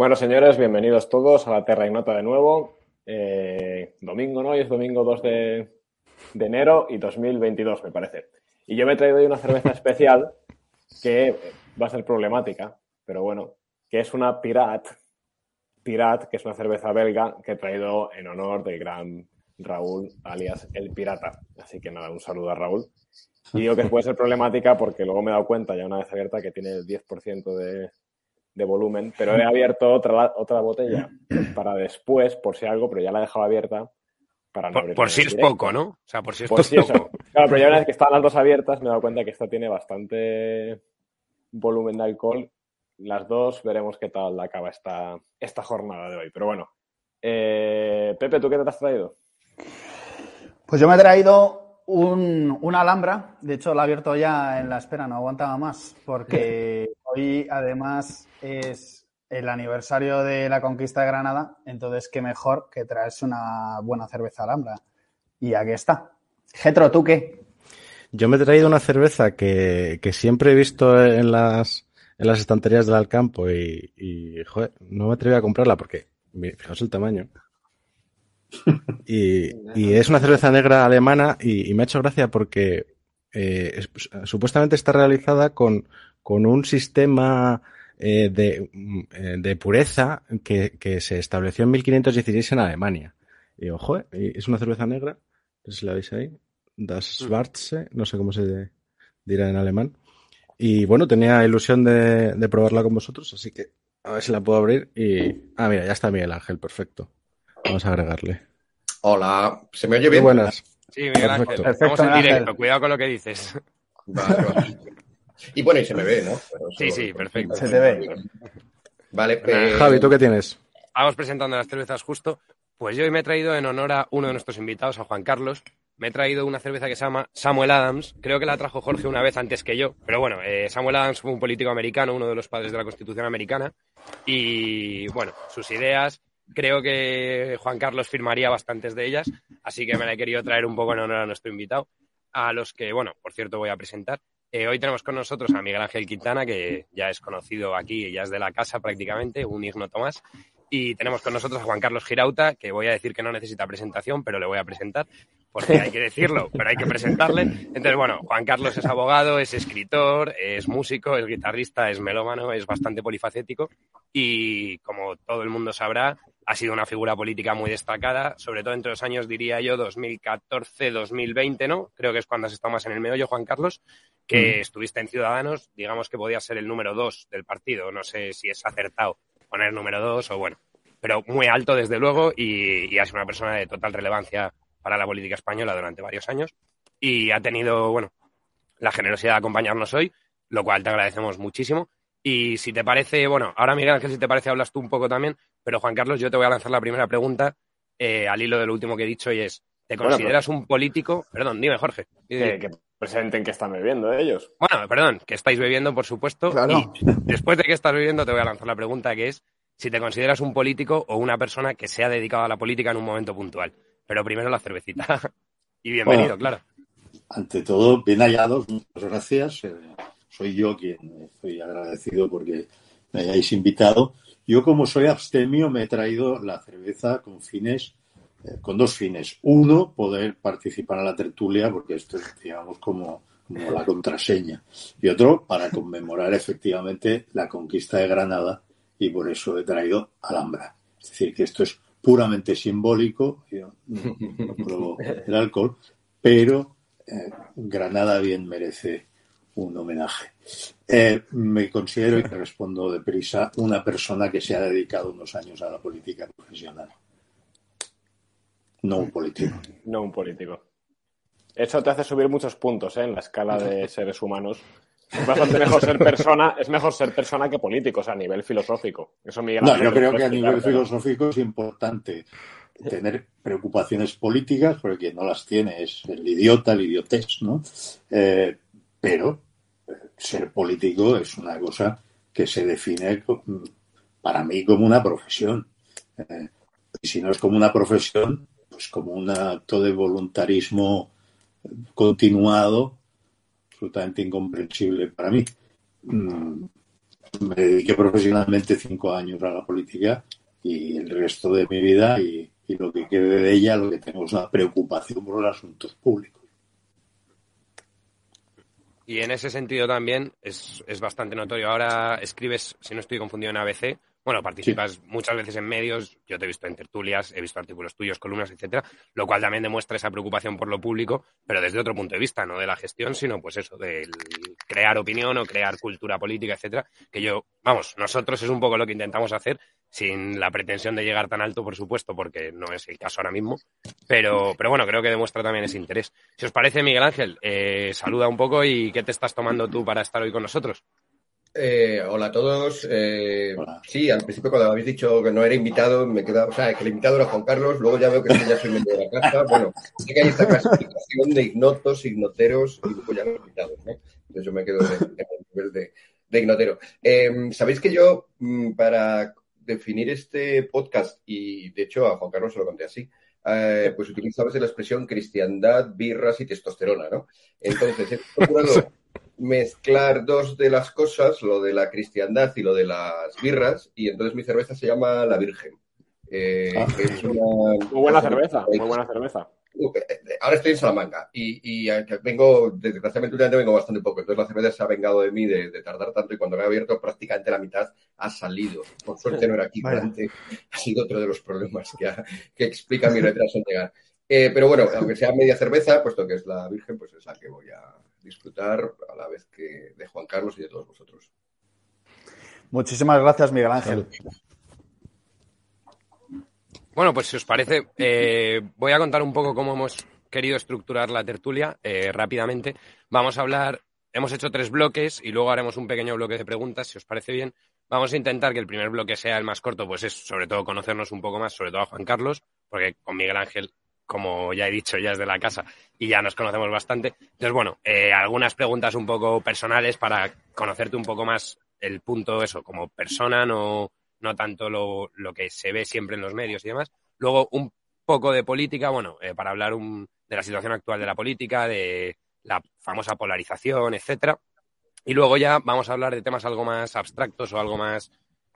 Bueno, señores, bienvenidos todos a la Terra Ignota de nuevo. Eh, domingo, ¿no? Hoy es domingo 2 de, de, enero y 2022, me parece. Y yo me he traído hoy una cerveza especial que va a ser problemática, pero bueno, que es una Pirat. Pirat, que es una cerveza belga que he traído en honor del gran Raúl, alias El Pirata. Así que nada, un saludo a Raúl. Y digo que puede ser problemática porque luego me he dado cuenta, ya una vez abierta, que tiene el 10% de, de volumen, pero he abierto otra, otra botella para después, por si algo, pero ya la he dejado abierta para no Por, si es poco, ¿no? O sea, por si es poco. Claro, pero ya una vez que están las dos abiertas me he dado cuenta que esta tiene bastante volumen de alcohol. Las dos veremos qué tal acaba esta, esta jornada de hoy. Pero bueno, eh, Pepe, ¿tú qué te has traído? Pues yo me he traído un, una Alhambra, de hecho la he abierto ya en la espera, no aguantaba más, porque hoy además es el aniversario de la conquista de Granada, entonces qué mejor que traerse una buena cerveza Alhambra. Y aquí está. Getro, ¿tú qué? Yo me he traído una cerveza que, que siempre he visto en las, en las estanterías del Alcampo y, y joder, no me atreví a comprarla porque, fijaos el tamaño. Y, es una cerveza negra alemana y, me ha hecho gracia porque eh, supuestamente está realizada con, con un sistema eh, de, eh, de, pureza que, que, se estableció en 1516 en Alemania. Y ojo, es una cerveza negra, no sé si la veis ahí, Das mm. Schwarze, no sé cómo se dirá en alemán. Y bueno, tenía ilusión de, de probarla con vosotros, así que a ver si la puedo abrir y... Ah, mira, ya está Miguel Ángel, perfecto. Vamos a agregarle. Hola, ¿se me oye bien? Muy buenas. Sí, Miguel Ángel. Perfecto, en directo, cuidado con lo que dices. Vale, vale. Y bueno, y se me ve, ¿no? sí, sí, perfecto. Se te ve. Vale, pues... Javi, ¿tú qué tienes? Vamos presentando las cervezas justo. Pues yo hoy me he traído en honor a uno de nuestros invitados, a Juan Carlos. Me he traído una cerveza que se llama Samuel Adams. Creo que la trajo Jorge una vez antes que yo. Pero bueno, eh, Samuel Adams fue un político americano, uno de los padres de la Constitución americana. Y bueno, sus ideas creo que Juan Carlos firmaría bastantes de ellas, así que me la he querido traer un poco en honor a nuestro invitado, a los que, bueno, por cierto, voy a presentar. Eh, hoy tenemos con nosotros a Miguel Ángel Quintana, que ya es conocido aquí, ya es de la casa prácticamente, un ignoto más. Y tenemos con nosotros a Juan Carlos Girauta, que voy a decir que no necesita presentación, pero le voy a presentar, porque hay que decirlo, pero hay que presentarle. Entonces, bueno, Juan Carlos es abogado, es escritor, es músico, es guitarrista, es melómano, es bastante polifacético y, como todo el mundo sabrá, ha sido una figura política muy destacada, sobre todo entre los años, diría yo, 2014-2020, ¿no? Creo que es cuando has estado más en el meollo, Juan Carlos, que estuviste en Ciudadanos, digamos que podías ser el número dos del partido. No sé si es acertado poner número dos o bueno, pero muy alto desde luego y, y ha sido una persona de total relevancia para la política española durante varios años y ha tenido, bueno, la generosidad de acompañarnos hoy, lo cual te agradecemos muchísimo. Y si te parece, bueno, ahora Miguel Ángel, si te parece, hablas tú un poco también, pero Juan Carlos, yo te voy a lanzar la primera pregunta eh, al hilo de lo último que he dicho y es, ¿te consideras un político? Perdón, dime, Jorge. Que, presenten que están bebiendo ellos. Bueno, perdón, que estáis bebiendo, por supuesto. Y después de que estás bebiendo, te voy a lanzar la pregunta que es si te consideras un político o una persona que se ha dedicado a la política en un momento puntual. Pero primero la cervecita. y bienvenido, claro. Ante todo, bien hallados, muchas gracias. Eh, soy yo quien estoy agradecido porque me hayáis invitado. Yo, como soy abstemio, me he traído la cerveza con fines, eh, con dos fines. Uno, poder participar en la tertulia, porque esto es, digamos, como, como la contraseña. Y otro, para conmemorar efectivamente la conquista de Granada, y por eso he traído Alhambra. Es decir, que esto es puramente simbólico, yo no, pruebo el alcohol, pero eh, Granada bien merece un homenaje. Eh, me considero, y respondo deprisa, una persona que se ha dedicado unos años a la política profesional. No un político. No un político. Eso te hace subir muchos puntos ¿eh? en la escala de seres humanos. Es bastante mejor ser persona, es mejor ser persona que político, o sea, a nivel filosófico. Eso no, yo creo que a nivel filosófico es importante tener preocupaciones políticas, porque quien no las tiene es el idiota, el idiotez, ¿no? Eh, pero ser político es una cosa que se define para mí como una profesión. Eh, y si no es como una profesión, pues como un acto de voluntarismo continuado, absolutamente incomprensible para mí. Mm, me dediqué profesionalmente cinco años a la política y el resto de mi vida y, y lo que quede de ella, lo que tengo es una preocupación por los asuntos públicos. Y en ese sentido también es, es bastante notorio. Ahora escribes, si no estoy confundido, en ABC. Bueno, participas muchas veces en medios. Yo te he visto en tertulias, he visto artículos tuyos, columnas, etcétera, lo cual también demuestra esa preocupación por lo público, pero desde otro punto de vista, no de la gestión, sino pues eso, del crear opinión o crear cultura política, etcétera. Que yo, vamos, nosotros es un poco lo que intentamos hacer, sin la pretensión de llegar tan alto, por supuesto, porque no es el caso ahora mismo. Pero, pero bueno, creo que demuestra también ese interés. Si os parece, Miguel Ángel, eh, saluda un poco y qué te estás tomando tú para estar hoy con nosotros. Eh, hola a todos. Eh, Hola. sí, al principio cuando habéis dicho que no era invitado, me quedaba, o sea, que el invitado era Juan Carlos, luego ya veo que ya soy medio de la casa. Bueno, sí que hay esta clasificación de ignotos, ignoteros y luego ya los invitados, ¿no? Entonces yo me quedo en, el nivel de, de ignotero. Eh, Sabéis que yo, mm, para definir este podcast, y de hecho a Juan Carlos se lo conté así, eh, pues veces la expresión cristiandad, birras y testosterona, ¿no? Entonces he procurado mezclar dos de las cosas, lo de la cristiandad y lo de las birras, y entonces mi cerveza se llama La Virgen. Eh, Ah. es una, Muy buena cerveza, muy buena cerveza. Uh, eh, Ahora estoy en Salamanca y, y, eh, vengo, desgraciadamente últimamente vengo bastante poco, entonces la cerveza se ha vengado de mí de, de tardar tanto y cuando me he abierto prácticamente la mitad ha salido. Por suerte no era aquí delante, ha sido otro de los problemas que, ha- que explica mi retraso en llegar. Eh, pero bueno, aunque sea media cerveza, puesto que es la Virgen, pues es la que voy a disfrutar a la vez que de Juan Carlos y de todos vosotros. Muchísimas gracias, Miguel Ángel. Bueno, pues si os parece, eh, voy a contar un poco cómo hemos querido estructurar la tertulia eh, rápidamente. Vamos a hablar, hemos hecho tres bloques y luego haremos un pequeño bloque de preguntas, si os parece bien. Vamos a intentar que el primer bloque sea el más corto, pues es sobre todo conocernos un poco más, sobre todo a Juan Carlos, porque con Miguel Ángel, como ya he dicho, ya es de la casa y ya nos conocemos bastante. Entonces, bueno, eh, algunas preguntas un poco personales para conocerte un poco más el punto eso, como persona, no, no tanto lo, lo que se ve siempre en los medios y demás. Luego un poco de política, bueno, eh, para hablar un- de la situación actual de la política, de la famosa polarización, etcétera. Y luego ya vamos a hablar de temas algo más abstractos o algo más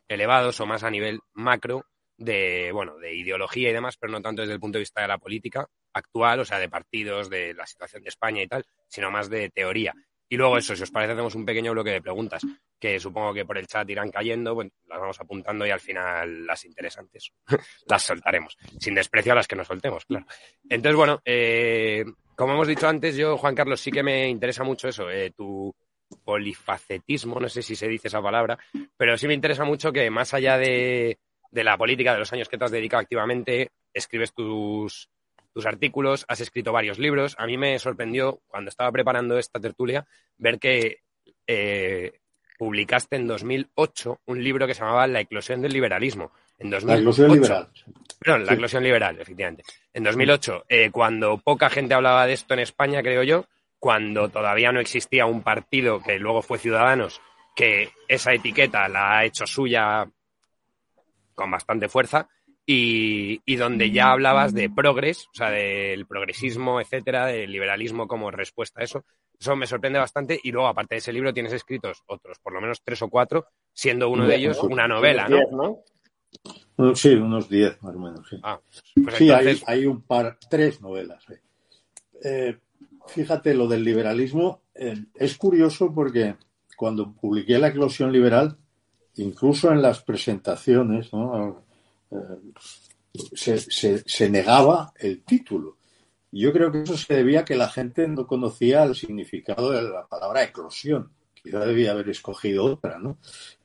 elevados o más a nivel macro de, bueno, de ideología y demás, pero no tanto desde el punto de vista de la política actual, o sea, de partidos, de la situación de España y tal, sino más de teoría. Y luego eso, si os parece, hacemos un pequeño bloque de preguntas, que supongo que por el chat irán cayendo, bueno, las vamos apuntando y al final las interesantes las soltaremos, sin desprecio a las que nos soltemos, claro. Entonces, bueno, eh, como hemos dicho antes, yo, Juan Carlos, sí que me interesa mucho eso, eh, tu polifacetismo, no sé si se dice esa palabra, pero sí me interesa mucho que más allá de, de la política, de los años que te has dedicado activamente, escribes tus, tus artículos, has escrito varios libros. A mí me sorprendió, cuando estaba preparando esta tertulia, ver que eh, publicaste en 2008 un libro que se llamaba La eclosión del liberalismo. En 2008, La eclosión liberal. Perdón, la Sí. eclosión liberal, efectivamente. En 2008, eh, cuando poca gente hablaba de esto en España, creo yo, cuando todavía no existía un partido que luego fue Ciudadanos, que esa etiqueta la ha hecho suya con bastante fuerza, y, y donde ya hablabas de progres, o sea, del progresismo, etcétera, del liberalismo como respuesta a eso. Eso me sorprende bastante. Y luego, aparte de ese libro, tienes escritos otros, por lo menos tres o cuatro, siendo uno de ellos una novela, ¿no? Diez, ¿no? Sí, unos 10 más o menos. Sí, Ah, pues Sí, entonces, hay, hay un par, tres novelas. Eh, fíjate, lo del liberalismo eh, es curioso porque cuando publiqué La eclosión liberal, incluso en las presentaciones, ¿no? Eh, se, se- negaba el título. Yo creo que eso se debía a que la gente no conocía el significado de la palabra eclosión. Quizá debía haber escogido otra, ¿no?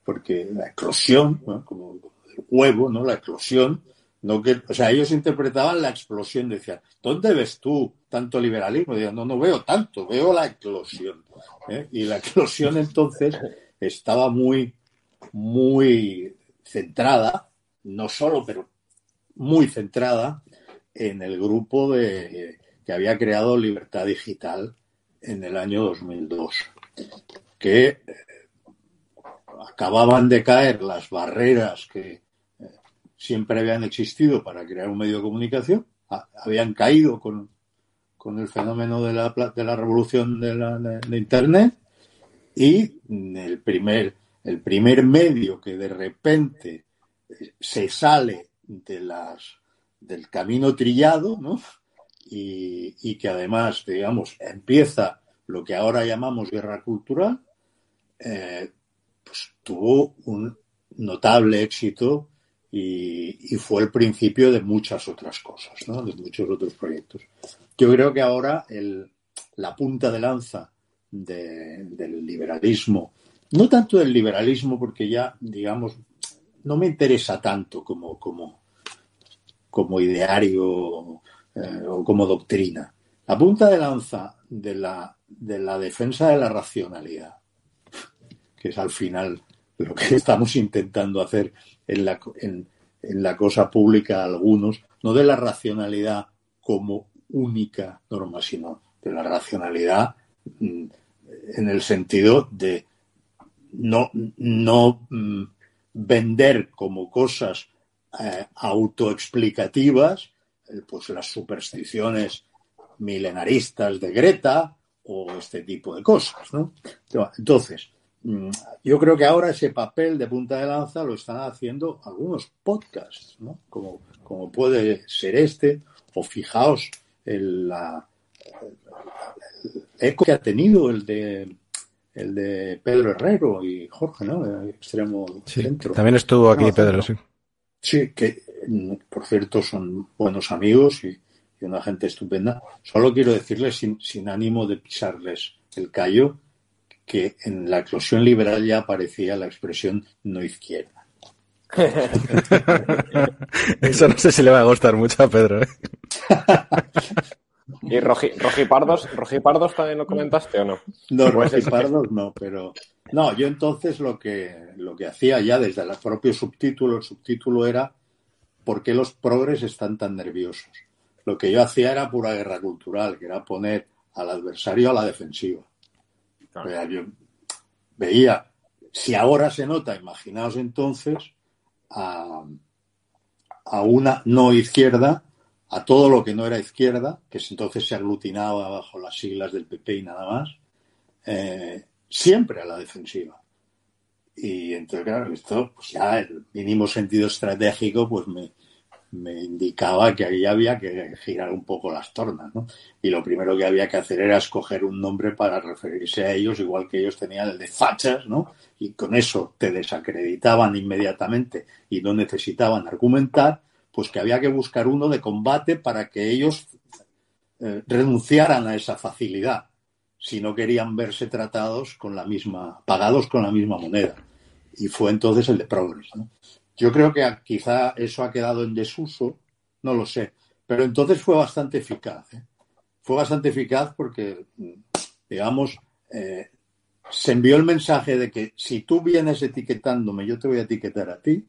Porque la eclosión, como el huevo, ¿no? La eclosión, no que, o sea, ellos interpretaban la explosión, decían, ¿dónde ves tú tanto liberalismo? Decían, no, no veo tanto, veo la eclosión. ¿eh? Y la eclosión entonces estaba muy, muy centrada, no solo, pero muy centrada en el grupo de, que había creado Libertad Digital en el año 2002, que eh, acababan de caer las barreras que eh, siempre habían existido para crear un medio de comunicación, habían caído con, con el fenómeno de la, de la revolución de, la, Internet y el primer el primer medio que de repente eh, se sale del camino trillado, ¿no? Y, que además, digamos, empieza lo que ahora llamamos guerra cultural, eh, pues tuvo un notable éxito y, fue el principio de muchas otras cosas, ¿no? de muchos otros proyectos. Yo creo que ahora el, la punta de lanza del liberalismo, no tanto del liberalismo porque ya, digamos, no me interesa tanto como, como, como ideario eh, o como doctrina. La punta de lanza de la, de la defensa de la racionalidad, que es al final lo que estamos intentando hacer en la, en, en la cosa pública algunos, no de la racionalidad como única norma, sino de la racionalidad mm, en el sentido de no, no mm, vender como cosas eh, autoexplicativas eh, pues las supersticiones milenaristas de Greta o este tipo de cosas. ¿no? Entonces, mm, yo creo que ahora ese papel de punta de lanza lo están haciendo algunos podcasts, ¿no? como, como puede ser este, o fijaos la, eco que ha tenido el de el de Pedro Herrero y Jorge, ¿no? extremo centro. También estuvo aquí Pedro, sí. Sí, que por cierto son buenos amigos y, una gente estupenda. Solo quiero decirles, sin, sin, ánimo de pisarles el callo, que en la eclosión liberal ya aparecía la expresión no izquierda. Eso no sé si le va a gustar mucho a Pedro. ¿eh? ¿Y rojipardos, rojipardos también lo comentaste o no? No, rojipardos no, pero no, yo entonces lo que lo que hacía ya desde el propio subtítulo, el subtítulo era ¿por qué los progres están tan nerviosos? Lo que yo hacía era pura guerra cultural, que era poner al adversario a la defensiva. yo veía, si ahora se nota, imaginaos entonces a, a una no izquierda a todo lo que no era izquierda, que entonces se aglutinaba bajo las siglas del PP y nada más, eh, siempre a la defensiva. Y entonces, claro, esto, pues ya el mínimo sentido estratégico, pues me, me indicaba que ahí había que girar un poco las tornas, ¿no? Y lo primero que había que hacer era escoger un nombre para referirse a ellos, igual que ellos tenían el de fachas, ¿no? Y con eso te desacreditaban inmediatamente y no necesitaban argumentar, pues que había que buscar uno de combate para que ellos eh, renunciaran a esa facilidad si no querían verse tratados con la misma, pagados con la misma moneda. Y fue entonces el de Progress. Yo creo que quizá eso ha quedado en desuso, no lo sé, pero entonces fue bastante eficaz. ¿eh? Fue bastante eficaz porque, digamos, eh, se envió el mensaje de que si tú vienes etiquetándome, yo te voy a etiquetar a ti,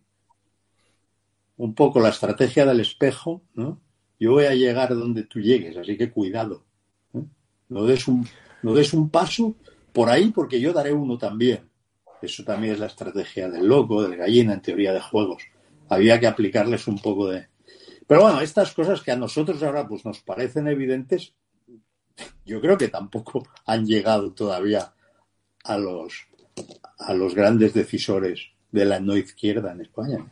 un poco la estrategia del espejo, ¿no? Yo voy a llegar donde tú llegues, así que cuidado. ¿eh? No, des un, no des un paso por ahí porque yo daré uno también. Eso también es la estrategia del loco, del gallina en teoría de juegos. Había que aplicarles un poco de... Pero bueno, estas cosas que a nosotros ahora pues nos parecen evidentes, yo creo que tampoco han llegado todavía a los, a los grandes decisores de la no izquierda en España.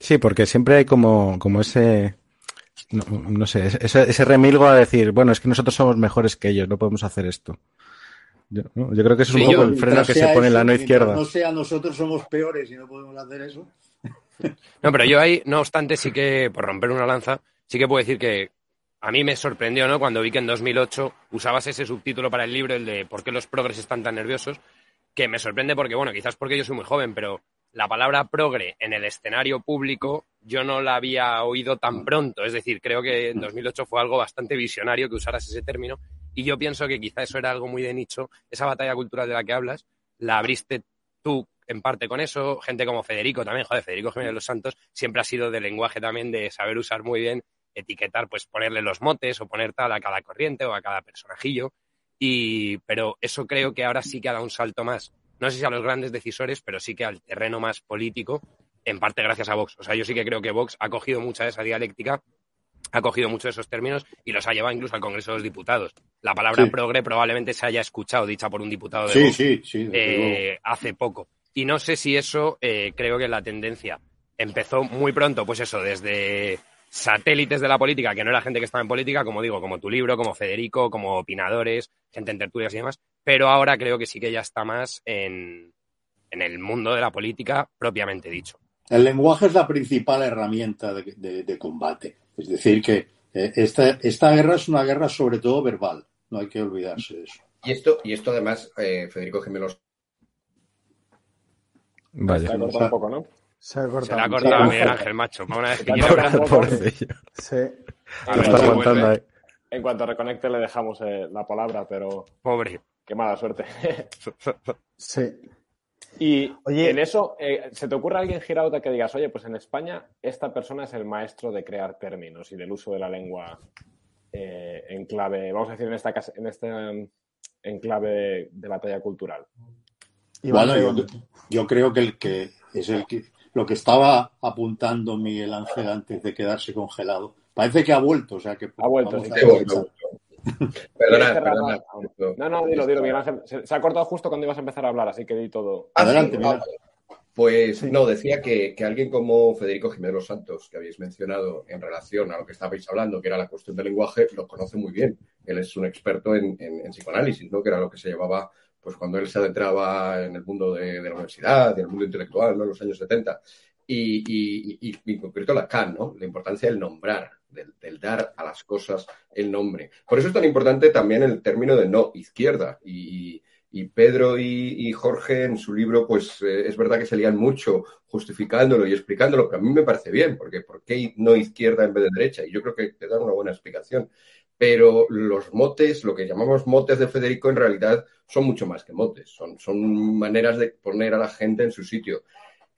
Sí, porque siempre hay como, como ese, no, sé, ese, ese, remilgo a decir, bueno, es que nosotros somos mejores que ellos, no podemos hacer esto. Yo, creo que eso es un poco el freno que se pone en la no izquierda. No sea nosotros somos peores y no podemos hacer eso. No, pero yo ahí, no obstante, sí que, por romper una lanza, sí que puedo decir que a mí me sorprendió, ¿no? Cuando vi que en 2008 usabas ese subtítulo para el libro, el de ¿Por qué los progres están tan nerviosos? Que me sorprende porque, bueno, quizás porque yo soy muy joven, pero la palabra progre en el escenario público yo no la había oído tan pronto. Es decir, creo que en 2008 fue algo bastante visionario que usaras ese término y yo pienso que quizá eso era algo muy de nicho. Esa batalla cultural de la que hablas la abriste tú en parte con eso. Gente como Federico también, joder, Federico Jiménez de los Santos siempre ha sido de lenguaje también de saber usar muy bien, etiquetar, pues ponerle los motes o poner tal a cada corriente o a cada personajillo. Y, pero eso creo que ahora sí que ha dado un salto más no sé si a los grandes decisores, pero sí que al terreno más político, en parte gracias a Vox. O sea, yo sí que creo que Vox ha cogido mucha de esa dialéctica ha cogido muchos de esos términos y los ha llevado incluso al Congreso de los Diputados. La palabra Sí. progre probablemente se haya escuchado dicha por un diputado de Sí, Vox, sí, sí. eh, hace poco. Y no sé si eso eh, creo que la tendencia empezó muy pronto, pues eso, desde satélites de la política, que no era gente que estaba en política, como digo, como tu libro, como Federico, como opinadores, gente en tertulias y demás, pero ahora creo que sí que ya está más en, en el mundo de la política propiamente dicho. El lenguaje es la principal herramienta de, de- de combate. Es decir, que eh, esta, esta guerra es una guerra sobre todo verbal. No hay que olvidarse de eso. Y esto, y esto además, eh, Federico Gemelos Se Vaya. ha cortado un poco, ¿no? Se ha cortado. Se la ha cortado a Miguel Ángel, macho. Para una vez que hablar. Sí. A ver, Está sí, vuelve. aguantando ahí. En cuanto reconecte le dejamos eh, la palabra, pero Pobre. Qué mala suerte. Sí. y Oye. en eso, eh, ¿se te ocurre alguien girauta que digas, oye, pues en España esta persona es el maestro de crear términos y del uso de la lengua eh, en clave, vamos a decir, en esta casa, en este en clave de, de batalla cultural? Bueno, yo, yo creo que el que es el que lo que estaba apuntando Miguel Ángel antes de quedarse congelado. Parece que ha vuelto, o sea que Ha vuelto, sí, que vuelto. Perdona, ¿Quieres perdona. No, no, dilo, dilo, Miguel Ángel. Se, se ha cortado justo cuando ibas a empezar a hablar, así que di todo. Ah, sí, Adelante, ah. Pues Sí. no, decía que, que alguien como Federico Jiménez Los Santos, que habéis mencionado en relación a lo que estabais hablando, que era la cuestión del lenguaje, lo conoce muy bien. Él es un experto en, en- en psicoanálisis, ¿no? Que era lo que se llevaba pues cuando él se adentraba en el mundo de, de la universidad, en el mundo intelectual, ¿no? En los años 70. Y, y- y- y en concreto Lacan, ¿no? La importancia del nombrar, del, dar a las cosas el nombre. Por eso es tan importante también el término de no izquierda. Y, y Pedro y, y Jorge en su libro, pues eh, es verdad que se lían mucho justificándolo y explicándolo, pero a mí me parece bien, porque ¿por qué no izquierda en vez de derecha? Y yo creo que te dan una buena explicación. Pero los motes, lo que llamamos motes de Federico, en realidad son mucho más que motes, son, son maneras de poner a la gente en su sitio.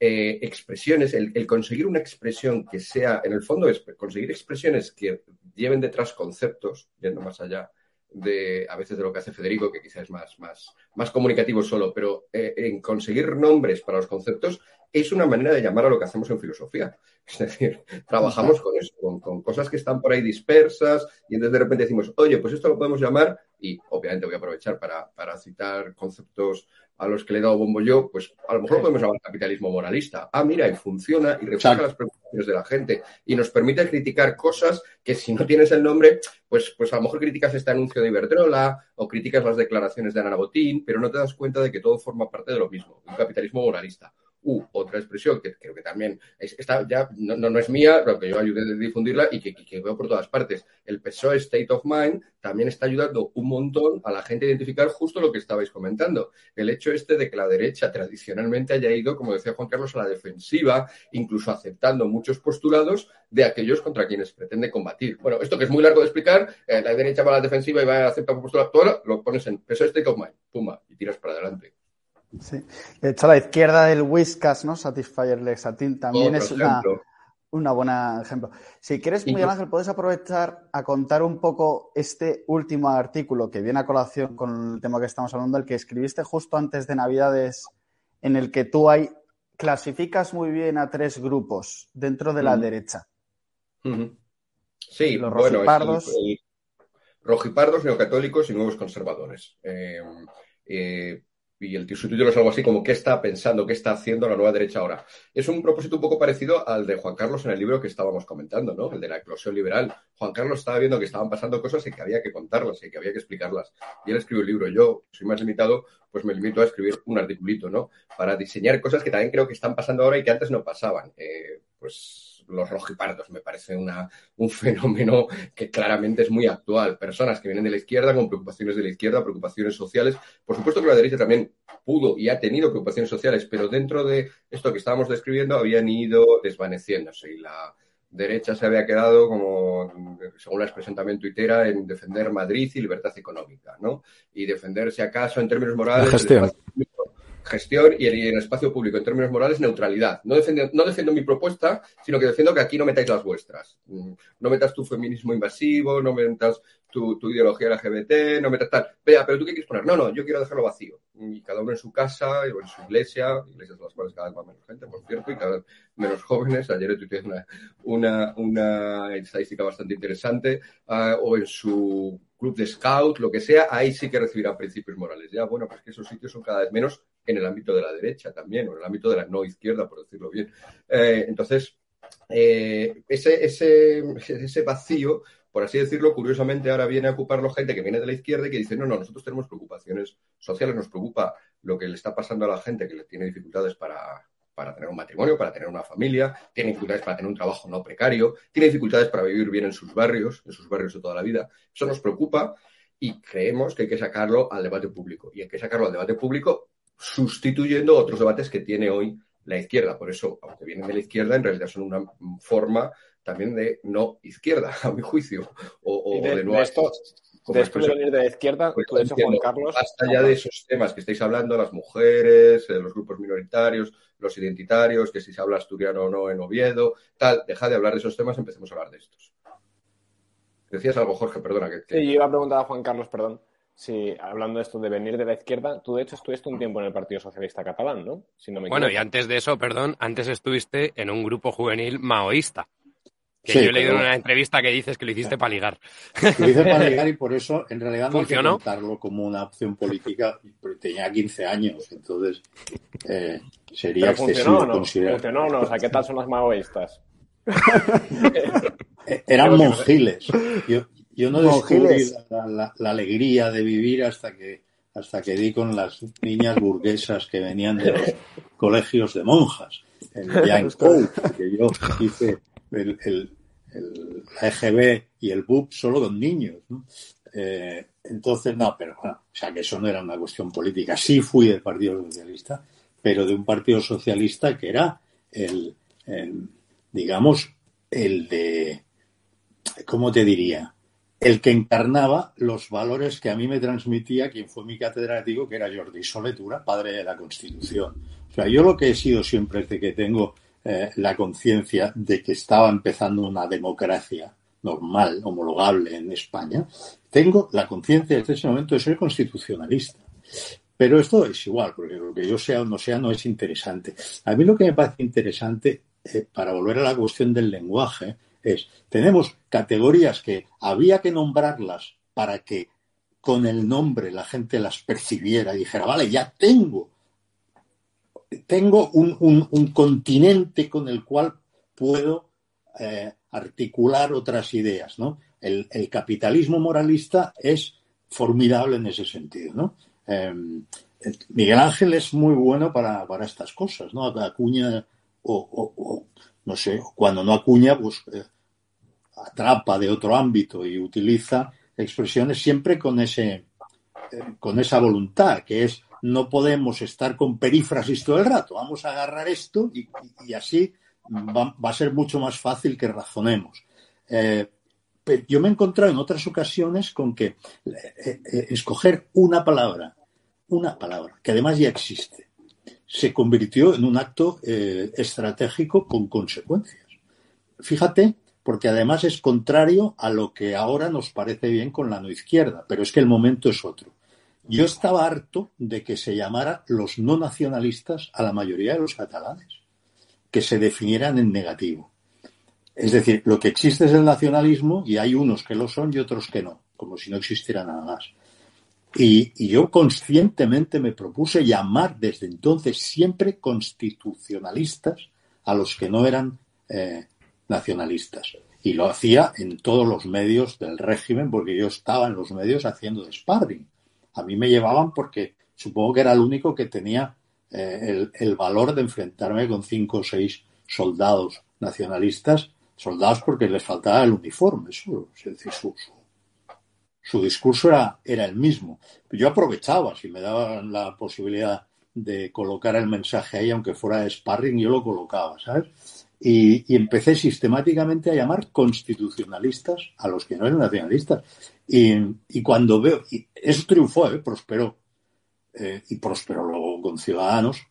Eh, expresiones, el, conseguir una expresión que sea, en el fondo es conseguir expresiones que lleven detrás conceptos, yendo más allá de a veces de lo que hace Federico, que quizás es más, más, más comunicativo solo, pero eh, en conseguir nombres para los conceptos es una manera de llamar a lo que hacemos en filosofía. Es decir, trabajamos con eso, con, con cosas que están por ahí dispersas y entonces de repente decimos, oye, pues esto lo podemos llamar, y obviamente voy a aprovechar para, para citar conceptos a los que le he dado bombo yo, pues a lo mejor podemos llamar capitalismo moralista. Ah, mira, y funciona y refleja las preocupaciones de la gente y nos permite criticar cosas que si no tienes el nombre, pues, pues a lo mejor criticas este anuncio de Iberdrola o criticas las declaraciones de Ana Botín, pero no te das cuenta de que todo forma parte de lo mismo, un capitalismo moralista. Uh, otra expresión que creo que también es, ya no, no, es mía, pero que yo ayudé a difundirla y que, que veo por todas partes. El PSOE State of Mind también está ayudando un montón a la gente a identificar justo lo que estabais comentando. El hecho este de que la derecha tradicionalmente haya ido, como decía Juan Carlos, a la defensiva, incluso aceptando muchos postulados de aquellos contra quienes pretende combatir. Bueno, esto que es muy largo de explicar, eh, la derecha va a la defensiva y va a aceptar postulados, lo pones en PSOE State of Mind, pumba, y tiras para adelante. Sí. De hecho, la izquierda del Whiskas, ¿no? Satisfyer Lexatil también Otro es una, una buena ejemplo. Si quieres, Miguel Ángel, puedes aprovechar a contar un poco este último artículo que viene a colación con el tema que estamos hablando, el que escribiste justo antes de Navidades, en el que tú hay, clasificas muy bien a tres grupos dentro de la derecha. Sí, Los bueno, rojipardos. el- el- rojipardos, neocatólicos y nuevos conservadores. Eh, eh, y el título es algo así como ¿qué está pensando, qué está haciendo la nueva derecha ahora? Es un propósito un poco parecido al de Juan Carlos en el libro que estábamos comentando, ¿no? El de la eclosión liberal. Juan Carlos estaba viendo que estaban pasando cosas y que había que contarlas y que había que explicarlas. Y él escribió el libro. Yo soy más limitado, pues me limito a escribir un articulito, ¿no? Para diseñar cosas que también creo que están pasando ahora y que antes no pasaban. Eh, pues los rojipardos me parece una, un fenómeno que claramente es muy actual. Personas que vienen de la izquierda con preocupaciones de la izquierda, preocupaciones sociales. Por supuesto que la derecha también pudo y ha tenido preocupaciones sociales, pero dentro de esto que estábamos describiendo habían ido desvaneciéndose y la derecha se había quedado como, según la expresión también tuitera, en defender Madrid y libertad económica, ¿no? Y defender, si acaso, en términos morales, La gestión. el espacio público, gestión y y el espacio público, en términos morales, neutralidad. No defiendo, no defiendo mi propuesta, sino que defiendo que aquí no metáis las vuestras. Mm, No metas tu feminismo invasivo, no metas tu, tu ideología LGBT, no metas tal. Vea, pero tú qué quieres poner? No, no, yo quiero dejarlo vacío. Y cada uno en su casa o en su iglesia, iglesias de las cuales cada vez va menos gente, por cierto, y cada vez menos jóvenes. Ayer tuiteé una, una, una estadística bastante interesante, uh, o en su club de scout, lo que sea, ahí sí que recibirá principios morales. Ya, bueno, pues que esos sitios son cada vez menos en el ámbito de la derecha también, o en el ámbito de la no izquierda, por decirlo bien. Eh, entonces, eh, ese, ese, ese vacío, por así decirlo, curiosamente ahora viene a ocuparlo gente que viene de la izquierda y que dice, no, no, nosotros tenemos preocupaciones sociales, nos preocupa lo que le está pasando a la gente que le tiene dificultades para, para tener un matrimonio, para tener una familia, tiene dificultades para tener un trabajo no precario, tiene dificultades para vivir bien en sus barrios, en sus barrios de toda la vida. Eso nos preocupa y creemos que hay que sacarlo al debate público. Y hay que sacarlo al debate público sustituyendo otros debates que tiene hoy la izquierda. Por eso, aunque vienen de la izquierda, en realidad son una forma también de no izquierda, a mi juicio. O, o de, de, no de esto, después de venir de la izquierda, pues tú de hecho, Juan Carlos. Hasta ya de esos temas que estáis hablando, las mujeres, eh, los grupos minoritarios, los identitarios, que si se habla asturiano o no en Oviedo, tal, deja de hablar de esos temas, empecemos a hablar de estos. Decías algo, Jorge, perdona. Que, que... Sí, yo iba a preguntar a Juan Carlos, perdón. Sí, hablando de esto de venir de la izquierda, tú de hecho estuviste un tiempo en el Partido Socialista Catalán, ¿no? Si no me bueno, y antes de eso, perdón, antes estuviste en un grupo juvenil maoísta. Que sí, yo he leído en una entrevista que dices que lo hiciste para ligar. Lo hice para ligar y por eso en realidad no ¿Funcionó? hay que contarlo como una opción política, porque tenía 15 años, entonces eh, sería Pero excesivo funcionó, ¿no? considerar. Funcionó, ¿no? O sea, ¿qué tal son los maoístas? Eran monjiles. Yo, yo no descubrí la, la, la, alegría de vivir hasta que hasta que di con las niñas burguesas que venían de los colegios de monjas. El Young que yo hice el, el, el, EGB y el BUP solo con niños. Eh, entonces, no, pero bueno, o sea que eso no era una cuestión política. Sí fui del Partido Socialista, pero de un Partido Socialista que era el, el digamos, el de, ¿cómo te diría? el que encarnaba los valores que a mí me transmitía quien fue mi catedrático, que era Jordi Soletura, padre de la Constitución. O sea, yo lo que he sido siempre desde que tengo eh, la conciencia de que estaba empezando una democracia normal, homologable en España, tengo la conciencia desde ese momento de ser constitucionalista. Pero esto es igual, porque lo que yo sea o no sea no es interesante. A mí lo que me parece interesante, eh, para volver a la cuestión del lenguaje, es, tenemos categorías que había que nombrarlas para que con el nombre la gente las percibiera y dijera, vale, ya tengo, tengo un, un, continente con el cual puedo eh, articular otras ideas, ¿no? El, capitalismo moralista es formidable en ese sentido, ¿no? Eh, Miguel Ángel es muy bueno para, para estas cosas, ¿no? Acuña o, o, o no sé, cuando no acuña, pues eh, atrapa de otro ámbito y utiliza expresiones siempre con ese con esa voluntad, que es no podemos estar con perífrasis todo el rato, vamos a agarrar esto y, así va, a ser mucho más fácil que razonemos. Eh, pero yo me he encontrado en otras ocasiones con que eh, eh, escoger una palabra, una palabra, que además ya existe, se convirtió en un acto estratégico con consecuencias. Fíjate porque además es contrario a lo que ahora nos parece bien con la no izquierda, pero es que el momento es otro. Yo estaba harto de que se llamara los no nacionalistas a la mayoría de los catalanes, que se definieran en negativo. Es decir, lo que existe es el nacionalismo y hay unos que lo son y otros que no, como si no existiera nada más. Y, yo conscientemente me propuse llamar desde entonces siempre constitucionalistas a los que no eran eh, nacionalistas. Y lo hacía en todos los medios del régimen porque yo estaba en los medios haciendo de sparring. A mí me llevaban porque supongo que era el único que tenía eh, el, valor de enfrentarme con cinco o seis soldados nacionalistas, soldados porque les faltaba el uniforme, eso, su, su, su discurso era, era el mismo. Yo aprovechaba, si me daban la posibilidad de colocar el mensaje ahí, aunque fuera de sparring, yo lo colocaba, ¿sabes? Y, empecé sistemáticamente a llamar constitucionalistas a los que no eran nacionalistas. Y, y cuando veo, y eso triunfó, ¿eh? prosperó, eh, y prosperó luego con Ciudadanos.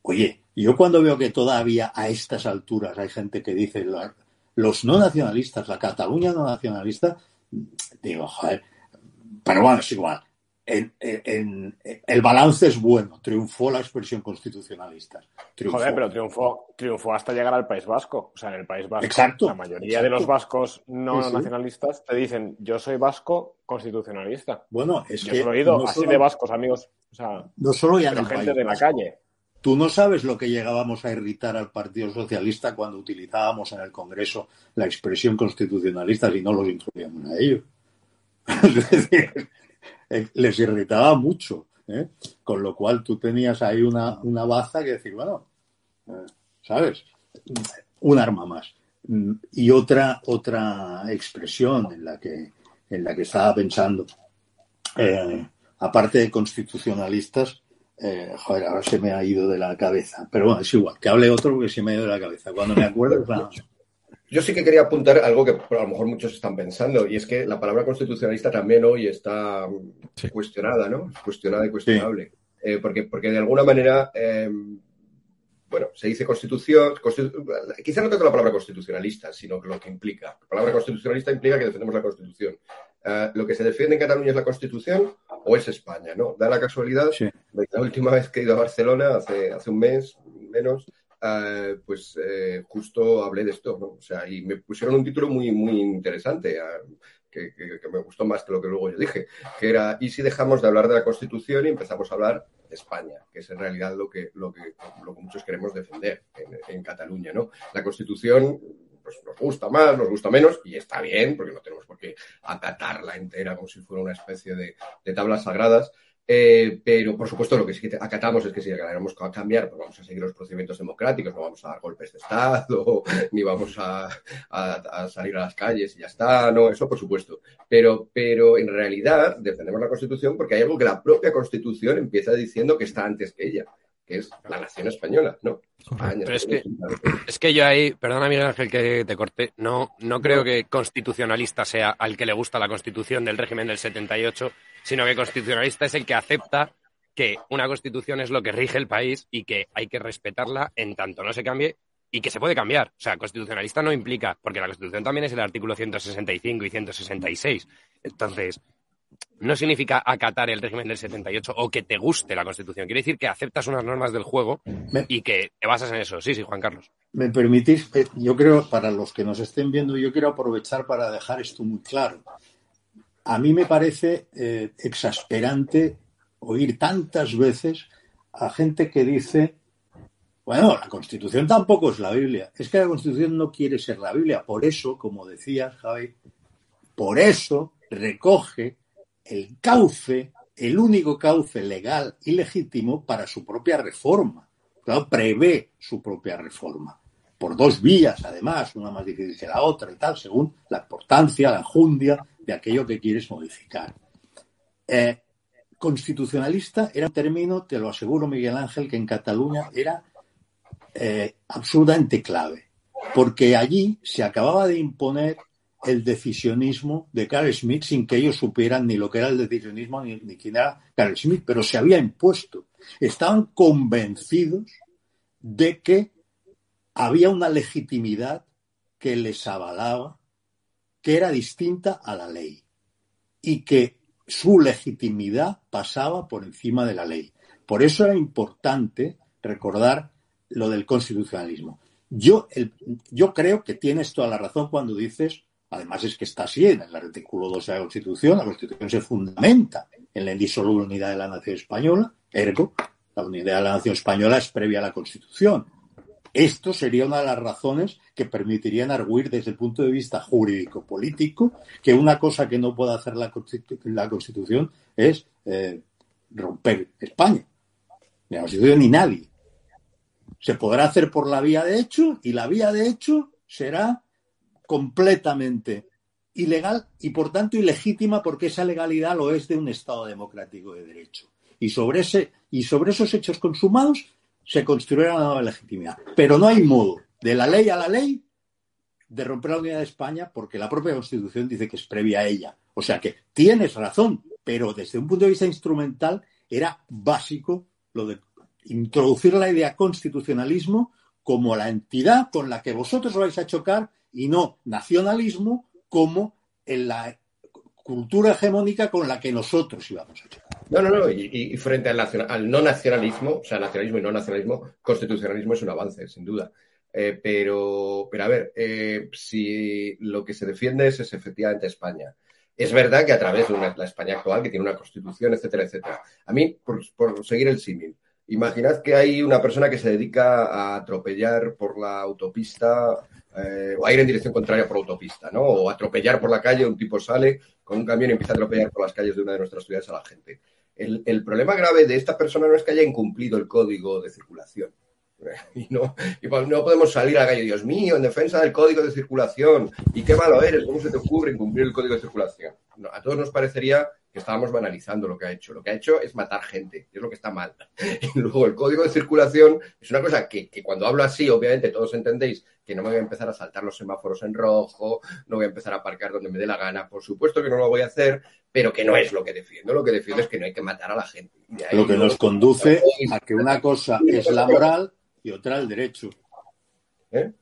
Oye, yo cuando veo que todavía a estas alturas hay gente que dice los no nacionalistas, la Cataluña no nacionalista, digo, joder, pero bueno, es igual. En, en, el balance es bueno, triunfó la expresión constitucionalista. Triunfó. Joder, pero triunfó, triunfó hasta llegar al País Vasco. O sea, en el País Vasco, exacto, la mayoría exacto. de los vascos no Sí, sí. nacionalistas te dicen, yo soy vasco constitucionalista. Bueno, es Yo que lo he oído no así solo- de vascos, amigos. O sea, no solo ya pero gente de la Vasco. calle. Tú no sabes lo que llegábamos a irritar al Partido Socialista cuando utilizábamos en el Congreso la expresión constitucionalista y no los incluíamos a ellos. Es decir, eh, les irritaba mucho. ¿eh? Con lo cual tú tenías ahí una, una baza que decir, bueno, eh, ¿sabes? Un arma más. Mm, Y otra, otra expresión en la que, en la que estaba pensando, eh, aparte de constitucionalistas, eh, joder, ahora se me ha ido de la cabeza. Pero bueno, es igual, que hable otro porque se me ha ido de la cabeza. Cuando me acuerdo. Yo sí que quería apuntar algo que a lo mejor muchos están pensando, y es que la palabra constitucionalista también hoy está Sí. cuestionada, ¿no? Cuestionada y cuestionable. Eh, porque, porque de alguna manera, eh, bueno, se dice constitución, constitu- quizá no tanto la palabra constitucionalista, sino lo que implica. La palabra constitucionalista implica que defendemos la constitución. Eh, lo que se defiende en Cataluña es la constitución o es España, ¿no? Da la casualidad Sí. la última vez que he ido a Barcelona, hace, hace un mes menos, eh, pues eh, justo hablé de esto, ¿no? O sea, y me pusieron un título muy, muy interesante, que, que- me gustó más que lo que luego yo dije, que era, ¿y si dejamos de hablar de la Constitución y empezamos a hablar de España? Que es en realidad lo que, lo que, lo que muchos queremos defender en, en Cataluña, ¿no? La Constitución pues nos gusta más, nos gusta menos, y está bien, porque no tenemos por qué acatarla entera como si fuera una especie de, de tablas sagradas, eh, pero, por supuesto, lo que sí que acatamos es que si queremos cambiar, pues vamos a seguir los procedimientos democráticos, no vamos a dar golpes de Estado, ni vamos a, a- a salir a las calles y ya está, no, eso por supuesto. Pero, pero en realidad defendemos la Constitución porque hay algo que la propia Constitución empieza diciendo que está antes que ella, que es la nación española, ¿no? España, Pero es que-. Es que yo ahí, perdona Miguel Ángel que te corté, no, no creo que constitucionalista sea al que le gusta la constitución del régimen del 78, sino que constitucionalista es el que acepta que una constitución es lo que rige el país y que hay que respetarla en tanto no se cambie y que se puede cambiar. O sea, constitucionalista no implica, porque la constitución también es el artículo 165 y 166. Entonces, no significa acatar el régimen del 78 o que te guste la constitución. Quiere decir que aceptas unas normas del juego y que te basas en eso. Sí, sí, Juan Carlos. ¿Me permitís? Eh, Yo creo, para los que nos estén viendo, yo quiero aprovechar para dejar esto muy claro. A mí me parece eh, exasperante oír tantas veces a gente que dice, bueno, la Constitución tampoco es la Biblia. Es que la Constitución no quiere ser la Biblia. Por eso, como decía Javi, por eso recoge el cauce, el único cauce legal y legítimo para su propia reforma. Claro, prevé su propia reforma. Por dos vías, además, una más difícil que la otra y tal, según la importancia, la enjundia de aquello que quieres modificar. Eh, constitucionalista era un término, te lo aseguro, Miguel Ángel, que en Cataluña era eh, absolutamente clave, porque allí se acababa de imponer el decisionismo de Carl Schmitt sin que ellos supieran ni lo que era el decisionismo ni, ni quién era Carl Schmitt, pero se había impuesto. Estaban convencidos de que había una legitimidad que les avalaba, que era distinta a la ley y que su legitimidad pasaba por encima de la ley. Por eso era importante recordar lo del constitucionalismo. Yo, el, yo creo que tienes toda la razón cuando dices, además es que está así en el artículo 2 de la Constitución, la Constitución se fundamenta en la indisoluble unidad de la nación española, ergo, la unidad de la nación española es previa a la Constitución. Esto sería una de las razones que permitirían arguir desde el punto de vista jurídico-político que una cosa que no puede hacer la, la Constitución es eh, romper España. Ni la Constitución ni nadie. Se podrá hacer por la vía de hecho y la vía de hecho será completamente ilegal y por tanto ilegítima porque esa legalidad lo es de un Estado democrático de derecho. Y sobre, ese, y sobre esos hechos consumados se construirá una nueva legitimidad. Pero no hay modo, de la ley a la ley, de romper la unidad de España porque la propia Constitución dice que es previa a ella. O sea que tienes razón, pero desde un punto de vista instrumental era básico lo de introducir la idea constitucionalismo como la entidad con la que vosotros vais a chocar y no nacionalismo como en la cultura hegemónica con la que nosotros íbamos a chocar. No, no, no. Y, frente al, al, no nacionalismo, o sea, nacionalismo y no nacionalismo, constitucionalismo es un avance, sin duda. Eh, pero, pero a ver, eh, si lo que se defiende es, efectivamente España. Es verdad que a través de la España actual, que tiene una constitución, etcétera, etcétera. A mí, por, por seguir el símil, imaginad que hay una persona que se dedica a atropellar por la autopista eh, o a ir en dirección contraria por autopista, ¿no? O atropellar por la calle, un tipo sale con un camión y empieza a atropellar por las calles de una de nuestras ciudades a la gente. El, problema grave de esta persona no es que haya incumplido el código de circulación. Y no, y no podemos salir a la calle, Dios mío, en defensa del código de circulación. ¿Y qué malo eres? ¿Cómo se te ocurre incumplir el código de circulación? A todos nos parecería que estábamos banalizando lo que ha hecho. Lo que ha hecho es matar gente, es lo que está mal. Y luego el código de circulación es una cosa que, que, cuando hablo así, obviamente todos entendéis que no me voy a empezar a saltar los semáforos en rojo, no voy a empezar a aparcar donde me dé la gana. Por supuesto que no lo voy a hacer, pero que no es lo que defiendo. Lo que defiendo es que no hay que matar a la gente. Lo que nos conduce a que una cosa es la moral y otra el derecho. ¿Eh?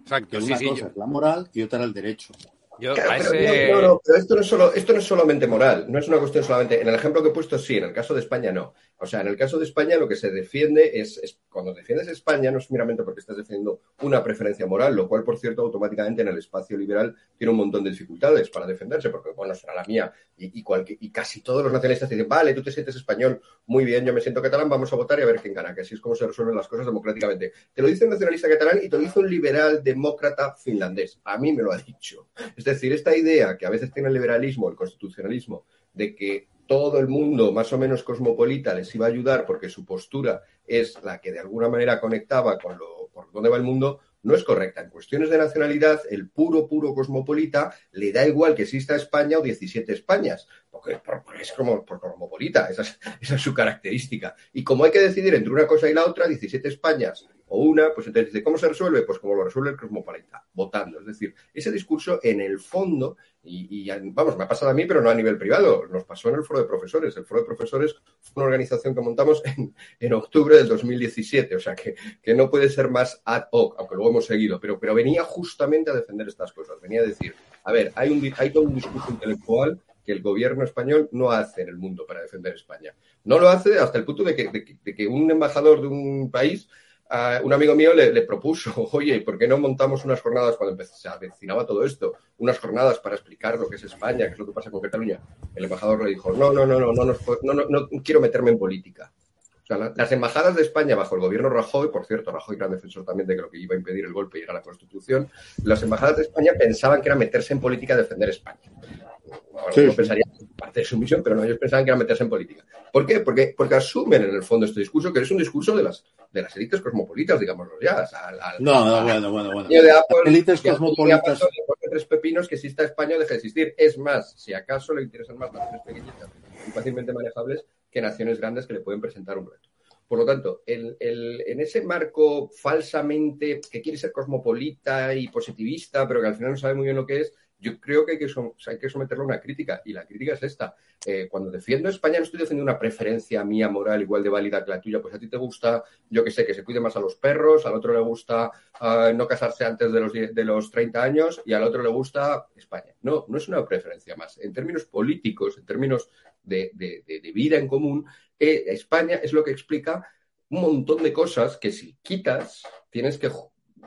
Exacto, Que sí, una sí. cosa yo- es la moral y otra el derecho. Yo Claro, a ese- no, no, pero esto no, es solo, esto no es solamente moral, no es una cuestión solamente. En el ejemplo que he puesto, sí, en el caso de España no. O sea, en el caso de España lo que se defiende es, es cuando defiendes España no es meramente porque estás defendiendo una preferencia moral, lo cual, por cierto, automáticamente en el espacio liberal tiene un montón de dificultades para defenderse, porque, bueno, será la mía. Y, y, y casi todos los nacionalistas dicen, vale, tú te sientes español, muy bien, yo me siento catalán, vamos a votar y a ver quién gana, que así es como se resuelven las cosas democráticamente. Te lo dice un nacionalista catalán y te lo dice un liberal demócrata finlandés. A mí me lo ha dicho. Es decir, esta idea que a veces tiene el liberalismo, el constitucionalismo, de que todo el mundo más o menos cosmopolita les iba a ayudar porque su postura es la que de alguna manera conectaba con lo por dónde va el mundo, no es correcta. En cuestiones de nacionalidad, el puro, puro cosmopolita le da igual que exista España o 17 Españas, porque, es como por cosmopolita, esa es, esa es su característica. Y como hay que decidir entre una cosa y la otra, 17 Españas o una, pues entonces dice, ¿cómo se resuelve? Pues como lo resuelve el cosmopolita, votando. Es decir, ese discurso en el fondo, y, vamos, me ha pasado a mí, pero no a nivel privado, nos pasó en el foro de profesores. El foro de profesores fue una organización que montamos en, en octubre del 2017, o sea que, que, no puede ser más ad hoc, aunque luego hemos seguido, pero, pero venía justamente a defender estas cosas, venía a decir, a ver, hay, un, hay todo un discurso intelectual que el gobierno español no hace en el mundo para defender España. No lo hace hasta el punto de que, de que un embajador de un país Uh, un amigo mío le, propuso, oye, ¿por qué no montamos unas jornadas cuando empezó, se avecinaba todo esto? Unas jornadas para explicar lo que es España, qué es lo que pasa con Cataluña. El embajador le dijo, no, no, no, no, no, no, no, no, quiero meterme en política. O sea, la, las embajadas de España bajo el gobierno Rajoy, por cierto, Rajoy gran defensor también de que lo que iba a impedir el golpe y era la Constitución, las embajadas de España pensaban que era meterse en política defender España. Bueno, sí, pensaría parte de su misión, pero no, ellos pensaban que era meterse en política. ¿Por qué? Porque, porque asumen en el fondo este discurso que es un discurso de las, de las élites cosmopolitas, digámoslo ya. Al, al, no, no, bueno, bueno, bueno. De Apple, élites cosmopolitas. De tres pepinos que exista España o deje de existir. Es más, si acaso le interesan más naciones pequeñitas y fácilmente manejables que naciones grandes que le pueden presentar un reto. Por lo tanto, el, el, en ese marco falsamente que quiere ser cosmopolita y positivista, pero que al final no sabe muy bien lo que es, yo creo que hay que, someterlo a una crítica. Y la crítica es esta. Eh, cuando defiendo España no estoy defendiendo una preferencia mía moral igual de válida que la tuya. Pues a ti te gusta, yo que sé, que se cuide más a los perros, al otro le gusta uh, no casarse antes de los, de los 30 años y al otro le gusta España. No, no es una preferencia más. En términos políticos, en términos de vida en común, eh, España es lo que explica un montón de cosas que si quitas tienes que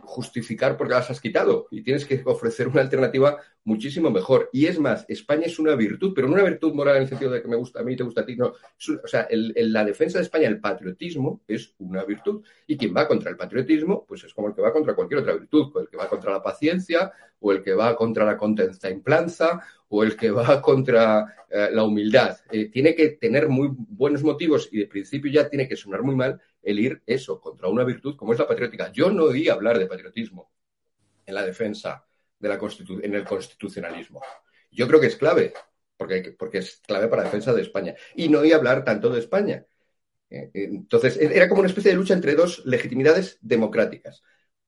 justificar porque las has quitado y tienes que ofrecer una alternativa muchísimo mejor. Y es más, España es una virtud, pero no una virtud moral en el sentido de que me gusta a mí, te gusta a ti. No. O sea, el, el, la defensa de España, el patriotismo, es una virtud. Y quien va contra el patriotismo, pues es como el que va contra cualquier otra virtud, el que va contra la paciencia, o el que va contra la contemplanza, o el que va contra eh, la humildad. Eh, tiene que tener muy buenos motivos y de principio ya tiene que sonar muy mal el ir eso contra una virtud como es la patriótica. Yo no oí hablar de patriotismo en la defensa de la Constitu en el constitucionalismo. Yo creo que es clave, porque, porque es clave para la defensa de España. Y no oí hablar tanto de España. Eh, Entonces, era como una especie de lucha entre dos legitimidades democráticas.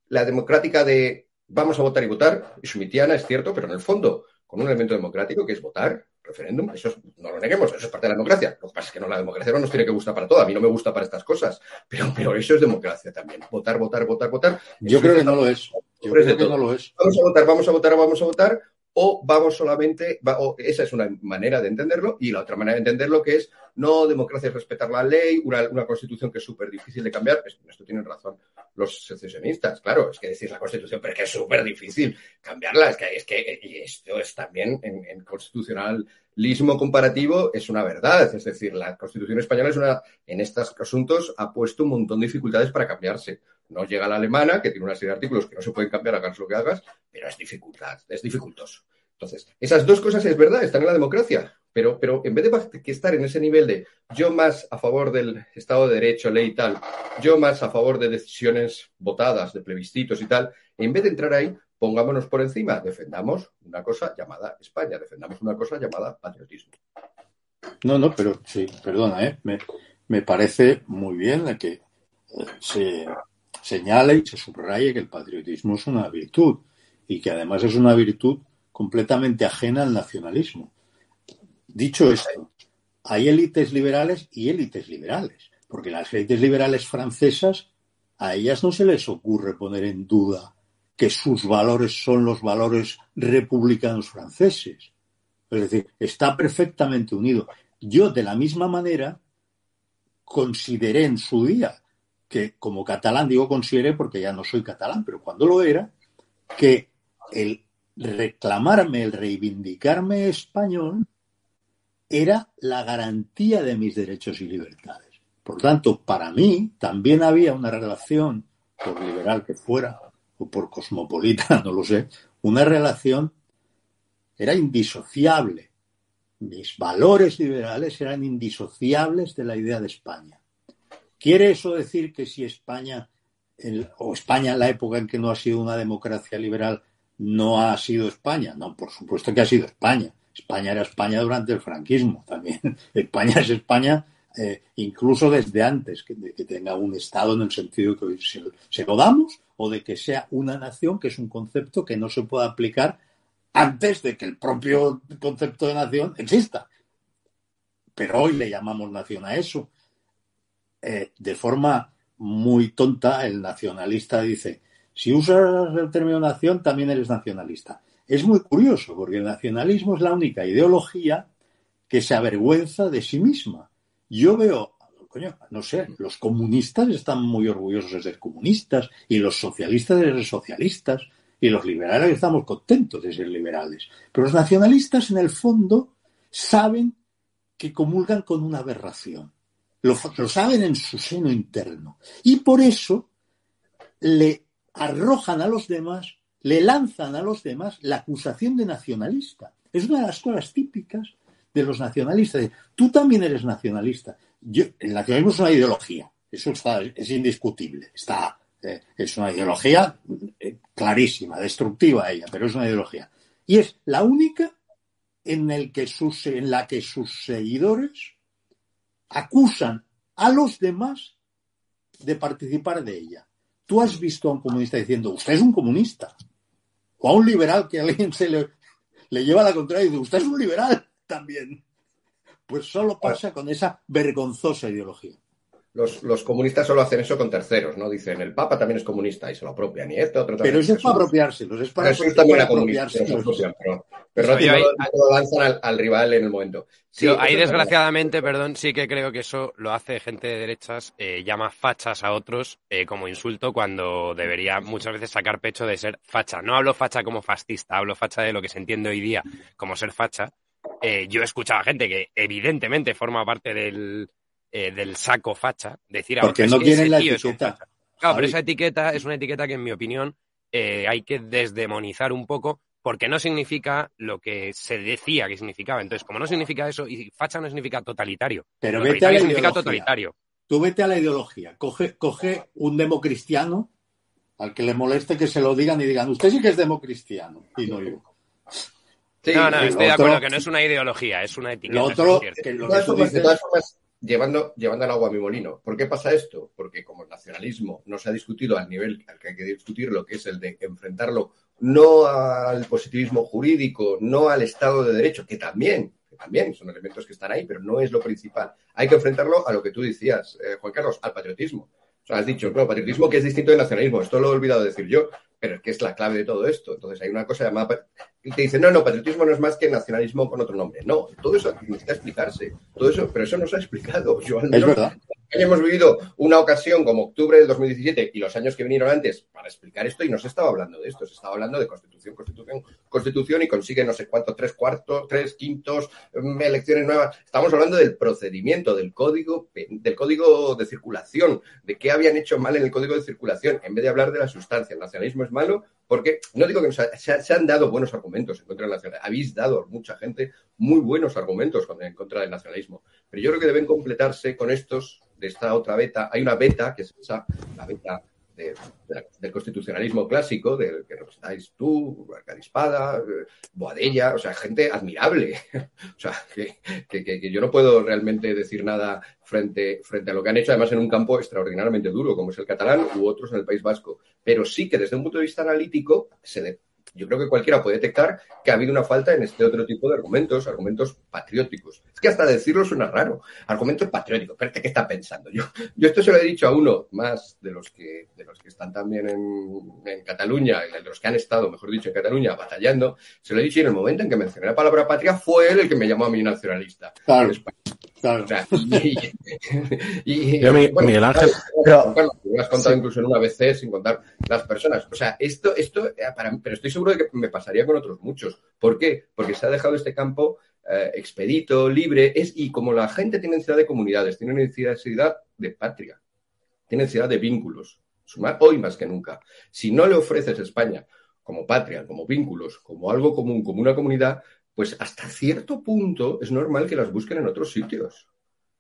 La democrática de vamos a votar y votar, y schmittiana, es cierto, pero en el fondo, con un elemento democrático que es votar, referéndum, eso es, no lo neguemos, eso es parte de la democracia. Lo que pasa es que no, la democracia no nos tiene que gustar para todo. A mí no me gusta para estas cosas, pero, pero eso es democracia también. Votar, votar, votar, votar. Yo creo que no lo es. Yo creo que no lo es. Vamos a votar, vamos a votar, vamos a votar, o vamos solamente, o esa es una manera de entenderlo, y la otra manera de entenderlo que es, no, democracia es respetar la ley, una, una constitución que es súper difícil de cambiar, esto tienen razón los secesionistas, claro, es que decir la constitución, pero es que es súper difícil cambiarla, es que, es que, y esto es también en, en constitucionalismo comparativo, es una verdad, es decir, la constitución española es una, en estos asuntos ha puesto un montón de dificultades para cambiarse. No llega la alemana, que tiene una serie de artículos que no se pueden cambiar, hagas lo que hagas, pero es dificultad, es dificultoso. Entonces, esas dos cosas es verdad, están en la democracia, pero, pero en vez de que estar en ese nivel de yo más a favor del Estado de Derecho, ley y tal, yo más a favor de decisiones votadas, de plebiscitos y tal, en vez de entrar ahí, pongámonos por encima, defendamos una cosa llamada España, defendamos una cosa llamada patriotismo. No, no, pero sí, perdona, ¿eh? me, me parece muy bien que eh, se señale y se subraye que el patriotismo es una virtud y que además es una virtud completamente ajena al nacionalismo. Dicho esto, hay élites liberales y élites liberales, porque las élites liberales francesas a ellas no se les ocurre poner en duda que sus valores son los valores republicanos franceses. Es decir, está perfectamente unido. Yo, de la misma manera, consideré en su día que como catalán, digo consideré porque ya no soy catalán, pero cuando lo era, que el reclamarme, el reivindicarme español era la garantía de mis derechos y libertades. Por tanto, para mí también había una relación, por liberal que fuera, o por cosmopolita, no lo sé, una relación era indisociable. Mis valores liberales eran indisociables de la idea de España. ¿Quiere eso decir que si España, o España en la época en que no ha sido una democracia liberal, no ha sido España? No, por supuesto que ha sido España. España era España durante el franquismo también. España es España eh, incluso desde antes de que tenga un Estado en el sentido que se, se, lo damos o de que sea una nación, que es un concepto que no se puede aplicar antes de que el propio concepto de nación exista. Pero hoy le llamamos nación a eso. Eh, de forma muy tonta, el nacionalista dice, si usas el término nación, también eres nacionalista. Es muy curioso, porque el nacionalismo es la única ideología que se avergüenza de sí misma. Yo veo, coño, no sé, los comunistas están muy orgullosos de ser comunistas y los socialistas de ser socialistas y los liberales estamos contentos de ser liberales. Pero los nacionalistas, en el fondo, saben que comulgan con una aberración. Lo, saben en su seno interno. Y por eso le arrojan a los demás, le lanzan a los demás la acusación de nacionalista. Es una de las cosas típicas de los nacionalistas. Tú también eres nacionalista. Yo, el nacionalismo es una ideología. Eso es indiscutible. Está, eh, es una ideología eh, clarísima, destructiva ella, pero es una ideología. Y es la única en, el que sus, en la que sus seguidores acusan a los demás de participar de ella. Tú has visto a un comunista diciendo, usted es un comunista. O a un liberal que a alguien se le, le lleva la contraria y dice, usted es un liberal también. Pues solo pasa con esa vergonzosa ideología los, comunistas solo hacen eso con terceros, ¿no? Dicen, el Papa también es comunista y se lo apropia, ni este otro Pero eso es para apropiárselos, es para, eso también apropiarse. Pero, pero no, lo lanzan al, rival en el momento. Sí, ahí desgraciadamente, perdón, sí que creo que eso lo hace gente de derechas, eh, llama fachas a otros eh, como insulto cuando debería muchas veces sacar pecho de ser facha. No hablo facha como fascista, hablo facha de lo que se entiende hoy día como ser facha. Eh, yo he escuchado a gente que evidentemente forma parte del, eh, del saco facha, decir Porque no quieren la etiqueta. Claro, pero esa etiqueta es una etiqueta que, en mi opinión, eh, hay que desdemonizar un poco porque no significa lo que se decía que significaba. Entonces, como no significa eso, y facha no significa totalitario. Pero vete a la significa totalitario. Tú vete a la ideología. Coge, coge un democristiano al que le moleste que se lo digan y digan, usted sí que es democristiano, y no yo. no, no, estoy de acuerdo que no es una ideología, es una etiqueta. Lo otro, que lo llevando, llevando el agua a mi molino. ¿Por qué pasa esto? Porque como el nacionalismo no se ha discutido al nivel al que hay que discutir, lo que es el de enfrentarlo no al positivismo jurídico, no al Estado de Derecho, que también, también son elementos que están ahí, pero no es lo principal. Hay que enfrentarlo a lo que tú decías, eh, Juan Carlos, al patriotismo. O sea, has dicho, claro, patriotismo que es distinto del nacionalismo. Esto lo he olvidado decir yo. pero es que es la clave de todo esto. Entonces hay una cosa llamada... Y te dicen, no, no, patriotismo no es más que nacionalismo con otro nombre. No, todo eso necesita explicarse. Todo eso, pero eso no se ha explicado. Yo al Es menos verdad. hemos vivido una ocasión como octubre del 2017 y los años que vinieron antes para explicar esto y no se estaba hablando de esto, se estaba hablando de constitución, constitución, constitución y consigue no sé cuánto, tres cuartos, tres quintos, mm, elecciones nuevas. Estamos hablando del procedimiento, del código, pe- del código de circulación, de qué habían hecho mal en el código de circulación, en vez de hablar de la sustancia. El nacionalismo es malo porque, no digo que se, se- han dado buenos argumentos en contra del nacionalismo, habéis dado mucha gente muy buenos argumentos en contra del nacionalismo, pero yo creo que deben completarse con estos de esta otra beta. Hay una beta, que es esa, la beta del constitucionalismo clásico, del que representáis tú, Arcadispada, eh, Boadella, o sea, gente admirable. o sea, que- que- que yo no puedo realmente decir nada frente, frente a lo que han hecho, además en un campo extraordinariamente duro, como es el catalán u otros en el País Vasco. Pero sí que desde un punto de vista analítico, se de- yo creo que cualquiera puede detectar que ha habido una falta en este otro tipo de argumentos, argumentos patrióticos. Es que hasta decirlo suena raro. Argumentos patrióticos. Espérate, ¿qué está pensando? Yo, yo esto se lo he dicho a uno más de los que, de los que están también en, en Cataluña, de los que han estado, mejor dicho, en Cataluña, batallando. Se lo he dicho y en el momento en que mencioné la palabra patria fue él el que me llamó a mí nacionalista. Claro. Claro. O sea, y, y- Yo, bueno, Miguel Ángel, Pero- me lo has contado Sí. incluso en una ABC sin contar las personas. O sea, esto, esto, eh, para, pero estoy seguro de que me pasaría con otros muchos. ¿Por qué? Porque se ha dejado este campo eh, expedito, libre, es, y como la gente tiene necesidad de comunidades, tiene necesidad de patria, tiene necesidad de vínculos, sumar hoy más que nunca. Si no le ofreces España como patria, como vínculos, como algo común, como una comunidad, pues hasta cierto punto es normal que las busquen en otros sitios.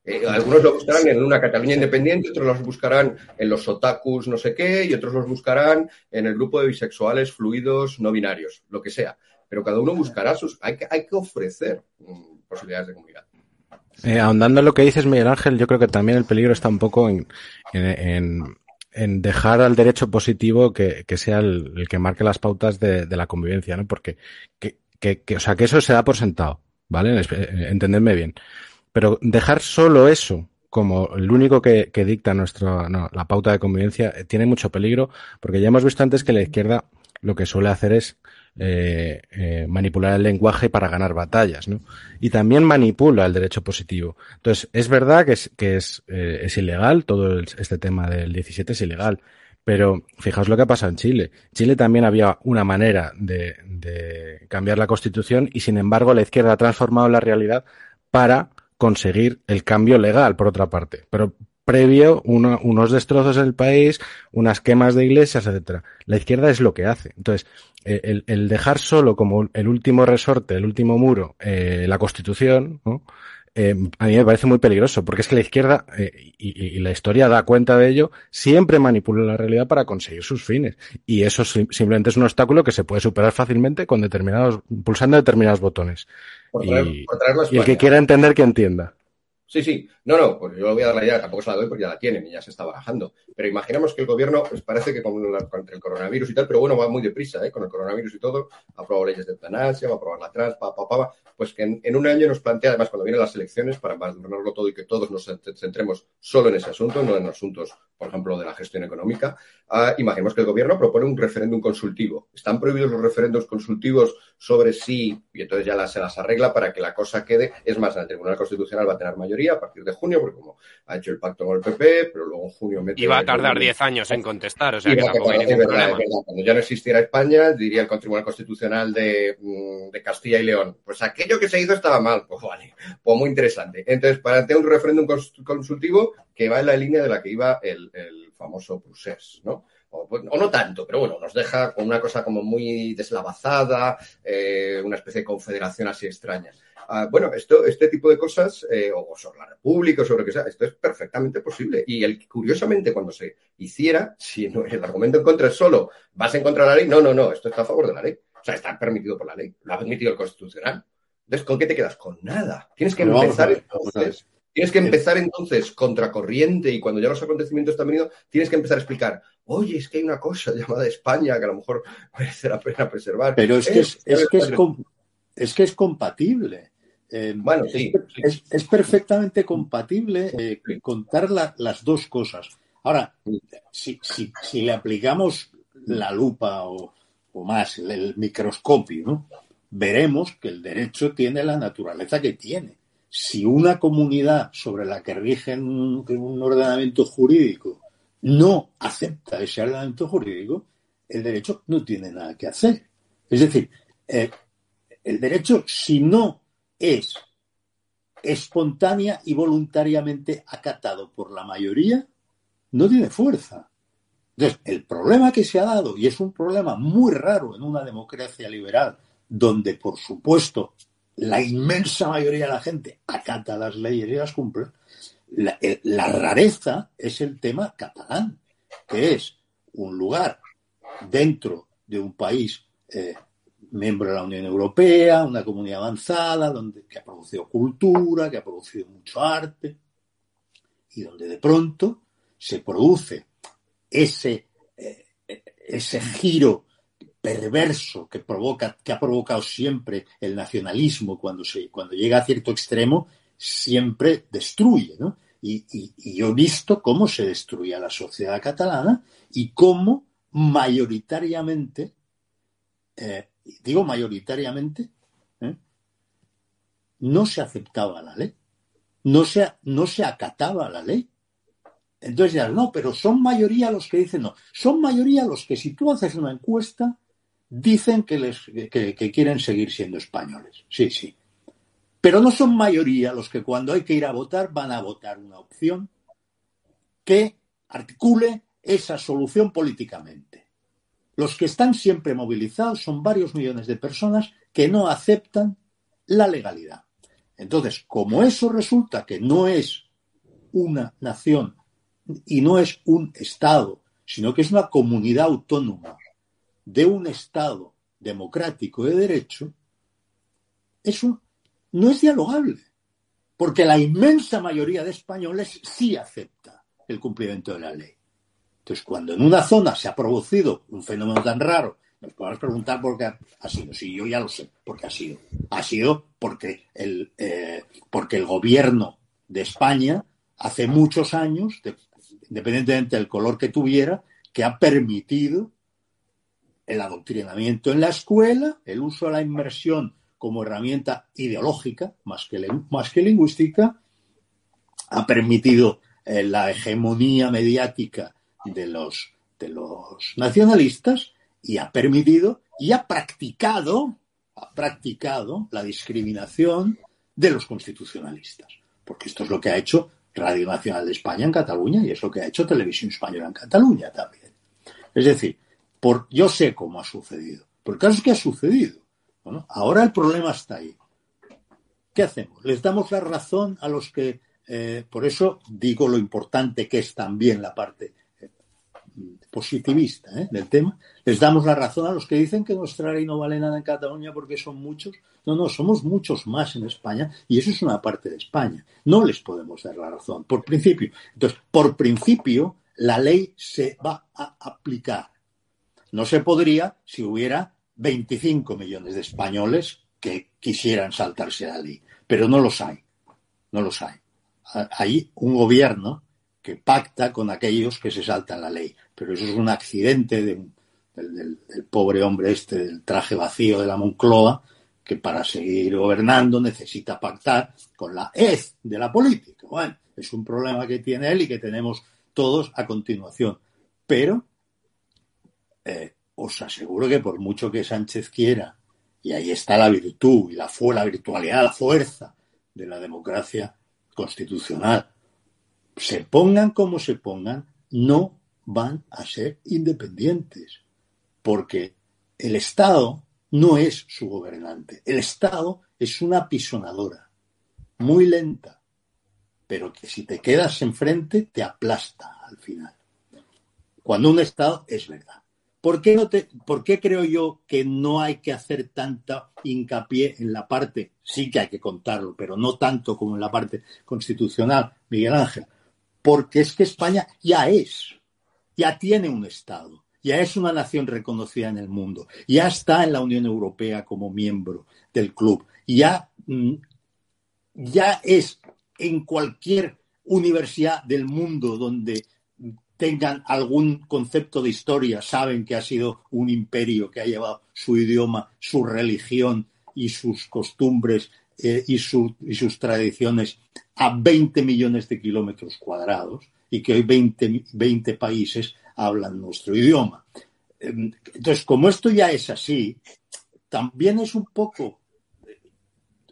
Eh, algunos lo buscarán en una Cataluña independiente, otros los buscarán en los otakus no sé qué, y otros los buscarán en el grupo de bisexuales, fluidos, no binarios, lo que sea. Pero cada uno buscará sus... Hay que, hay que ofrecer mm, posibilidades de comunidad. eh, ahondando en lo que dices, Miguel Ángel, yo creo que también el peligro está un poco en, en, en- dejar al derecho positivo que, que sea el, el que marque las pautas de, de la convivencia, ¿no? Porque, que, que, o sea, que eso se da por sentado, ¿vale? Eh, Entendedme bien. Pero dejar solo eso como el único que, dicta nuestro, no, la pauta de convivencia eh, tiene mucho peligro, porque ya hemos visto antes que la izquierda lo que suele hacer es eh, eh, manipular el lenguaje para ganar batallas, ¿no? Y también manipula el derecho positivo. Entonces, es verdad que es, que es, es ilegal, todo el- este tema del 17 es ilegal, pero fijaos lo que ha pasado en Chile. Chile también había una manera de, de cambiar la constitución y, sin embargo, la izquierda ha transformado la realidad para conseguir el cambio legal, por otra parte. Pero previo, uno- unos destrozos en el país, unas quemas de iglesias, etcétera. La izquierda es lo que hace. Entonces, eh, el, el dejar solo como el último resorte, el último muro, eh, la Constitución, ¿no? Eh, a mí me parece muy peligroso, porque es que la izquierda, eh, y, la historia da cuenta de ello, siempre manipula la realidad para conseguir sus fines. Y eso sim- simplemente es un obstáculo que se puede superar fácilmente con determinados, pulsando determinados botones. Y- el que quiera entender, que entienda. Sí, sí. No, no, pues yo voy a dar la idea, tampoco se la doy porque ya la tienen y ya se está barajando. Pero imaginamos que el gobierno, pues parece que con la- contra el coronavirus y tal, pero bueno, va muy deprisa, ¿eh? Con el coronavirus y todo, ha aprobado leyes de eutanasia, va a aprobar la trans, pa, pa, pa, pues que en, un año nos plantea, además, cuando vienen las elecciones, para adornarlo todo y que todos nos cent- centremos solo en ese asunto, no en asuntos, por ejemplo, de la gestión económica, ah, imaginemos que el gobierno propone un referéndum consultivo. Están prohibidos los referéndums consultivos sobre sí, y entonces ya las- se las arregla para que la cosa quede. Es más, el Tribunal Constitucional va a tener mayoría a partir de junio, porque como ha hecho el pacto con el PP, pero luego en junio mete... Y va a tardar 10 años en contestar, o sea que tampoco hay ningún verdad, problema. es verdad. Cuando ya no existiera España, diría el Tribunal Constitucional de, mm, de Castilla y León, pues aquello que se hizo estaba mal. Pues vale, pues muy interesante. Entonces, para tener un referéndum cons- consultivo que va en la línea de la que iba el, el famoso Prusés, ¿no? O, pues, o no tanto, pero bueno, nos deja con una cosa como muy deslavazada, eh, una especie de confederación así extraña. Ah, bueno, esto, este tipo de cosas, eh, o sobre la República, o sobre lo que sea, esto es perfectamente posible. Y el, curiosamente, cuando se hiciera, si no, el argumento en contra es solo vas en contra de la ley, no, no, no, esto está a favor de la ley. O sea, está permitido por la ley, lo ha permitido el Constitucional. Entonces, ¿con qué te quedas? Con nada. Tienes que vamos empezar entonces. Tienes que empezar entonces contracorriente y cuando ya los acontecimientos te han venido, tienes que empezar a explicar, oye, es que hay una cosa llamada España que a lo mejor merece la pena preservar. Pero es que es, Eh, es que es, com- que compatible. Eh, Bueno, sí, es, sí. es- es perfectamente compatible eh, contar la- las dos cosas. Ahora, si, si, si le aplicamos la lupa o, o más, el, el microscopio, ¿no? veremos que el derecho tiene la naturaleza que tiene. Si una comunidad sobre la que rige un, un ordenamiento jurídico no acepta ese ordenamiento jurídico, el derecho no tiene nada que hacer. Es decir, eh, el derecho, si no es espontánea y voluntariamente acatado por la mayoría, no tiene fuerza. Entonces, el problema que se ha dado, y es un problema muy raro en una democracia liberal, donde, por supuesto, la inmensa mayoría de la gente acata las leyes y las cumple, la, la rareza es el tema catalán, que es un lugar dentro de un país eh, miembro de la Unión Europea, una comunidad avanzada, donde, que ha producido cultura, que ha producido mucho arte, y donde de pronto se produce ese, eh, ese giro perverso que provoca, que ha provocado siempre el nacionalismo cuando se, cuando llega a cierto extremo, siempre destruye, ¿no? Y, y, yo he visto cómo se destruía la sociedad catalana y cómo mayoritariamente, eh, digo mayoritariamente, ¿eh? no se aceptaba la ley, no se, no se acataba la ley. Entonces ya, no, pero son mayoría los que dicen no. Son mayoría los que si tú haces una encuesta, dicen que, les, que, quieren seguir siendo españoles. Sí, sí. Pero no son mayoría los que cuando hay que ir a votar van a votar una opción que articule esa solución políticamente. Los que están siempre movilizados son varios millones de personas que no aceptan la legalidad. Entonces, como eso resulta que no es una nación y no es un Estado, sino que es una comunidad autónoma de un Estado democrático de derecho, eso no es dialogable, porque la inmensa mayoría de españoles sí acepta el cumplimiento de la ley. Entonces, cuando en una zona se ha producido un fenómeno tan raro, nos podemos preguntar por qué ha sido. Sí, yo ya lo sé por qué ha sido. Ha sido porque el, eh, porque el gobierno de España hace muchos años, de, independientemente del color que tuviera, que ha permitido el adoctrinamiento en la escuela, el uso de la inmersión como herramienta ideológica más que, lingüística, ha permitido eh, la hegemonía mediática de los, de los nacionalistas y ha permitido y ha practicado, ha practicado la discriminación de los constitucionalistas. Porque esto es lo que ha hecho Radio Nacional de España en Cataluña y es lo que ha hecho Televisión Española en Cataluña también. Es decir, por, yo sé cómo ha sucedido. Pero el caso es que ha sucedido. Bueno, ahora el problema está ahí. ¿Qué hacemos? ¿Les damos la razón a los que... Eh, por eso digo lo importante que es también la parte positivista ¿eh? del tema, les damos la razón a los que dicen que nuestra ley no vale nada en Cataluña porque son muchos. No, no, somos muchos más en España y eso es una parte de España. No les podemos dar la razón, por principio. Entonces, por principio, la ley se va a aplicar. No se podría si hubiera 25 millones de españoles que quisieran saltarse la ley, pero no los hay. No los hay. Hay un gobierno que pacta con aquellos que se saltan la ley. Pero eso es un accidente de, del, del, pobre hombre este del traje vacío de la Moncloa, que para seguir gobernando necesita pactar con la hez de la política. Bueno, es un problema que tiene él y que tenemos todos a continuación. Pero eh, os aseguro que por mucho que Sánchez quiera, y ahí está la virtud y la, la virtualidad, la fuerza de la democracia constitucional, se pongan como se pongan, no van a ser independientes, porque el Estado no es su gobernante. El Estado es una pisonadora, muy lenta, pero que si te quedas enfrente te aplasta al final. Cuando un Estado es verdad. ¿Por qué, no te, ¿Por qué creo yo que no hay que hacer tanta hincapié en la parte, sí que hay que contarlo, pero no tanto como en la parte constitucional, Miguel Ángel? porque es que España ya es, ya tiene un Estado, ya es una nación reconocida en el mundo, ya está en la Unión Europea como miembro del club, ya, mm, ya es en cualquier universidad del mundo donde tengan algún concepto de historia, saben que ha sido un imperio que ha llevado su idioma, su religión y sus costumbres eh, y, y, sus tradiciones a 20 millones de kilómetros cuadrados y que hoy 20, 20 países hablan nuestro idioma. Em, entonces, como esto ya es así, también es un poco,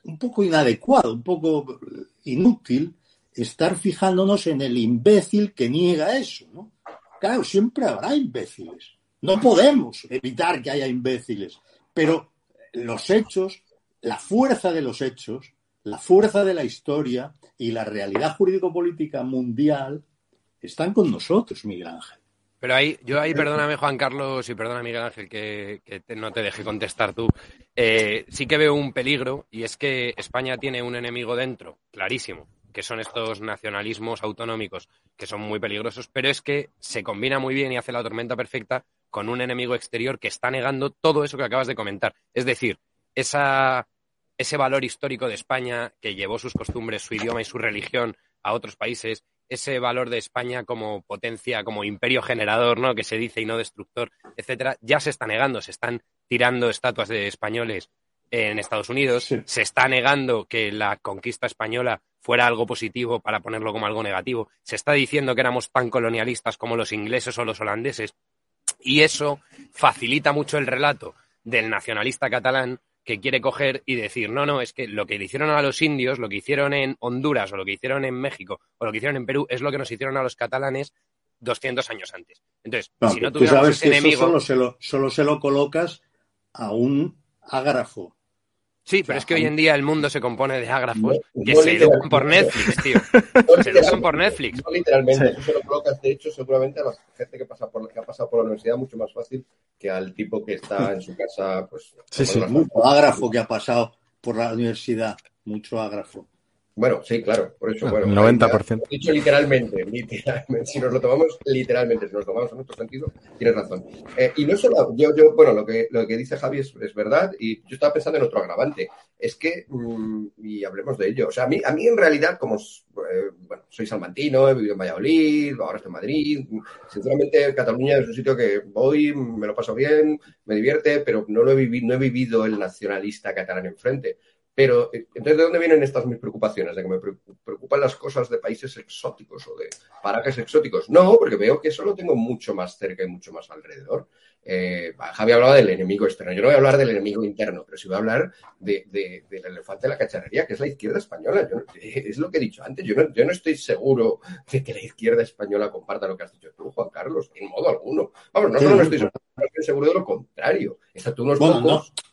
un poco inadecuado, un poco inútil estar fijándonos en el imbécil que niega eso, ¿no? Claro, siempre habrá imbéciles. No podemos evitar que haya imbéciles, pero los hechos, la fuerza de los hechos, la fuerza de la historia y la realidad jurídico-política mundial están con nosotros, Miguel Ángel. Pero ahí, yo ahí, perdóname Juan Carlos y perdona Miguel Ángel que, no te deje contestar tú, eh, sí que veo un peligro y es que España tiene un enemigo dentro, clarísimo, que son estos nacionalismos autonómicos que son muy peligrosos, pero es que se combina muy bien y hace la tormenta perfecta con un enemigo exterior que está negando todo eso que acabas de comentar. Es decir, ese valor histórico de España que llevó sus costumbres, su idioma y su religión a otros países, ese valor de España como potencia, como imperio generador, ¿no? Que se dice y no destructor, etcétera, ya se está negando, se están tirando estatuas de españoles en Estados Unidos, se está negando que la conquista española fuera algo positivo para ponerlo como algo negativo, se está diciendo que éramos tan colonialistas como los ingleses o los holandeses, y eso facilita mucho el relato del nacionalista catalán que quiere coger y decir, no, no, es que lo que le hicieron a los indios, lo que hicieron en Honduras o lo que hicieron en México o lo que hicieron en Perú es lo que nos hicieron a los catalanes 200 años antes. Entonces, si no tuviéramos ese enemigo... Solo se, lo, solo se lo colocas a un ágrafo Sí, pero es que hoy en día el mundo se compone de ágrafos que se educan por Netflix, tío. se educan por Netflix. No literalmente, eso se lo colocas, de hecho, seguramente a la gente que, pasa por, que ha pasado por la universidad mucho más fácil que al tipo que está en su casa, pues... Sí, sí, mucho ágrafo que ha pasado por la universidad, mucho ágrafo. Bueno, sí, claro, por eso, bueno. 90%. Dicho literalmente, literalmente, si nos lo tomamos literalmente, si nos lo tomamos en nuestro sentido, tienes razón. Eh, y no solo, yo, yo, bueno, lo que, lo que dice Javi es, verdad, y yo estaba pensando en otro agravante, es que, mm, y hablemos de ello, o sea, a mí, a mí en realidad, como, eh, bueno, soy salmantino, he vivido en Valladolid, ahora estoy en Madrid, sinceramente Cataluña es un sitio que voy, me lo paso bien, me divierte, pero no lo he vivido, no he vivido el nacionalista catalán enfrente. Pero, eh, entonces, ¿de dónde vienen estas mis preocupaciones? ¿De que me preocupan las cosas de países exóticos o de parajes exóticos? No, porque veo que eso lo tengo mucho más cerca y mucho más alrededor. Eh, Javi hablaba del enemigo externo. Yo no voy a hablar del enemigo interno, pero sí voy a hablar de, del elefante de la cacharrería, que es la izquierda española. es lo que he dicho antes. Yo no, yo no estoy seguro de que la izquierda española comparta lo que has dicho tú, Juan Carlos, en modo alguno. Vamos, no solo no estoy seguro, estoy seguro de lo contrario. Excepto unos pocos. No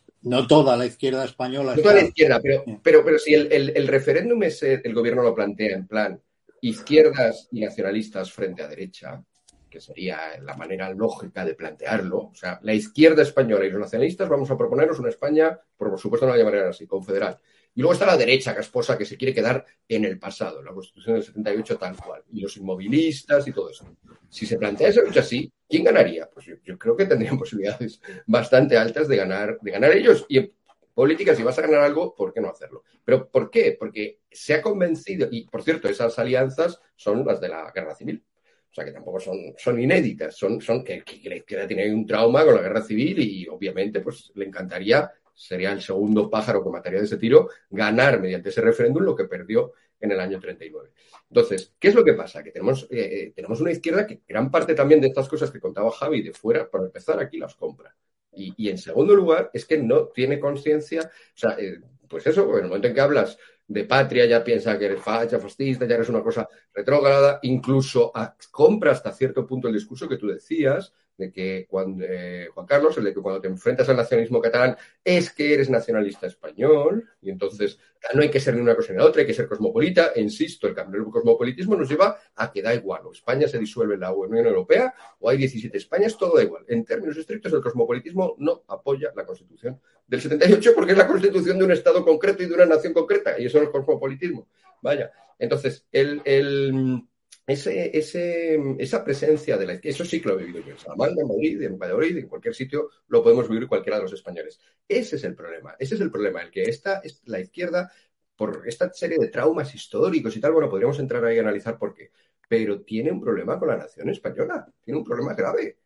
toda la izquierda española. No toda la izquierda, pero, pero, pero si el, el, referéndum ese, el gobierno lo plantea en plan izquierdas y nacionalistas frente a derecha, que sería la manera lógica de plantearlo. O sea, la izquierda española y los nacionalistas vamos a proponeros una España, por supuesto no la llamarán así, confederal. Y luego está la derecha casposa que se quiere quedar en el pasado, la Constitución del 78 tal cual, y los inmovilistas y todo eso. Si se plantea esa lucha así, ¿quién ganaría? Pues yo, creo que tendrían posibilidades bastante altas de ganar, de ganar ellos. Y en política, si vas a ganar algo, ¿por qué no hacerlo? Pero ¿por qué? Porque se ha convencido, y por cierto, esas alianzas son las de la guerra civil. O sea, que tampoco son, son inéditas, son, son que, que, que tiene un trauma con la guerra civil y obviamente pues le encantaría sería el segundo pájaro que mataría de ese tiro, ganar mediante ese referéndum lo que perdió en el año 39. Entonces, ¿qué es lo que pasa? Que tenemos, eh, eh, tenemos una izquierda que gran parte también de estas cosas que contaba Javi de fuera, para empezar, aquí las compra. Y, en segundo lugar, es que no tiene conciencia, o sea, eh, pues eso, en el momento en que hablas de patria ya piensa que eres facha, fascista, ya eres una cosa retrógrada, incluso compra hasta cierto punto el discurso que tú decías, de que cuando, eh, Juan Carlos, el de que cuando te enfrentas al nacionalismo catalán es que eres nacionalista español y entonces no hay que ser ni una cosa ni la otra, hay que ser cosmopolita. Insisto, el cambio del cosmopolitismo nos lleva a que da igual, o España se disuelve en la Unión Europea o hay 17 Españas, todo da igual. En términos estrictos, el cosmopolitismo no apoya la Constitución del 78 porque es la Constitución de un Estado concreto y de una nación concreta y eso no es cosmopolitismo. Vaya, entonces, el, el ese, ese, esa presencia de la izquierda, eso sí que lo he vivido yo en Salamanca, en Madrid, en Valladolid, en cualquier sitio, lo podemos vivir cualquiera de los españoles. Ese es el problema, ese es el problema, el que esta, la izquierda, por esta serie de traumas históricos y tal, bueno, podríamos entrar ahí a analizar por qué. pero tiene un problema con la nación española, tiene un problema grave.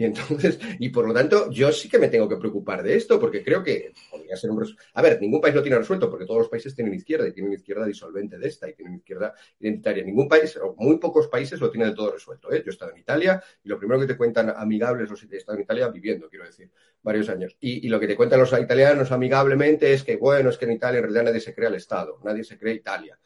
Y entonces, y por lo tanto, yo sí que me tengo que preocupar de esto, porque creo que podría ser un A ver, ningún país lo tiene resuelto, porque todos los países tienen izquierda y tienen izquierda disolvente de esta y tienen izquierda identitaria. Ningún país, o muy pocos países lo tienen de todo resuelto. ¿eh? Yo he estado en Italia y lo primero que te cuentan amigables los he estado en Italia viviendo, quiero decir, varios años. Y, y lo que te cuentan los italianos amigablemente es que, bueno, es que en Italia en realidad nadie se crea el Estado, nadie se cree Italia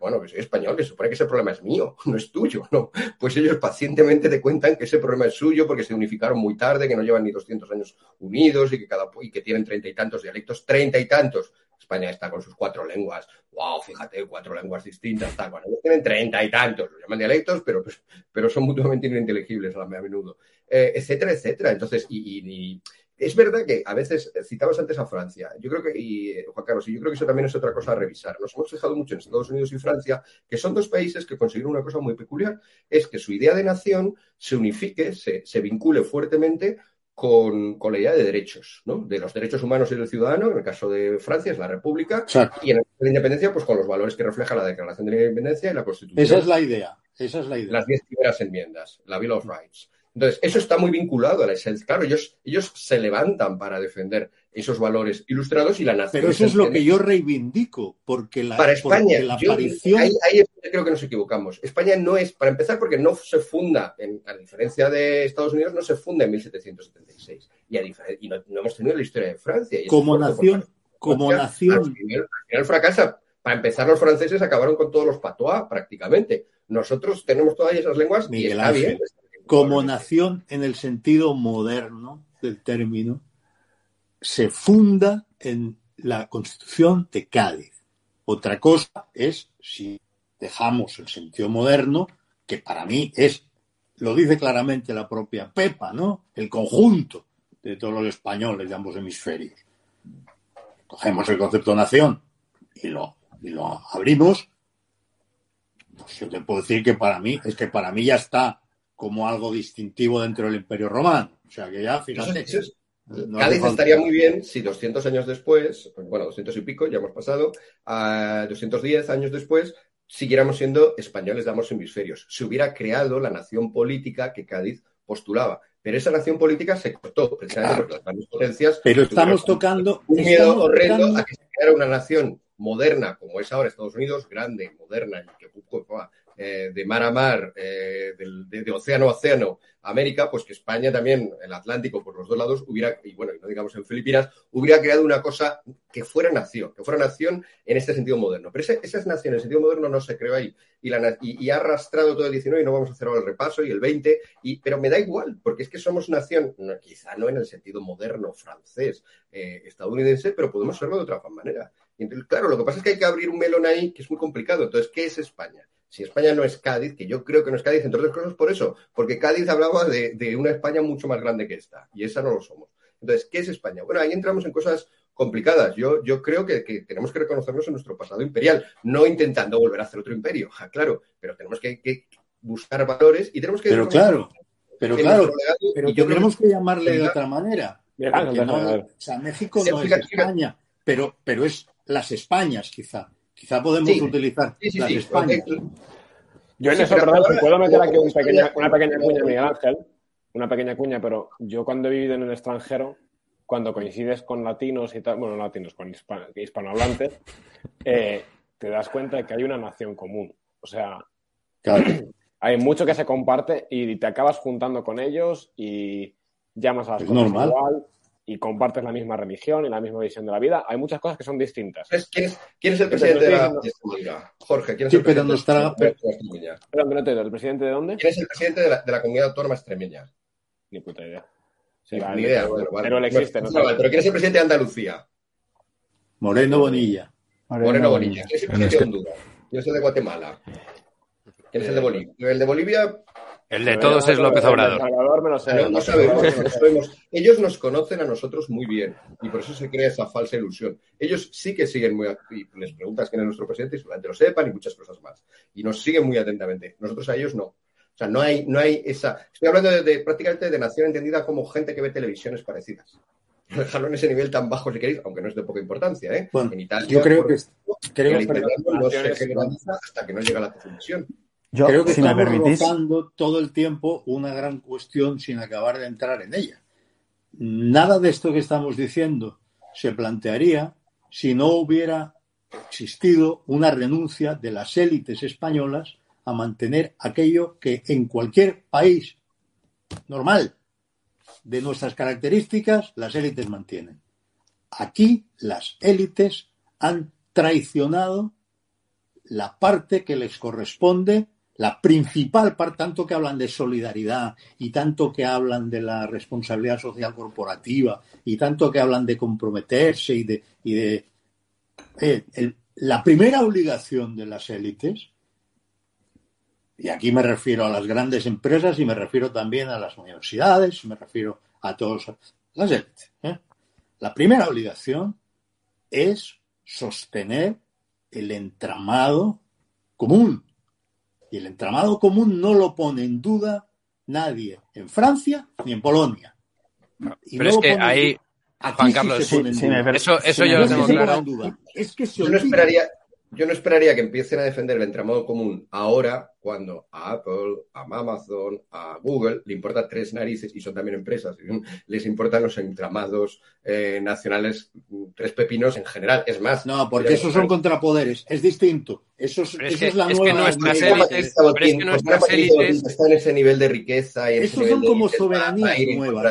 bueno, que soy español, que supone que ese problema es mío, no es tuyo, ¿no? Pues ellos pacientemente te cuentan que ese problema es suyo porque se unificaron muy tarde, que no llevan ni 200 años unidos y que, cada, y que tienen treinta y tantos dialectos, treinta y tantos. España está con sus cuatro lenguas, wow, fíjate, cuatro lenguas distintas, tal, bueno, ellos tienen treinta y tantos, lo llaman dialectos, pero, pero son mutuamente ininteligibles a menudo, eh, etcétera, etcétera. Entonces, y, y es verdad que a veces eh, citamos antes a Francia. Yo creo que, y eh, Juan Carlos, y yo creo que eso también es otra cosa a revisar. Nos hemos fijado mucho en Estados Unidos y Francia, que son dos países que consiguieron una cosa muy peculiar, es que su idea de nación se unifique, se, se vincule fuertemente con, con, la idea de derechos, ¿no? De los derechos humanos y del ciudadano, en el caso de Francia es la República, Exacto. y en el caso de la independencia, pues con los valores que refleja la Declaración de la Independencia y la Constitución. Esa es la idea, esa es la idea. Las diez primeras enmiendas, la Bill of Rights. Entonces, eso está muy vinculado a la esencia. Claro, ellos, ellos se levantan para defender esos valores ilustrados y la nación. Pero eso es lo que yo reivindico, porque la, para España, la yo, aparición... ahí, ahí, creo que nos equivocamos. España no es, para empezar, porque no se funda, en, a diferencia de Estados Unidos, no se funda en 1776. Y, a y no, no, hemos tenido la historia de Francia. Y como nación, como Francia, nación. Al final, al final fracasa. Para empezar, los franceses acabaron con todos los patois, prácticamente. Nosotros tenemos todas esas lenguas Miguel y está Ángel. bien. Como nación en el sentido moderno del término, se funda en la Constitución de Cádiz. Otra cosa es si dejamos el sentido moderno, que para mí es, lo dice claramente la propia Pepa, ¿no? El conjunto de todos los españoles de ambos hemisferios. Cogemos el concepto de nación y lo, y lo abrimos. Pues yo te puedo decir que para mí, es que para mí ya está como algo distintivo dentro del Imperio Romano. O sea que ya, fíjate. No Cádiz estaría muy bien si 200 años después, bueno, 200 y pico, ya hemos pasado, a 210 años después, siguiéramos siendo españoles de ambos hemisferios. Se hubiera creado la nación política que Cádiz postulaba. Pero esa nación política se cortó, precisamente porque las grandes potencias. Pero estamos tocando. Un miedo estamos horrendo tocando... a que se creara una nación moderna, como es ahora Estados Unidos, grande, moderna, y que eh, de mar a mar, eh, de, océano a océano, América, pues que España también, el Atlántico por los dos lados, hubiera, y bueno, no digamos en Filipinas, hubiera creado una cosa que fuera nación, que fuera nación en este sentido moderno. Pero ese, esa nación en el sentido moderno no se creó ahí. Y, la, y, ha arrastrado todo el 19 y no vamos a hacer ahora el repaso y el 20, y, pero me da igual, porque es que somos nación, quizá no en el sentido moderno francés, eh, estadounidense, pero podemos serlo de otra manera. Claro, lo que pasa es que hay que abrir un melón ahí que es muy complicado. Entonces, ¿qué es España? Si España no es Cádiz, que yo creo que no es Cádiz, entre otras cosas por eso, porque Cádiz hablaba de, de, una España mucho más grande que esta, y esa no lo somos. Entonces, ¿qué es España? Bueno, ahí entramos en cosas complicadas. Yo, yo creo que, que tenemos que reconocernos en nuestro pasado imperial, no intentando volver a hacer otro imperio, ja, claro, pero tenemos que, que, buscar valores y tenemos que... Pero claro, pero claro, pero yo tenemos que, que llamarle de otra manera. No, o sea, México no es España, pero, pero es las Españas, quizá. Quizá podemos sí, utilizar sí, sí, las. Yo en eso, perdón, si puedo meter aquí un pequeña, una pequeña cuña, Miguel Ángel, una pequeña cuña, pero yo cuando he vivido en el extranjero, cuando coincides con latinos y tal, bueno, no latinos, con hispano, hispanohablantes, eh, te das cuenta de que hay una nación común. O sea, claro. hay mucho que se comparte y te acabas juntando con ellos y llamas a las es cosas normal. igual y compartes la misma religión y la misma visión de la vida. Hay muchas cosas que son distintas. ¿Quién es, quién es el presidente de la comunidad? Jorge, ¿quién es sí, el presidente pero no está... de la extremeña? Perdón, que no te ¿El presidente de dónde? ¿Quién es el presidente de la, de la comunidad autónoma extremeña? Ni puta idea. Sí, Ni idea, bueno, vale. Pero él existe, no, no, no Pero ¿quién es el presidente de Andalucía? Moreno Bonilla. Moreno, Moreno Bonilla. ¿Quién es el presidente de Honduras? ¿Quién es el de Guatemala? ¿Quién es el de Bolivia? El de Bolivia el de todos es López Obrador. No, no sabemos, no sabemos. Ellos nos conocen a nosotros muy bien y por eso se crea esa falsa ilusión. Ellos sí que siguen muy y les preguntas quién es nuestro presidente y seguramente lo sepan y muchas cosas más. Y nos siguen muy atentamente. Nosotros a ellos no. O sea, no hay, no hay esa. Estoy hablando de, de prácticamente de nación entendida como gente que ve televisiones parecidas. Dejarlo en ese nivel tan bajo si queréis, aunque no es de poca importancia, ¿eh? Bueno, en Italia, yo creo que, creo el italiano no se generaliza hasta que no llega a la televisión. Yo, Creo que si me estamos permitís, rozando todo el tiempo una gran cuestión sin acabar de entrar en ella. Nada de esto que estamos diciendo se plantearía si no hubiera existido una renuncia de las élites españolas a mantener aquello que en cualquier país normal de nuestras características las élites mantienen. Aquí las élites han traicionado la parte que les corresponde, la principal parte, tanto que hablan de solidaridad y tanto que hablan de la responsabilidad social corporativa y tanto que hablan de comprometerse y de... Y de eh, la primera obligación de las élites, y aquí me refiero a las grandes empresas y me refiero también a las universidades, me refiero a todas las élites. ¿eh? La primera obligación es sostener el entramado común. Y el entramado común no lo pone en duda nadie en Francia ni en Polonia. Y Pero no es que ahí, Juan sí Carlos, se pone en sí, per- Eso, yo lo es que tengo se claro. es que se Yo no olvida. esperaría, yo no esperaría que empiecen a defender el entramado común ahora, cuando a Apple, a Amazon, a Google le importa tres narices y son también empresas. y Les importan los entramados eh, nacionales, tres pepinos en general. Es más, No, porque esos son contrapoderes. Es distinto. Eso es, que- es la es que nueva. nuestras élites- pero es que nuestras élites- en ese nivel de riqueza y Esos son como nuevas,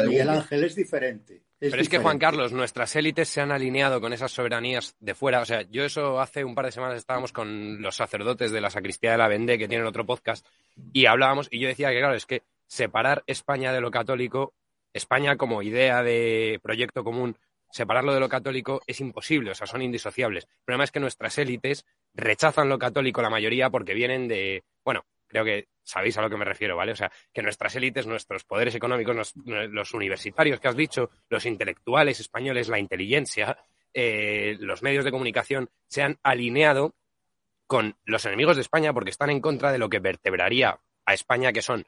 de Miguel. Ángel, es diferente. Pero es que, Juan. Carlos, nuestras élites se han alineado con esas soberanías de fuera. O sea, yo eso hace un par de semanas estábamos con los sacerdotes de la sacristía de la Vendée, que tienen otro podcast, y hablábamos, y yo decía que, claro, es que separar España de lo católico, España como idea de proyecto común, separarlo de lo católico es imposible, o sea, son indisociables. El problema es que nuestras élites rechazan lo católico la mayoría porque vienen de, bueno, creo que sabéis a lo que me refiero, ¿vale? O sea, que nuestras élites, nuestros poderes económicos, los universitarios que has dicho, los intelectuales españoles, la inteligencia, eh, los medios de comunicación, se han alineado con los enemigos de España porque están en contra de lo que vertebraría a España, que son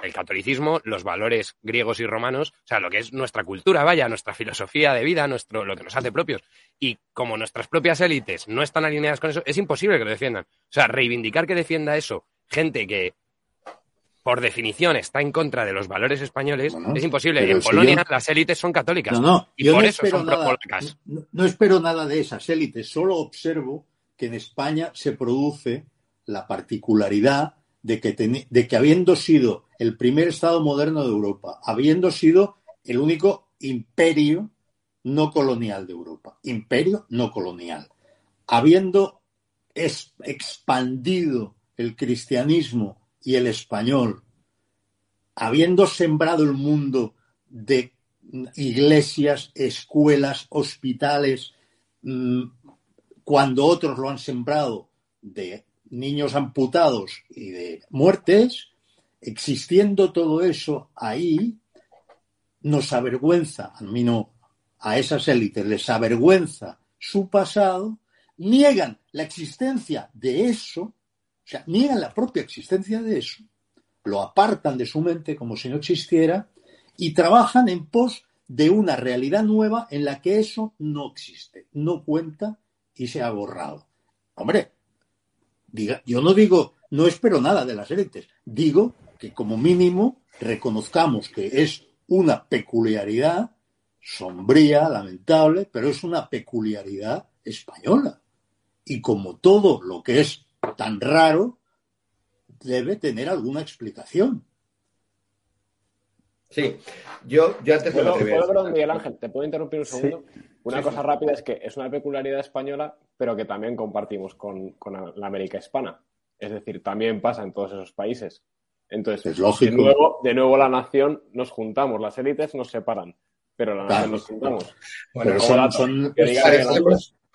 el catolicismo, los valores griegos y romanos, o sea, lo que es nuestra cultura, vaya, nuestra filosofía de vida, nuestro, lo que nos hace propios. Y como nuestras propias élites no están alineadas con eso, es imposible que lo defiendan. O sea, reivindicar que defienda eso gente que, por definición, está en contra de los valores españoles, Bueno, es imposible. En si Polonia yo- las élites son católicas. No, no, y yo por no eso son nada, no, no espero nada de esas élites, solo observo que en España se produce la particularidad de que, teni- de que habiendo sido el primer Estado moderno de Europa, habiendo sido el único imperio no colonial de Europa, imperio no colonial, habiendo es- expandido el cristianismo y el español, habiendo sembrado el mundo de iglesias, escuelas, hospitales, mm, cuando otros lo han sembrado de niños amputados y de muertes, existiendo todo eso ahí, nos avergüenza, a mí no, a esas élites les avergüenza su pasado, niegan la existencia de eso, o sea, niegan la propia existencia de eso, lo apartan de su mente como si no existiera y trabajan en pos de una realidad nueva en la que eso no existe, no cuenta y se ha borrado. Hombre, diga, yo no digo, no espero nada de las élites, digo que como mínimo reconozcamos que es una peculiaridad sombría, lamentable, pero es una peculiaridad española. Y como todo lo que es tan raro, debe tener alguna explicación. Sí, yo, yo antes me ¿Puedo, atreví a puedo, decir- perdón, Miguel Ángel, ¿te puedo interrumpir un Sí. segundo? Una Sí, cosa sí. rápida es que es una peculiaridad española, pero que también compartimos con, con la América hispana. Es decir, también pasa en todos esos países. Entonces, Es lógico. De, nuevo, de nuevo la nación nos juntamos, las élites nos separan, pero la nación nos juntamos. Bueno, son,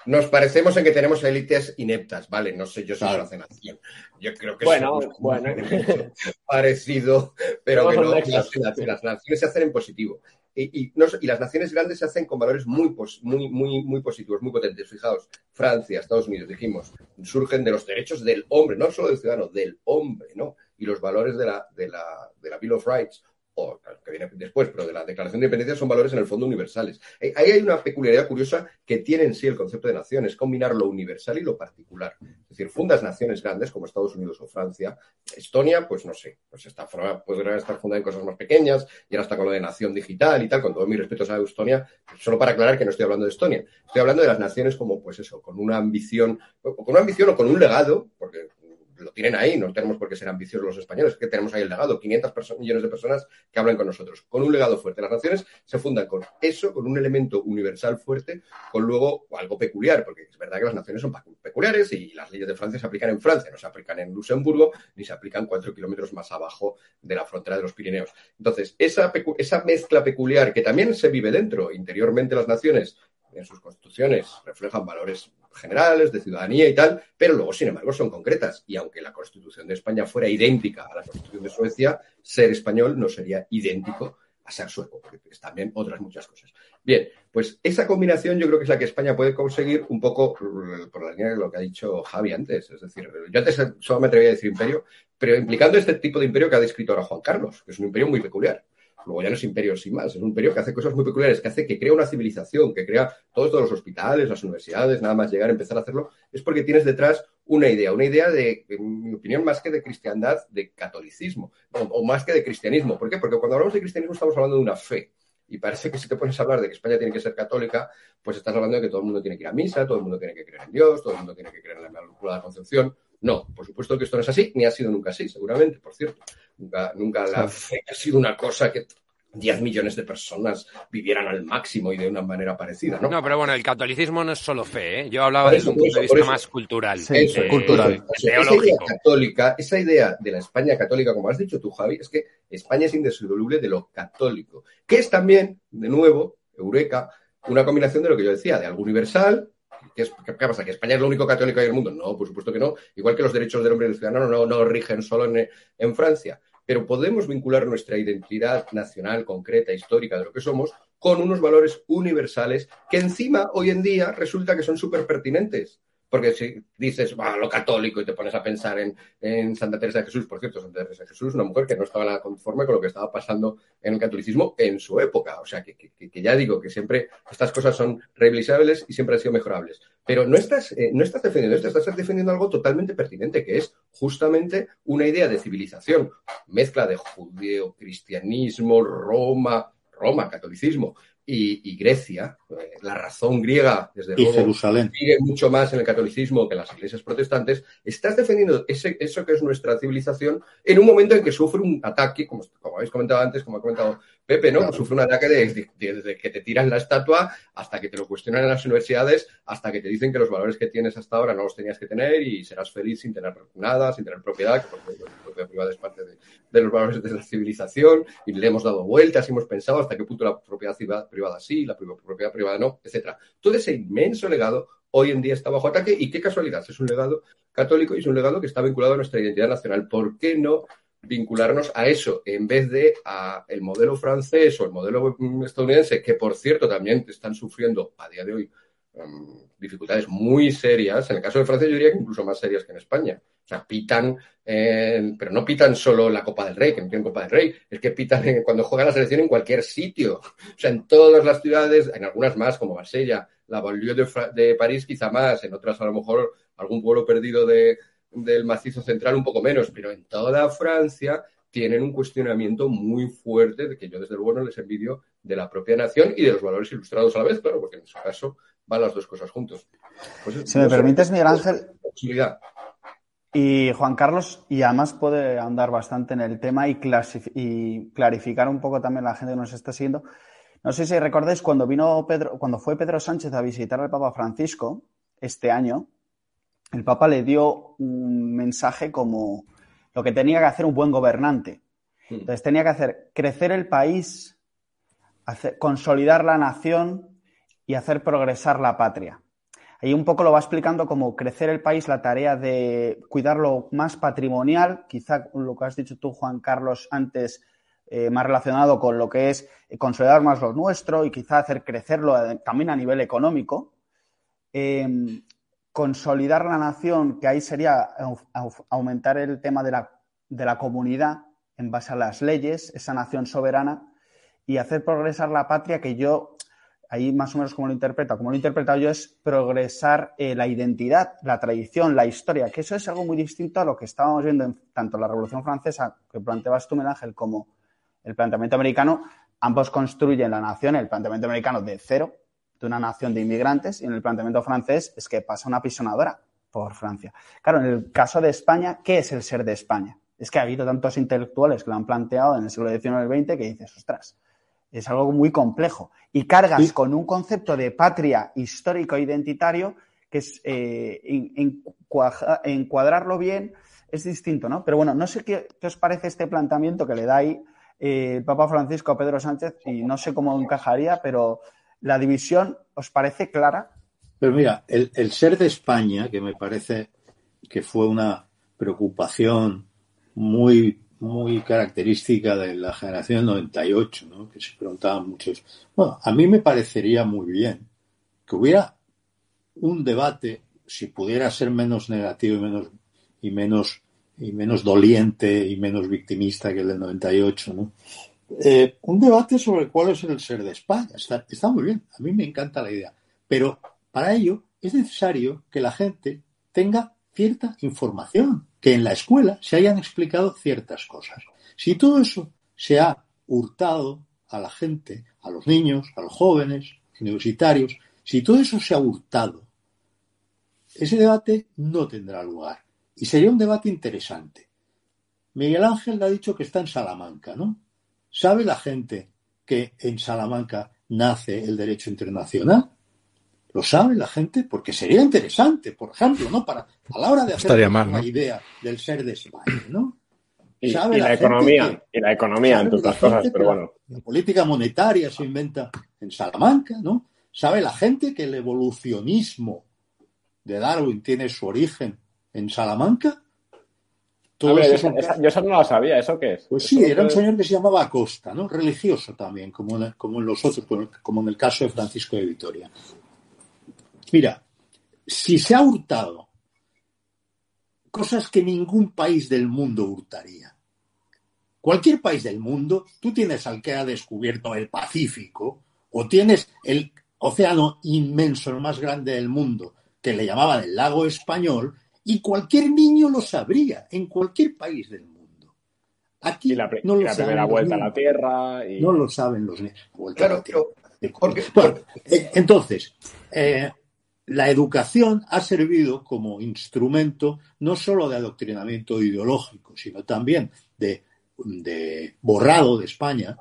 Nos parecemos, en que tenemos élites ineptas, ¿vale? No sé yo si Claro. eso hace nación. Yo creo que Bueno, somos bueno. parecido, pero que no. nexos. Las, las naciones se hacen en positivo. Y, y no sé- y las naciones grandes se hacen con valores muy, pos- muy, muy, muy positivos, muy potentes. Fijaos, Francia, Estados Unidos, dijimos, surgen de los derechos del hombre, no solo del ciudadano, del hombre, ¿no? Y los valores de la, de la, de la Bill of Rights, o que viene después, pero de la Declaración de Independencia son valores en el fondo universales. Eh, Ahí hay una peculiaridad curiosa que tiene en sí el concepto de nación, es combinar lo universal y lo particular. Es decir, fundas naciones grandes como Estados Unidos o Francia. Estonia, pues no sé, pues está, podrá estar fundada en cosas más pequeñas y ahora está con lo de nación digital y tal, con todo mi respeto a Estonia, solo para aclarar que no estoy hablando de Estonia. Estoy hablando de las naciones como, pues eso, con una ambición, o con una ambición o con un legado, porque lo tienen ahí, no tenemos por qué ser ambiciosos los españoles, es que tenemos ahí el legado, 500 millones de personas que hablan con nosotros, con un legado fuerte. Las naciones se fundan con eso, con un elemento universal fuerte, con luego algo peculiar, porque es verdad que las naciones son peculiares y las leyes de Francia se aplican en Francia, no se aplican en Luxemburgo, ni se aplican cuatro kilómetros más abajo de la frontera de los Pirineos. Entonces, esa, esa mezcla peculiar que también se vive dentro, interiormente las naciones, en sus constituciones reflejan valores generales, de ciudadanía y tal, pero luego, sin embargo, son concretas. Y aunque la Constitución de España fuera idéntica a la Constitución de Suecia, ser español no sería idéntico a ser sueco, porque es también otras muchas cosas. Bien, pues esa combinación yo creo que es la que España puede conseguir un poco por la línea de lo que ha dicho Javi antes. Es decir, yo solo me atrevía a decir imperio, pero implicando este tipo de imperio que ha descrito ahora Juan Carlos, que es un imperio muy peculiar. Luego ya no es imperio sin más, es un imperio que hace cosas muy peculiares, que hace que crea una civilización, que crea todos, los hospitales, las universidades, nada más llegar a empezar a hacerlo, es porque tienes detrás una idea, una idea de, en mi opinión, más que de cristiandad, de catolicismo, o, más que de cristianismo. ¿Por qué? Porque cuando hablamos de cristianismo estamos hablando de una fe. Y parece que si te pones a hablar de que España tiene que ser católica, pues estás hablando de que todo el mundo tiene que ir a misa, todo el mundo tiene que creer en Dios, todo el mundo tiene que creer en la Inmaculada Concepción. No, por supuesto que esto no es así, ni ha sido nunca así, seguramente, por cierto. Nunca, nunca la fe ha sido una cosa que 10 millones de personas vivieran al máximo y de una manera parecida, ¿no? No, pero bueno, el catolicismo no es solo fe, ¿eh? Yo hablaba desde un punto de vista más cultural. eso, cultural. esa idea católica, esa idea de la España católica, como has dicho tú, Javi, es que España es indisoluble de lo católico, que es también, de nuevo, Eureka, una combinación de lo que yo decía, de algo universal, ¿Qué, pasa? ¿Que España es lo único católico en el mundo? No, por supuesto que no. Igual que los derechos del hombre y del ciudadano no, no rigen solo en, en Francia pero podemos vincular nuestra identidad nacional concreta, histórica de lo que somos, con unos valores universales que encima hoy en día resulta que son súper pertinentes. Porque si dices, va, lo católico y te pones a pensar en, Santa Teresa de Jesús, por cierto, Santa Teresa de Jesús, una mujer que no estaba nada conforme con lo que estaba pasando en el catolicismo en su época. O sea, que, ya digo que siempre estas cosas son revisables y siempre han sido mejorables. Pero no estás, eh, no estás defendiendo esto, estás defendiendo algo totalmente pertinente, que es justamente una idea de civilización, mezcla de judeo, cristianismo, Roma, Roma, catolicismo, y, Grecia, eh, la razón griega, desde luego, Jerusalén. sigue mucho más en el catolicismo que en las iglesias protestantes, estás defendiendo ese, eso que es nuestra civilización en un momento en que sufre un ataque, como, como habéis comentado antes, como ha comentado Pepe, ¿no? Sufre un ataque desde de, que te tiran la estatua hasta que te lo cuestionan en las universidades, hasta que te dicen que los valores que tienes hasta ahora no los tenías que tener y serás feliz sin tener nada, sin tener propiedad, porque la propiedad privada es parte de, de los valores de la civilización y le hemos dado vueltas y hemos pensado hasta qué punto la propiedad privada sí, la propiedad privada no, etcétera. Todo ese inmenso legado hoy en día está bajo ataque y qué casualidad, es un legado católico y es un legado que está vinculado a nuestra identidad nacional. ¿Por qué no vincularnos a eso en vez de a el modelo francés o el modelo estadounidense, que por cierto también están sufriendo a día de hoy um, dificultades muy serias. En el caso de Francia yo diría que incluso más serias que en España. O sea, pitan, pero no pitan solo la Copa del Rey, que no tienen Copa del Rey, es que pitan cuando juega la selección en cualquier sitio. O sea, en todas las ciudades, en algunas más, como Marsella, la banlieue de, de París quizá más, en otras a lo mejor algún pueblo perdido de, del macizo central un poco menos, pero en toda Francia tienen un cuestionamiento muy fuerte de que yo desde luego no les envidio de la propia nación y de los valores ilustrados a la vez, claro, porque en su caso van las dos cosas juntos. Pues si me permites, Miguel Ángel. Y Juan Carlos, y además puede andar bastante en el tema y, y, clarificar un poco también a la gente que nos está siguiendo. No sé si recordáis cuando vino Pedro, cuando fue Pedro Sánchez a visitar al Papa Francisco este año, el Papa le dio un mensaje como lo que tenía que hacer un buen gobernante. Entonces tenía que hacer crecer el país, consolidar la nación y hacer progresar la patria. Ahí un poco lo va explicando como crecer el país, la tarea de cuidarlo más patrimonial, quizá lo que has dicho tú, Juan Carlos, antes, eh, más relacionado con lo que es consolidar más lo nuestro y quizá hacer crecerlo eh, también a nivel económico. Consolidar la nación, que ahí sería aumentar el tema de la, de la comunidad en base a las leyes, esa nación soberana, y hacer progresar la patria que yo ahí más o menos como lo interpreta, como lo he interpretado yo, es progresar eh, la identidad, la tradición, la historia, que eso es algo muy distinto a lo que estábamos viendo en tanto la Revolución Francesa, que planteabas tú, Ángel, como el planteamiento americano. Ambos construyen la nación, el planteamiento americano de cero, de una nación de inmigrantes, y en el planteamiento francés es que pasa una pisonadora por Francia. Claro, en el caso de España, ¿qué es el ser de España? Es que ha habido tantos intelectuales que lo han planteado en el siglo XIX y XX que dices, ostras, es algo muy complejo. Y cargas con un concepto de patria histórico-identitario que es eh, encuadrarlo bien es distinto, ¿no? Pero bueno, no sé qué, os parece este planteamiento que le da ahí eh, el Papa Francisco a Pedro Sánchez y no sé cómo encajaría, pero la división os parece clara. Pero mira, el, el ser de España, que me parece que fue una preocupación muy muy característica de la generación 98, ¿no? que se preguntaban muchos. Bueno, a mí me parecería muy bien que hubiera un debate, si pudiera ser menos negativo y menos, y menos, y menos doliente y menos victimista que el del 98, ¿no? Eh, un debate sobre cuál es el ser de España. Está, muy bien, a mí me encanta la idea. Pero para ello es necesario que la gente tenga cierta información que en la escuela se hayan explicado ciertas cosas. Si todo eso se ha hurtado a la gente, a los niños, a los jóvenes, universitarios, si todo eso se ha hurtado, ese debate no tendrá lugar. Y sería un debate interesante. Miguel Ángel ha dicho que está en Salamanca, ¿no? ¿Sabe la gente que en Salamanca nace el derecho internacional? ¿Lo sabe la gente? Porque sería interesante, por ejemplo, ¿no? Para, a la hora de hacer una idea del ser de España, ¿no? Y, la, economía, y la economía, entre otras cosas, pero bueno. La, política monetaria se inventa en Salamanca, ¿no? ¿Sabe la gente que el evolucionismo de Darwin tiene su origen en Salamanca? Yo, eso no lo sabía, ¿eso qué es? Pues sí, era un señor que se llamaba Acosta, ¿no? Religioso también, como en, como en los otros, como en el caso de Francisco de Vitoria. Mira, si se ha hurtado cosas que ningún país del mundo hurtaría. Cualquier país del mundo, tú tienes al que ha descubierto el Pacífico o tienes el océano inmenso, el más grande del mundo, que le llamaban el lago español, y cualquier niño lo sabría en cualquier país del mundo. Aquí la, no lo primera vuelta a la Tierra. No lo saben los niños. Claro, eh, entonces, eh, la educación ha servido como instrumento no solo de adoctrinamiento ideológico, sino también de, borrado de España,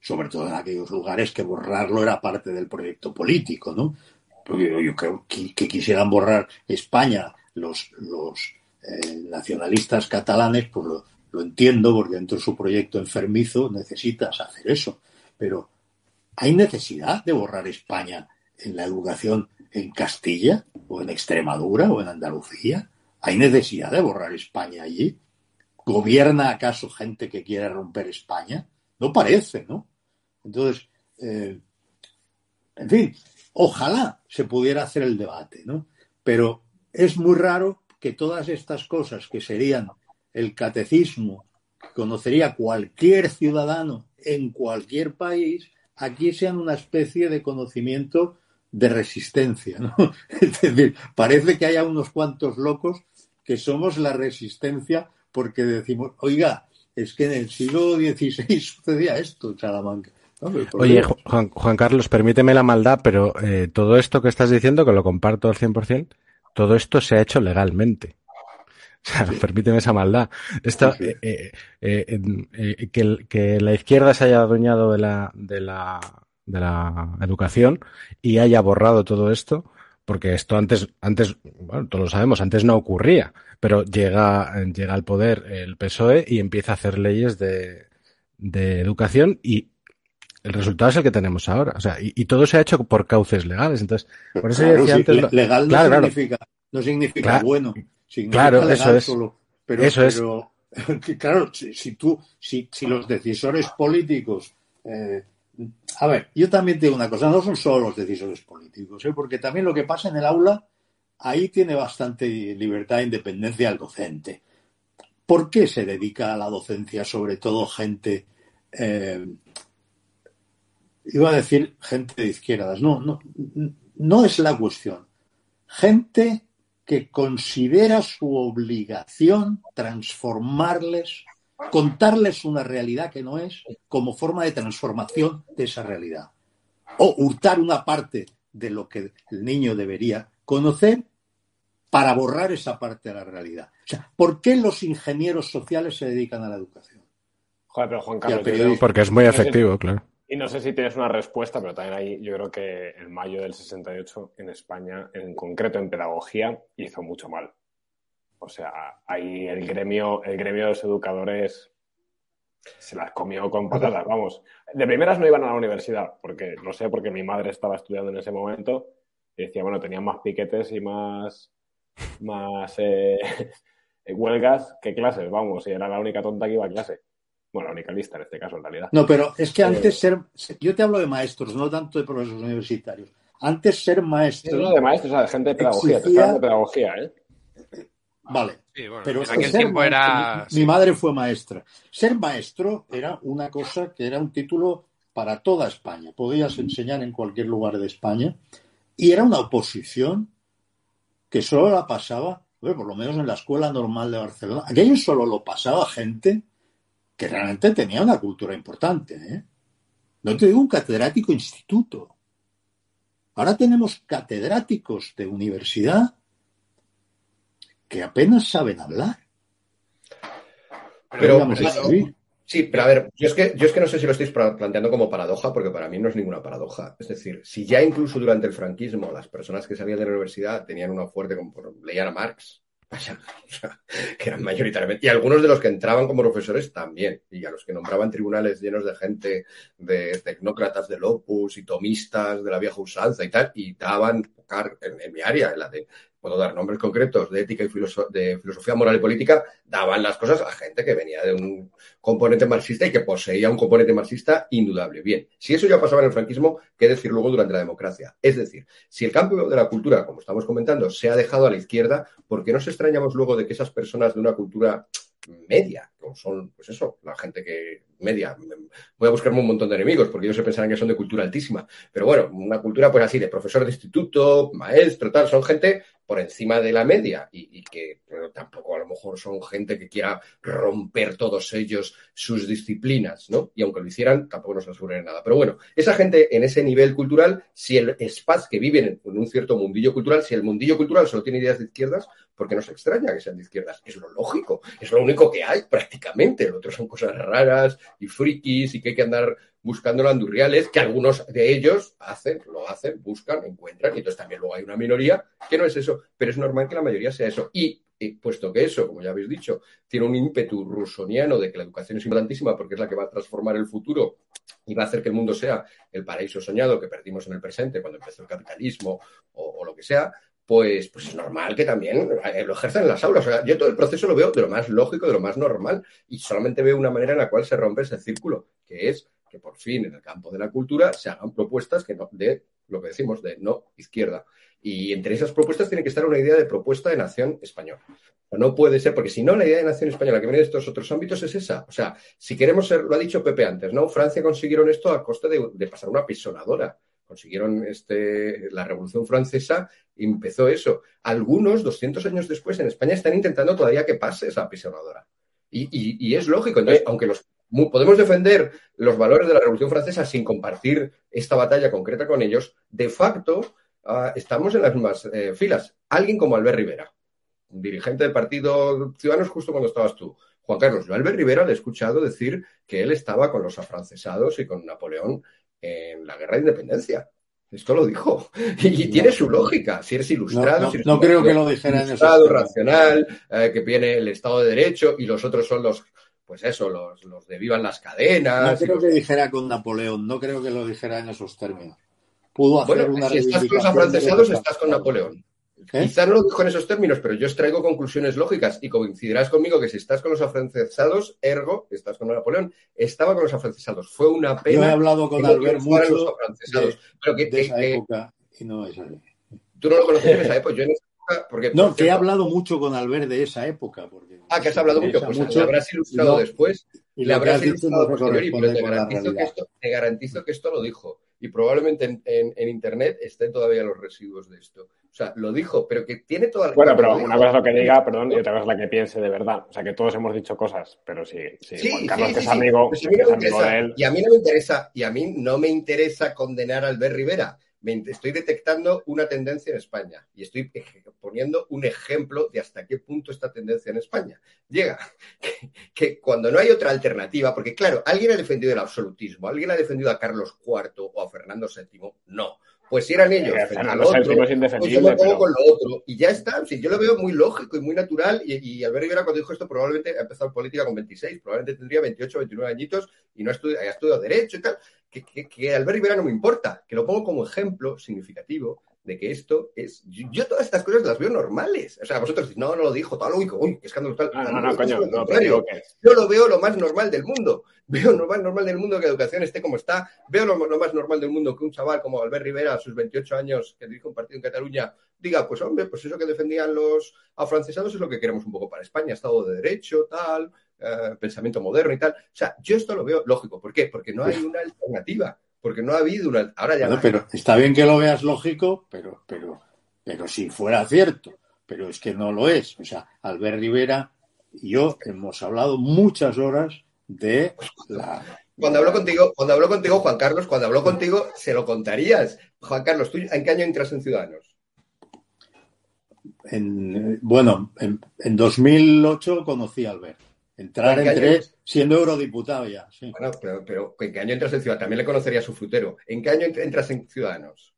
sobre todo en aquellos lugares que borrarlo era parte del proyecto político, ¿no? Porque yo, creo que, quisieran borrar España los, los eh, nacionalistas catalanes, pues lo, lo entiendo, porque dentro de su proyecto enfermizo necesitas hacer eso. Pero ¿hay necesidad de borrar España en la educación en Castilla o en Extremadura o en Andalucía? ¿Hay necesidad de borrar España allí? ¿Gobierna acaso gente que quiere romper España? No parece, ¿no? Entonces, eh, en fin, ojalá se pudiera hacer el debate, ¿no? Pero es muy raro que todas estas cosas que serían el catecismo que conocería cualquier ciudadano en cualquier país, aquí sean una especie de conocimiento de resistencia, ¿no? Es decir, parece que haya unos cuantos locos que somos la resistencia porque decimos, oiga, es que en el siglo XVI sucedía esto en Salamanca. Oye, Juan, Carlos, permíteme la maldad, pero eh, todo esto que estás diciendo, que lo comparto al 100%, todo esto se ha hecho legalmente. O sea, permíteme esa maldad. Esto, eh, eh, que, que, la izquierda se haya adueñado de la, de la de la educación y haya borrado todo esto, porque esto antes, antes, bueno, todos lo sabemos, antes no ocurría, pero llega, llega al poder el PSOE y empieza a hacer leyes de, de educación y el resultado es el que tenemos ahora. O sea, y, todo se ha hecho por cauces legales. Entonces, por eso decía antes. Legal no significa, no significa bueno. claro, eso es. pero, eso es. claro, si, tú, si, si los decisores políticos eh, a ver, yo también digo una cosa, no son solo los decisores políticos, ¿eh? porque también lo que pasa en el aula, ahí tiene bastante libertad e independencia el docente. ¿Por qué se dedica a la docencia sobre todo gente, eh, iba a decir gente de izquierdas. No, no, no es la cuestión. Gente que considera su obligación transformarles, contarles una realidad que no es como forma de transformación de esa realidad. O hurtar una parte de lo que el niño debería conocer para borrar esa parte de la realidad. O sea, ¿por qué los ingenieros sociales se dedican a la educación? Joder, pero Juan Carlos, porque es muy efectivo, claro. Y no sé si tienes una respuesta, pero también ahí yo creo que en mayo del 68 en España, en concreto en pedagogía, hizo mucho mal. O sea, ahí el gremio, el gremio de los educadores se las comió con patatas, vamos. De primeras no iban a la universidad, porque no sé, porque mi madre estaba estudiando en ese momento y decía, bueno, tenían más piquetes y más, más eh, huelgas que clases, vamos, y era la única tonta que iba a clase. Bueno, la única lista en este caso, en realidad. No, pero es que antes ser. Yo te hablo de maestros, no tanto de profesores universitarios. Antes ser maestro. no de maestros, o sea, de gente de pedagogía. Exigía... de pedagogía, ¿eh? Vale. Sí, bueno, pero en aquel tiempo maestro, era. Mi, mi madre fue maestra. Ser maestro era una cosa que era un título para toda España. Podías enseñar en cualquier lugar de España. Y era una oposición que solo la pasaba, bueno, por lo menos en la escuela normal de Barcelona. Aquello solo lo pasaba gente que realmente tenía una cultura importante. ¿eh? No te digo un catedrático instituto. Ahora tenemos catedráticos de universidad que apenas saben hablar. Pero, pero sí, pero a ver, yo es, que, yo es que no sé si lo estáis planteando como paradoja, porque para mí no es ninguna paradoja. Es decir, si ya incluso durante el franquismo las personas que salían de la universidad tenían una fuerte, como leían a Marx, que eran mayoritariamente, y algunos de los que entraban como profesores también, y a los que nombraban tribunales llenos de gente, de tecnócratas del Opus y tomistas de la vieja usanza y tal, y daban en, mi área, en la de puedo dar nombres concretos de ética y filosofía moral y política, daban las cosas a gente que venía de un componente marxista y que poseía un componente marxista indudable. Bien, si eso ya pasaba en el franquismo, ¿qué decir luego durante la democracia? Es decir, si el campo de la cultura, como estamos comentando, se ha dejado a la izquierda, ¿por qué nos extrañamos luego de que esas personas de una cultura media, como son, pues eso, la gente que media. Voy a buscarme un montón de enemigos porque ellos se pensarán que son de cultura altísima. Pero bueno, una cultura pues así, de profesor de instituto, maestro, tal, son gente por encima de la media y, que tampoco a lo mejor son gente que quiera romper todos ellos sus disciplinas, ¿no? Y aunque lo hicieran, tampoco nos aseguran nada. Pero bueno, esa gente en ese nivel cultural, si el espacio que viven en un cierto mundillo cultural, si el mundillo cultural solo tiene ideas de izquierdas, ¿por qué nos extraña que sean de izquierdas? Es lo lógico, es lo único que hay prácticamente. Lo otro son cosas raras y frikis y que hay que andar buscando andurriales, que algunos de ellos hacen, lo hacen, buscan, encuentran, y entonces también luego hay una minoría que no es eso, pero es normal que la mayoría sea eso. Y, y puesto que eso, como ya habéis dicho, tiene un ímpetu rusoniano de que la educación es importantísima porque es la que va a transformar el futuro y va a hacer que el mundo sea el paraíso soñado que perdimos en el presente cuando empezó el capitalismo o, lo que sea, pues, pues es normal que también lo ejerzan en las aulas. O sea, yo todo el proceso lo veo de lo más lógico, de lo más normal, y solamente veo una manera en la cual se rompe ese círculo, que es que por fin en el campo de la cultura se hagan propuestas que no, de lo que decimos, de no izquierda. Y entre esas propuestas tiene que estar una idea de propuesta de nación española. No puede ser, porque si no, la idea de nación española que viene de estos otros ámbitos es esa. O sea, si queremos ser, lo ha dicho Pepe antes, ¿no? Francia consiguieron esto a costa de, de pasar una pisonadora consiguieron este, la Revolución Francesa empezó eso. Algunos, 200 años después, en España están intentando todavía que pase esa pisonadora. Y, y, y es lógico. Entonces, aunque los, podemos defender los valores de la Revolución Francesa sin compartir esta batalla concreta con ellos, de facto uh, estamos en las mismas eh, filas. Alguien como Albert Rivera, dirigente del Partido Ciudadanos justo cuando estabas tú. Juan Carlos, yo Albert Rivera le he escuchado decir que él estaba con los afrancesados y con Napoleón en la guerra de independencia. Esto lo dijo. Y, tiene su lógica. Si eres ilustrado, No, no, si eres no creo que lo dijera en ilustrado, racional, eh, que viene el Estado de Derecho y los otros son los, pues eso, los, los de vivan las No cadenas. y creo los- que dijera con Napoleón, no creo que lo dijera en esos términos. Pudo hacer Bueno, una si estás con los afrancesados, de- estás con Napoleón. ¿Eh? Quizá no lo dijo en esos términos, pero yo extraigo conclusiones lógicas y coincidirás conmigo que si estás con los afrancesados, ergo, estás con Napoleón. Estaba con los afrancesados. Fue una Yo pena he hablado con no Albert triunfaran los mucho afrancesados. Pero que, de esa que época y no es así. tú no lo conocías en esa época. Yo en esa época, porque, No, por que he hablado mucho con Albert de esa época. Porque Ah, que has hablado mucho, pues mucho. lo habrás ilustrado No. después. Y le lo que habrá has dicho sido no posteriori, pero te garantizo, que esto, te garantizo que esto lo dijo. Y probablemente en, en- en Internet estén todavía los residuos de esto. O sea, lo dijo, pero que tiene toda la... Bueno, pero una cosa es lo que diga, perdón, y otra cosa es la que piense de verdad. O sea, que todos hemos dicho cosas, pero sí, sí, Sí, Juan Carlos, sí, que es sí. amigo, Pues que no es me amigo interesa. de él. Y a mí no me interesa, y a mí no me interesa condenar a Albert Rivera. Estoy detectando una tendencia en España y estoy poniendo un ejemplo de hasta qué punto esta tendencia en España llega. Que, que cuando no hay otra alternativa, porque claro, alguien ha defendido el absolutismo, alguien ha defendido a Carlos IV o a Fernando VII, no. Pues si eran ellos, frente al Fernando VII otro, es pues yo indefendible, me pongo pero- con lo otro. Y ya está. Yo lo veo muy lógico y muy natural. Y, y Albert Rivera, cuando dijo esto, probablemente ha empezado en política con 26, probablemente tendría 28, 29 añitos y no ha estudiado, ha estudiado Derecho y tal. Que, que, que Albert Rivera no me importa, que lo pongo como ejemplo significativo de que esto es. Yo, yo todas estas cosas las veo normales. O sea, vosotros decís, no, no lo dijo, todo lógico, uy, qué escándalo tal. No, no, No, no, coño, no, pero contrario. digo que Yo lo veo lo más normal del mundo. Veo lo más normal del mundo que la educación esté como está. Veo lo, lo más normal del mundo que un chaval como Albert Rivera, a sus 28 años, que dirige un partido en Cataluña, diga, pues hombre, pues eso que defendían los afrancesados es lo que queremos un poco para España, Estado de Derecho, tal, eh, pensamiento moderno y tal. O sea, yo esto lo veo lógico. ¿Por qué? Porque no hay una alternativa. Porque no ha habido una... Ahora ya... Bueno, pero está bien que lo veas lógico, pero, pero, pero si fuera cierto, pero es que no lo es. O sea, Albert Rivera y yo hemos hablado muchas horas de la. Cuando habló contigo, cuando habló contigo, Juan Carlos, cuando habló contigo, se lo contarías. Juan Carlos, ¿tú en qué año entras en Ciudadanos? En, bueno, en, en 2008 conocí a Albert. Entrar ¿En qué entré año? siendo eurodiputado ya, sí. Bueno, pero, pero ¿en qué año entras en Ciudadanos? También le conocería a su frutero. ¿En qué año ent- entras en Ciudadanos?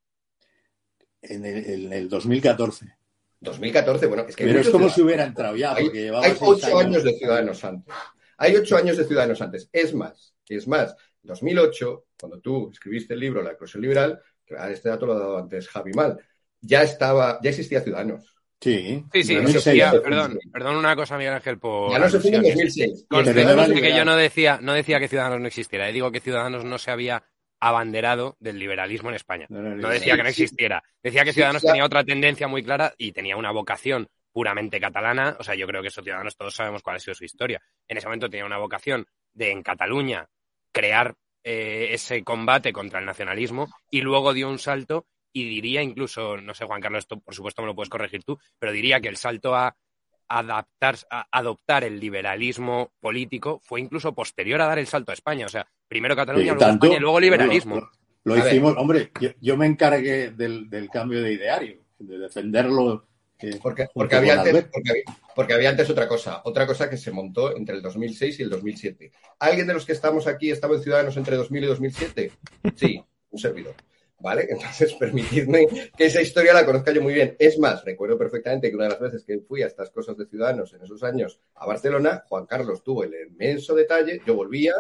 En el, en el 2014. 2014, bueno, es que hay Pero es como si hubiera entrado ya, Hay, porque llevaba hay seis ocho años. de Ciudadanos antes. Hay ocho años de Ciudadanos antes. Es más, es más, en 2008, cuando tú escribiste el libro La Eclosión Liberal, que este dato lo ha dado antes Javi Mal, ya estaba, ya existía Ciudadanos. Sí, Sí, sí, 2006. existía- sí. perdón, perdón una cosa, Miguel Ángel, por Ya no se funda en alusiones. 2006. Conste, Pero no conste era que yo no decía, no decía que Ciudadanos no existiera, digo que Ciudadanos no se había abanderado del liberalismo en España. No decía que no existiera. Decía que Ciudadanos sí. tenía otra tendencia muy clara y tenía una vocación puramente catalana. O sea, yo creo que esos Ciudadanos todos sabemos cuál ha sido su historia. En ese momento tenía una vocación de en Cataluña crear eh, ese combate contra el nacionalismo y luego dio un salto y diría incluso, no sé Juan Carlos, esto por supuesto me lo puedes corregir tú, pero diría que el salto a adaptar, a adoptar el liberalismo político fue incluso posterior a dar el salto a España. O sea, primero Cataluña, Sí, luego tanto, España y luego liberalismo. Lo, lo- lo A ver. hicimos, hombre, yo, yo me encargué del, del cambio de ideario, de defenderlo. eh, Porque, había antes, Albert. porque, había, porque había antes otra cosa, otra cosa que se montó entre el 2006 y el 2007. ¿Alguien de los que estamos aquí estaba en Ciudadanos entre 2000 y 2007? Sí, un servidor. ¿Vale? Entonces, permitidme que esa historia la conozca yo muy bien. Es más, recuerdo perfectamente que una de las veces que fui a estas cosas de Ciudadanos en esos años a Barcelona, Juan Carlos tuvo el inmenso detalle, yo volvía,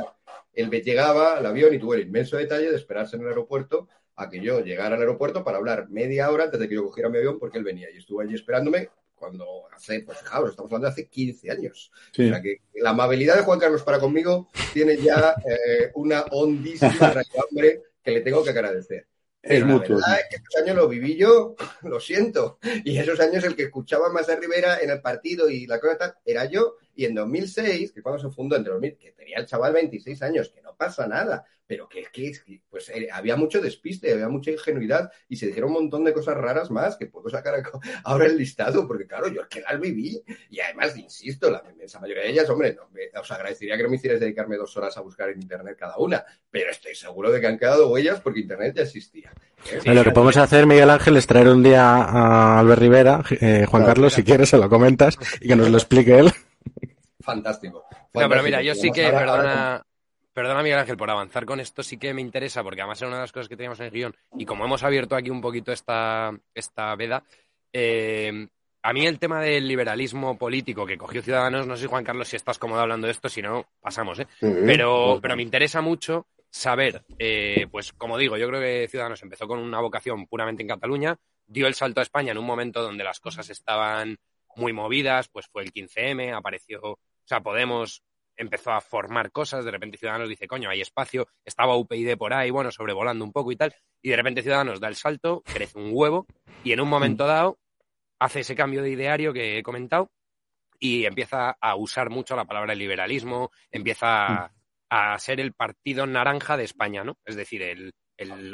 él me llegaba al avión y tuvo el inmenso detalle de esperarse en el aeropuerto a que yo llegara al aeropuerto para hablar media hora antes de que yo cogiera mi avión porque él venía y estuvo allí esperándome cuando hace, pues fijaos, estamos hablando de hace 15 años. Sí. O sea que la amabilidad de Juan Carlos para conmigo tiene ya eh, una hondísima raigambre que le tengo que agradecer. Es la mutuo. verdad es que esos años lo viví yo, lo siento. Y esos años el que escuchaba más a Rivera en el partido y la cosa tal, era yo. Y en 2006, que cuando se fundó entre 2000, que tenía el chaval 26 años, que no pasa nada, pero que es que, es que, pues eh, había mucho despiste, había mucha ingenuidad y se dijeron un montón de cosas raras más que puedo sacar ahora el listado, porque claro, yo es que las viví y además, insisto, la inmensa mayoría de ellas, hombre, no, me- os agradecería que no me hicierais dedicarme dos horas a buscar en internet cada una, pero estoy seguro de que han quedado huellas porque internet ya existía. ¿eh? Eh, lo que podemos hacer, Miguel Ángel, es traer un día a Albert Rivera, eh, Juan Claro, Carlos, si quieres, se lo comentas y que nos lo explique él. Fantástico. No, pero mira, yo sí que, ahora- ahora perdona, perdona Miguel Ángel, por avanzar con esto sí que me interesa, porque además era una de las cosas que teníamos en el guion, y como hemos abierto aquí un poquito esta, esta veda, eh, a mí el tema del liberalismo político que cogió Ciudadanos, no sé, Juan Carlos, si estás cómodo hablando de esto, si no, pasamos, ¿eh? Pero, pero me interesa mucho saber, eh, pues como digo, yo creo que Ciudadanos empezó con una vocación puramente en Cataluña, dio el salto a España en un momento donde las cosas estaban muy movidas, pues fue el 15M, apareció, o sea, Podemos empezó a formar cosas, de repente Ciudadanos dice, coño, hay espacio, estaba UPyD por ahí, bueno, sobrevolando un poco y tal, y de repente Ciudadanos da el salto, crece un huevo, y en un momento dado hace ese cambio de ideario que he comentado, y empieza a usar mucho la palabra liberalismo, empieza a, ser el partido naranja de España, ¿no? Es decir, el,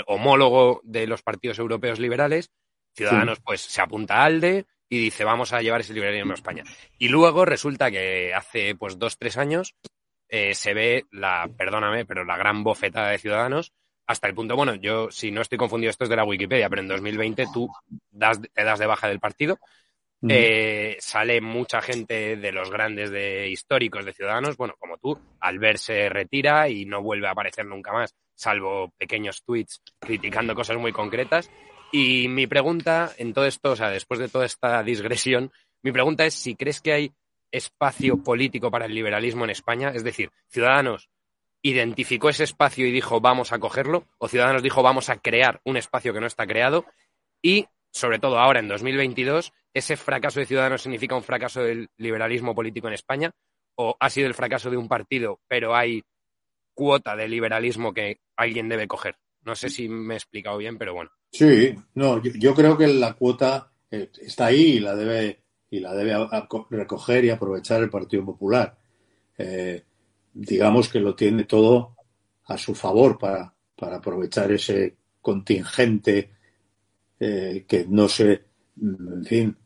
homólogo de los partidos europeos liberales. Ciudadanos, pues se apunta a ALDE y dice, vamos a llevar ese liberalismo a España. Y luego resulta que hace, pues, dos, tres años eh, se ve la, perdóname, pero la gran bofetada de Ciudadanos hasta el punto, bueno, yo si no estoy confundido, esto es de la Wikipedia, pero en 2020 tú das, te das de baja del partido, eh, sale mucha gente de los grandes de históricos de Ciudadanos, bueno, como tú, al ver se retira y no vuelve a aparecer nunca más, salvo pequeños tweets criticando cosas muy concretas. Y mi pregunta en todo esto, o sea, después de toda esta digresión, mi pregunta es si crees que hay espacio político para el liberalismo en España, es decir, Ciudadanos identificó ese espacio y dijo vamos a cogerlo, o Ciudadanos dijo vamos a crear un espacio que no está creado, y sobre todo ahora en 2022, ese fracaso de Ciudadanos significa un fracaso del liberalismo político en España, o ha sido el fracaso de un partido, pero hay cuota de liberalismo que alguien debe coger. No sé si me he explicado bien, pero bueno. Sí, no, yo, creo que la cuota eh, está ahí y la debe y la debe recoger y aprovechar el Partido Popular. Eh, digamos que lo tiene todo a su favor para, para aprovechar ese contingente eh, que no sé, en fin,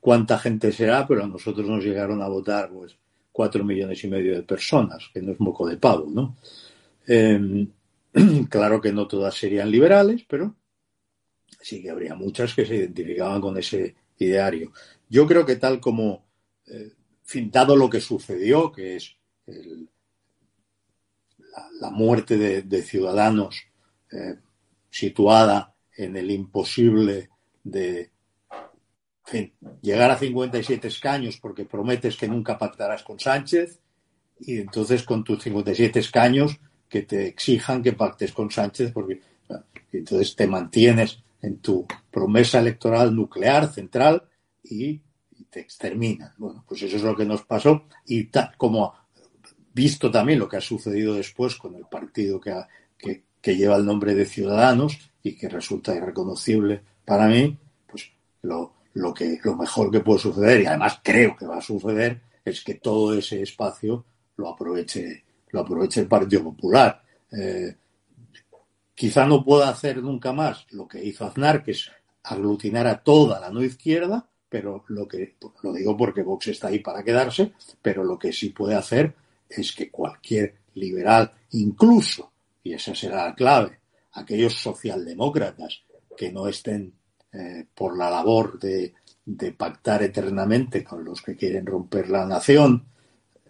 cuánta gente será, pero a nosotros nos llegaron a votar pues cuatro millones y medio de personas, que no es moco de pavo, ¿no? Em, claro que no todas serían liberales, pero sí que habría muchas que se identificaban con ese ideario. Yo creo que tal como, eh, fin, dado lo que sucedió, que es la, muerte de, ciudadanos eh, situada en el imposible de llegar a 57 escaños porque prometes que nunca pactarás con Sánchez y entonces con tus 57 escaños que te exijan que pactes con Sánchez porque entonces te mantienes en tu promesa electoral nuclear central y, te exterminan. Bueno, pues eso es lo que nos pasó y tal como visto también lo que ha sucedido después con el partido que, que, lleva el nombre de Ciudadanos y que resulta irreconocible para mí, pues lo, lo, que, lo mejor que puede suceder, y además creo que va a suceder, es que todo ese espacio lo aproveche, lo aproveche el Partido Popular. Eh, quizá no pueda hacer nunca más lo que hizo Aznar, que es aglutinar a toda la no izquierda, pero lo que lo digo porque Vox está ahí para quedarse, pero lo que sí puede hacer es que cualquier liberal, incluso, y esa será la clave, aquellos socialdemócratas que no estén eh, por la labor de, pactar eternamente con los que quieren romper la nación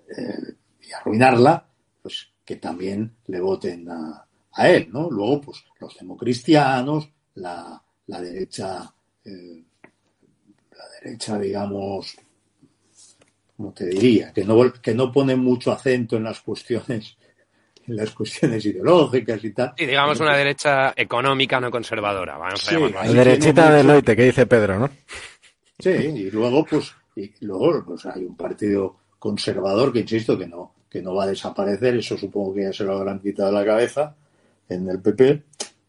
eh, y arruinarla, pues que también le voten a, él, ¿no? Luego, pues los democristianos, la, la derecha, eh, la derecha, digamos, como te diría, que no, que no pone mucho acento en las cuestiones en las cuestiones ideológicas y tal. Y digamos una derecha económica no conservadora. Vamos sí, La derechita de Loite que dice Pedro, ¿no? Sí, y luego pues y luego pues hay un partido conservador que insisto que no que no va a desaparecer, eso supongo que ya se lo habrán quitado de la cabeza en el PP,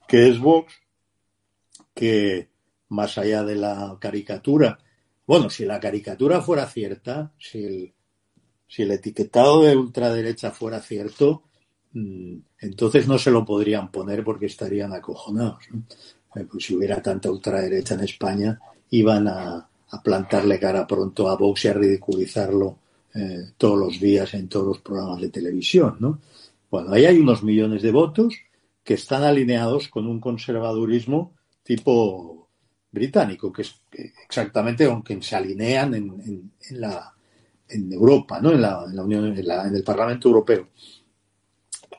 que es Vox, que más allá de la caricatura bueno, si la caricatura fuera cierta, si el, si el etiquetado de ultraderecha fuera cierto, mm, entonces no se lo podrían poner porque estarían acojonados. Eh, pues si hubiera tanta ultraderecha en España, iban a, plantarle cara pronto a Vox y a ridiculizarlo eh, todos los días en todos los programas de televisión. ¿no? Bueno, ahí hay unos millones de votos que están alineados con un conservadurismo tipo británico, que es exactamente aunque se alinean en, en, la, en Europa, ¿no? en, la, en la Unión, en, el Parlamento Europeo.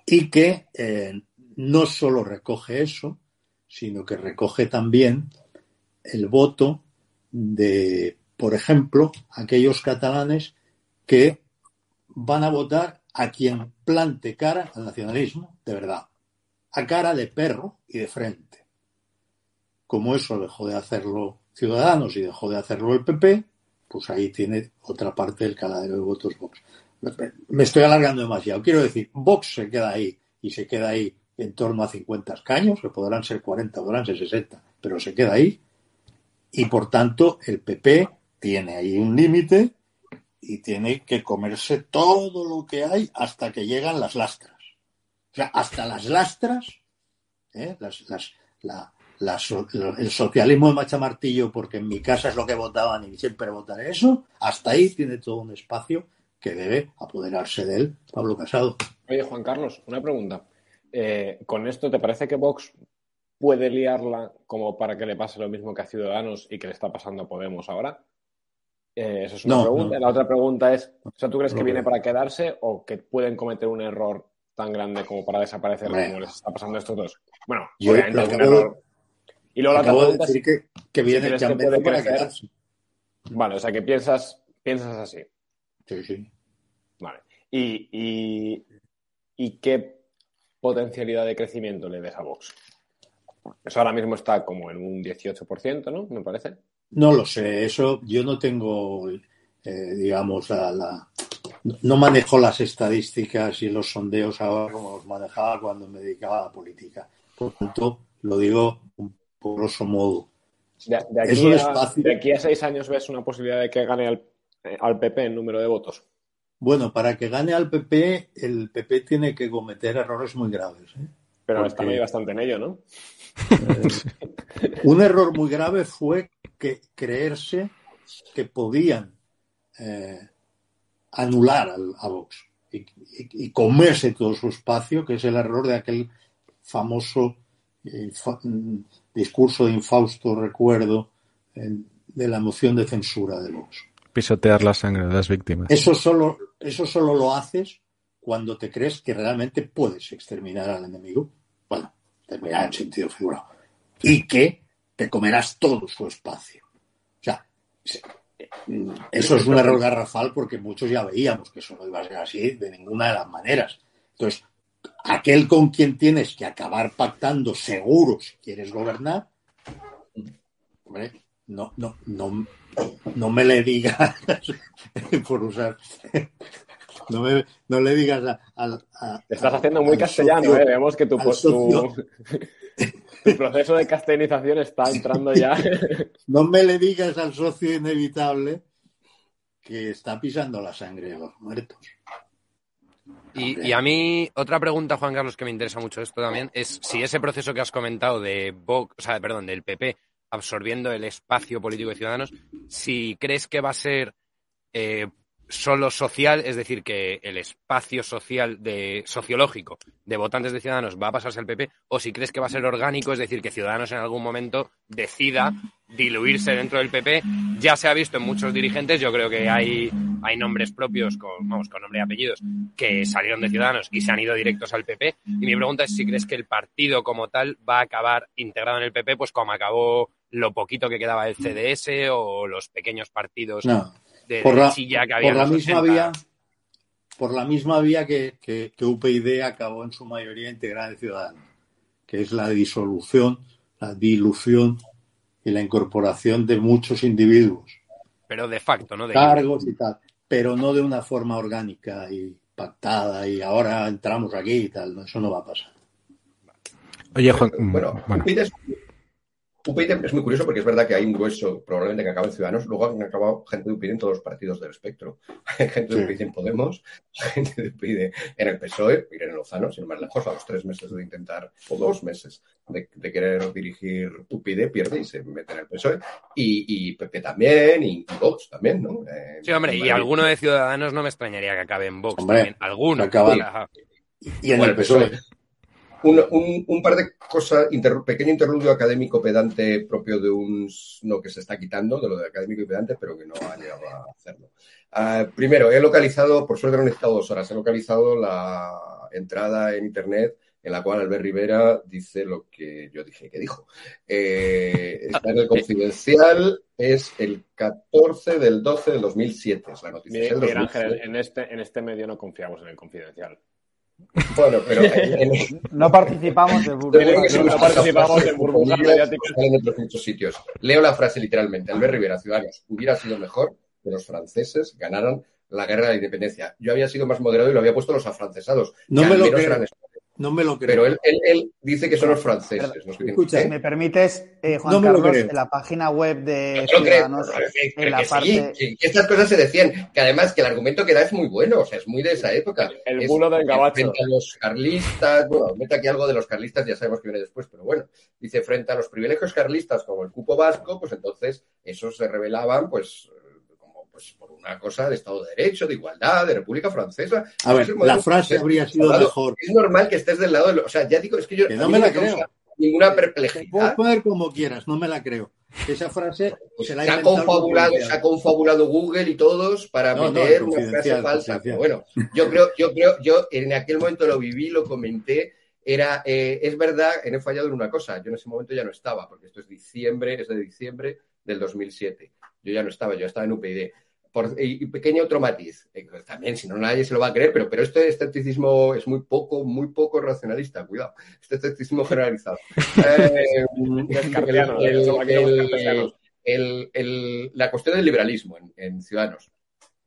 Y que eh, no solo recoge eso, sino que recoge también el voto de, por ejemplo, aquellos catalanes que van a votar a quien plante cara al nacionalismo, de verdad, a cara de perro y de frente como eso dejó de hacerlo Ciudadanos y dejó de hacerlo el PP, pues ahí tiene otra parte del caladero de votos Vox. Me estoy alargando demasiado. Quiero decir, Vox se queda ahí y se queda ahí en torno a 50 escaños, que podrán ser 40, podrán ser 60, pero se queda ahí. Y por tanto, el PP tiene ahí un límite y tiene que comerse todo lo que hay hasta que llegan las lastras. O sea, hasta las lastras, ¿eh? las, las, la, el socialismo de machamartillo, porque en mi casa es lo que votaban y siempre votaré eso, hasta ahí tiene todo un espacio que debe apoderarse de él Pablo Casado. Oye, Juan Carlos, una pregunta. Eh, ¿Con esto te parece que Vox puede liarla como para que le pase lo mismo que a Ciudadanos y que le está pasando a Podemos ahora? Eh, esa es una No, pregunta. no. La otra pregunta es, o sea, ¿tú crees No que viene para quedarse o que pueden cometer un error tan grande como para desaparecer Hombre. como les está pasando a estos dos? Bueno, Yo obviamente es un de- error. Y luego la otra de pregunta es, decir que, que viene crees que puede para crecer? quedarse. vale, o sea, que piensas, piensas así. Sí, sí. Vale. ¿Y, y, y qué potencialidad de crecimiento le des a Vox? Eso ahora mismo está como en un 18%, ¿no? Me parece. No lo sé, eso yo no tengo, eh, digamos, la, la- no manejo las estadísticas y los sondeos ahora como los manejaba cuando me dedicaba a la política. Por tanto, lo digo un poco grosso modo. De, aquí a, de aquí a seis años ves una posibilidad de que gane al, eh, al PP en número de votos. Bueno, para que gane al PP, el PP tiene que cometer errores muy graves. ¿eh? Pero Porque- está medio bastante en ello, ¿no? Un error muy grave fue que creerse que podían eh, anular al- a Vox y, y- y comerse todo su espacio, que es el error de aquel famoso eh, fa- mm, discurso de infausto recuerdo eh, de la moción de censura de Vox. Pisotear la sangre de las víctimas. Eso solo, eso solo lo haces cuando te crees que realmente puedes exterminar al enemigo. Bueno, exterminar en sentido figurado. Y que te comerás todo su espacio. O sea, se- mm, eso es un error garrafal porque muchos ya veíamos que eso no iba a ser así de ninguna de las maneras. Entonces, aquel con quien tienes que acabar pactando seguro si quieres gobernar, hombre, no, no, no, no me le digas, por usar, no, me- no le digas a- al- a- Te estás haciendo muy castellano, socio- ¿eh? Vemos que tu, proceso de castellanización está entrando ya. no me le digas al socio inevitable que está pisando la sangre de los muertos. Y, y a mí, otra pregunta, Juan Carlos, que me interesa mucho esto también, es si ese proceso que has comentado de Vox, o sea, perdón, del PP absorbiendo el espacio político de Ciudadanos, si crees que va a ser eh, solo social, es decir, que el espacio social de sociológico de votantes de Ciudadanos va a pasarse al PP, o si crees que va a ser orgánico, es decir, que Ciudadanos en algún momento decida diluirse dentro del PP. Ya se ha visto en muchos dirigentes, yo creo que hay, hay nombres propios, con, vamos, con nombre y apellidos, que salieron de Ciudadanos y se han ido directos al PP. Y mi pregunta es si crees que el partido como tal va a acabar integrado en el PP, pues como acabó lo poquito que quedaba del CDS o los pequeños partidos No, de por la, derechilla que había por en la los misma 80. vía, por la misma vía que, que, que UPyD acabó en su mayoría integrada en Ciudadanos, que es la disolución, la dilución y la incorporación de muchos individuos, Pero de facto, ¿no? De cargos y tal, pero no de una forma orgánica y pactada y ahora entramos aquí y tal, no, eso no va a pasar. Oye, Juan, Bueno, bueno, UPyD es, UPyD es muy curioso porque es verdad que hay un grueso probablemente que acaba en Ciudadanos, luego han acabado gente de UPyD en todos los partidos del espectro. Hay gente de. UPyD en Podemos, gente de UPyD en el PSOE, Irene Lozano, sin más lejos, a los tres meses de intentar, o dos meses de, de querer dirigir UPyD, pierde y se mete en el PSOE. Y, y PP también, y, y Vox también, ¿no? Eh, Sí, hombre, y Madrid. alguno de Ciudadanos no me extrañaría que acabe en Vox Hombre, también. Alguno. acaba-. Y en Bueno, el PSOE. PSOE. Un, un- un par de cosas, inter- pequeño interludio académico pedante propio de un no que se está quitando, de lo de académico y pedante, pero que no ha llegado a hacerlo. Ah, primero, he localizado, por suerte no he necesitado dos horas, he localizado la entrada en internet en la cual Albert Rivera dice lo que yo dije que dijo. Eh, está en el confidencial, es el 14 del 12 del 2007, es la noticia. es el Miguel 2007. Ángel, en este, en este medio no confiamos en el confidencial. Bueno, pero en- en- No participamos de Yo burbuja. creo que no, no participamos en burbujas Salen mediáticas. de otros muchos sitios. Leo la frase literalmente. Albert Rivera, Ciudadanos, hubiera sido mejor que los franceses ganaran la guerra de la independencia. Yo había sido más moderado y lo había puesto los afrancesados. No que me al lo creo. No me lo creo. Pero él, él, él dice que son los franceses. Escucha, Si me permites, eh, Juan No me lo Carlos, creo. en la página web de creo en la que parte... que estas cosas se decían, que además que el argumento que da es muy bueno, o sea, es muy de esa época. El Es bulo del gabacho. Frente a los carlistas, bueno, mete aquí algo de los carlistas, ya sabemos que viene después, pero bueno, dice, frente a los privilegios carlistas como el cupo vasco, pues entonces esos se revelaban, pues, eh, como pues por una cosa de Estado de Derecho, de igualdad, de República Francesa. a ver, la frase habría sido mejor. Es normal que estés del lado de lo- O sea, ya digo, es que yo Que no me la creo. ninguna Te puedes perplejidad. poner como quieras, no me la creo. Esa frase Pues se la ha ha confabulado, se ha confabulado Google y todos para No, no, meter una frase falsa. Bueno, yo creo, yo creo, yo en aquel momento lo viví, lo comenté. Era, eh, es verdad, he fallado en una cosa. Yo en ese momento ya no estaba, porque esto es diciembre, es de diciembre del 2007. Yo ya no estaba, yo estaba en UPyD. Por, y, y pequeño otro matiz. Eh, pues también, si no, nadie se lo va a creer, pero, pero este escepticismo es muy poco, muy poco racionalista. Cuidado. Este escepticismo generalizado. Eh, la cuestión del liberalismo en, en Ciudadanos.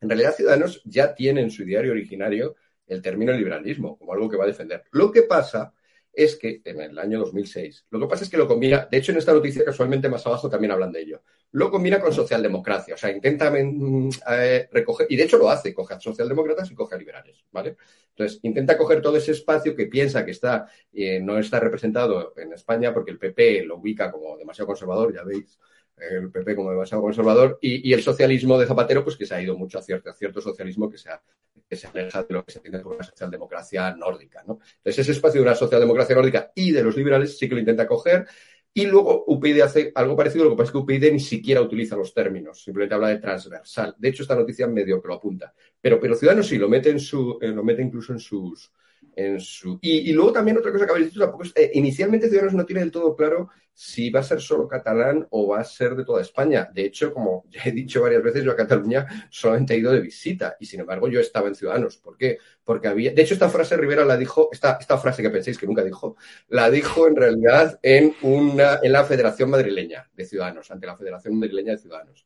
En realidad, Ciudadanos ya tiene en su diario originario el término liberalismo como algo que va a defender. Lo que pasa es que en el año 2006, lo que pasa es que lo combina, de hecho en esta noticia casualmente más abajo también hablan de ello, lo combina con socialdemocracia, o sea, intenta mm, eh, recoger, y de hecho lo hace, coge a socialdemócratas y coge a liberales, ¿vale? Entonces, intenta coger todo ese espacio que piensa que está, eh, no está representado en España porque el PP lo ubica como demasiado conservador, ya veis, el PP como demasiado conservador, y, el socialismo de Zapatero, pues que se ha ido mucho a cierto, cierto socialismo que se, ha- que se aleja de lo que se entiende por una socialdemocracia nórdica, ¿no? Entonces, ese espacio de una socialdemocracia nórdica y de los liberales sí que lo intenta coger, y luego UPyD hace algo parecido, lo que pasa es que UPyD ni siquiera utiliza los términos, simplemente habla de transversal. De hecho, esta noticia medio que lo apunta. Pero, pero Ciudadanos sí, lo mete, en su, eh, lo mete incluso en sus... En su... y, luego también otra cosa que habéis dicho, tampoco es, eh, inicialmente Ciudadanos no tiene del todo claro si va a ser solo catalán o va a ser de toda España. De hecho, como ya he dicho varias veces, yo a Cataluña solamente he ido de visita y sin embargo yo estaba en Ciudadanos. ¿Por qué? Porque había... De hecho, esta frase Rivera la dijo, esta, esta frase que penséis que nunca dijo, la dijo en realidad en, una, en la Federación Madrileña de Ciudadanos, ante la Federación Madrileña de Ciudadanos.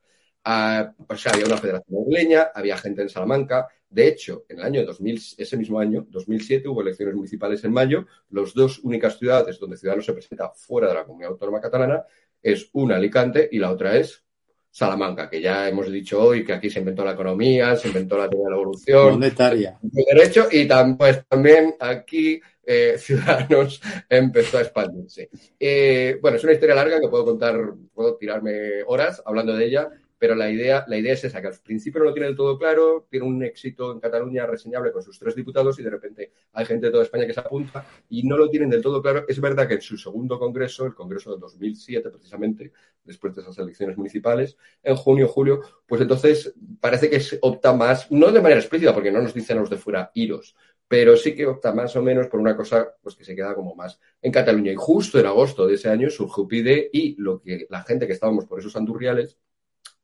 Ah, o sea, había una federación madrileña, había gente en Salamanca. De hecho, en el año 2000, ese mismo año, 2007, hubo elecciones municipales en mayo. Las dos únicas ciudades donde Ciudadanos se presenta fuera de la comunidad autónoma catalana es una Alicante y la otra es Salamanca, que ya hemos dicho hoy que aquí se inventó la economía, se inventó la teoría de la evolución, Monetaria. de derecho y tam- pues, también aquí eh, Ciudadanos empezó a expandirse. Eh, bueno, es una historia larga que puedo contar, puedo tirarme horas hablando de ella, pero la idea, la idea es esa, que al principio no lo tiene del todo claro, tiene un éxito en Cataluña reseñable con sus tres diputados y de repente hay gente de toda España que se apunta y no lo tienen del todo claro. Es verdad que en su segundo congreso, el congreso de 2007 precisamente, después de esas elecciones municipales, en junio, julio, pues entonces parece que se opta más, no de manera explícita, porque no nos dicen los de fuera iros, pero sí que opta más o menos por una cosa pues que se queda como más en Cataluña. Y justo en agosto de ese año surge UPyD y lo que la gente que estábamos por esos andurriales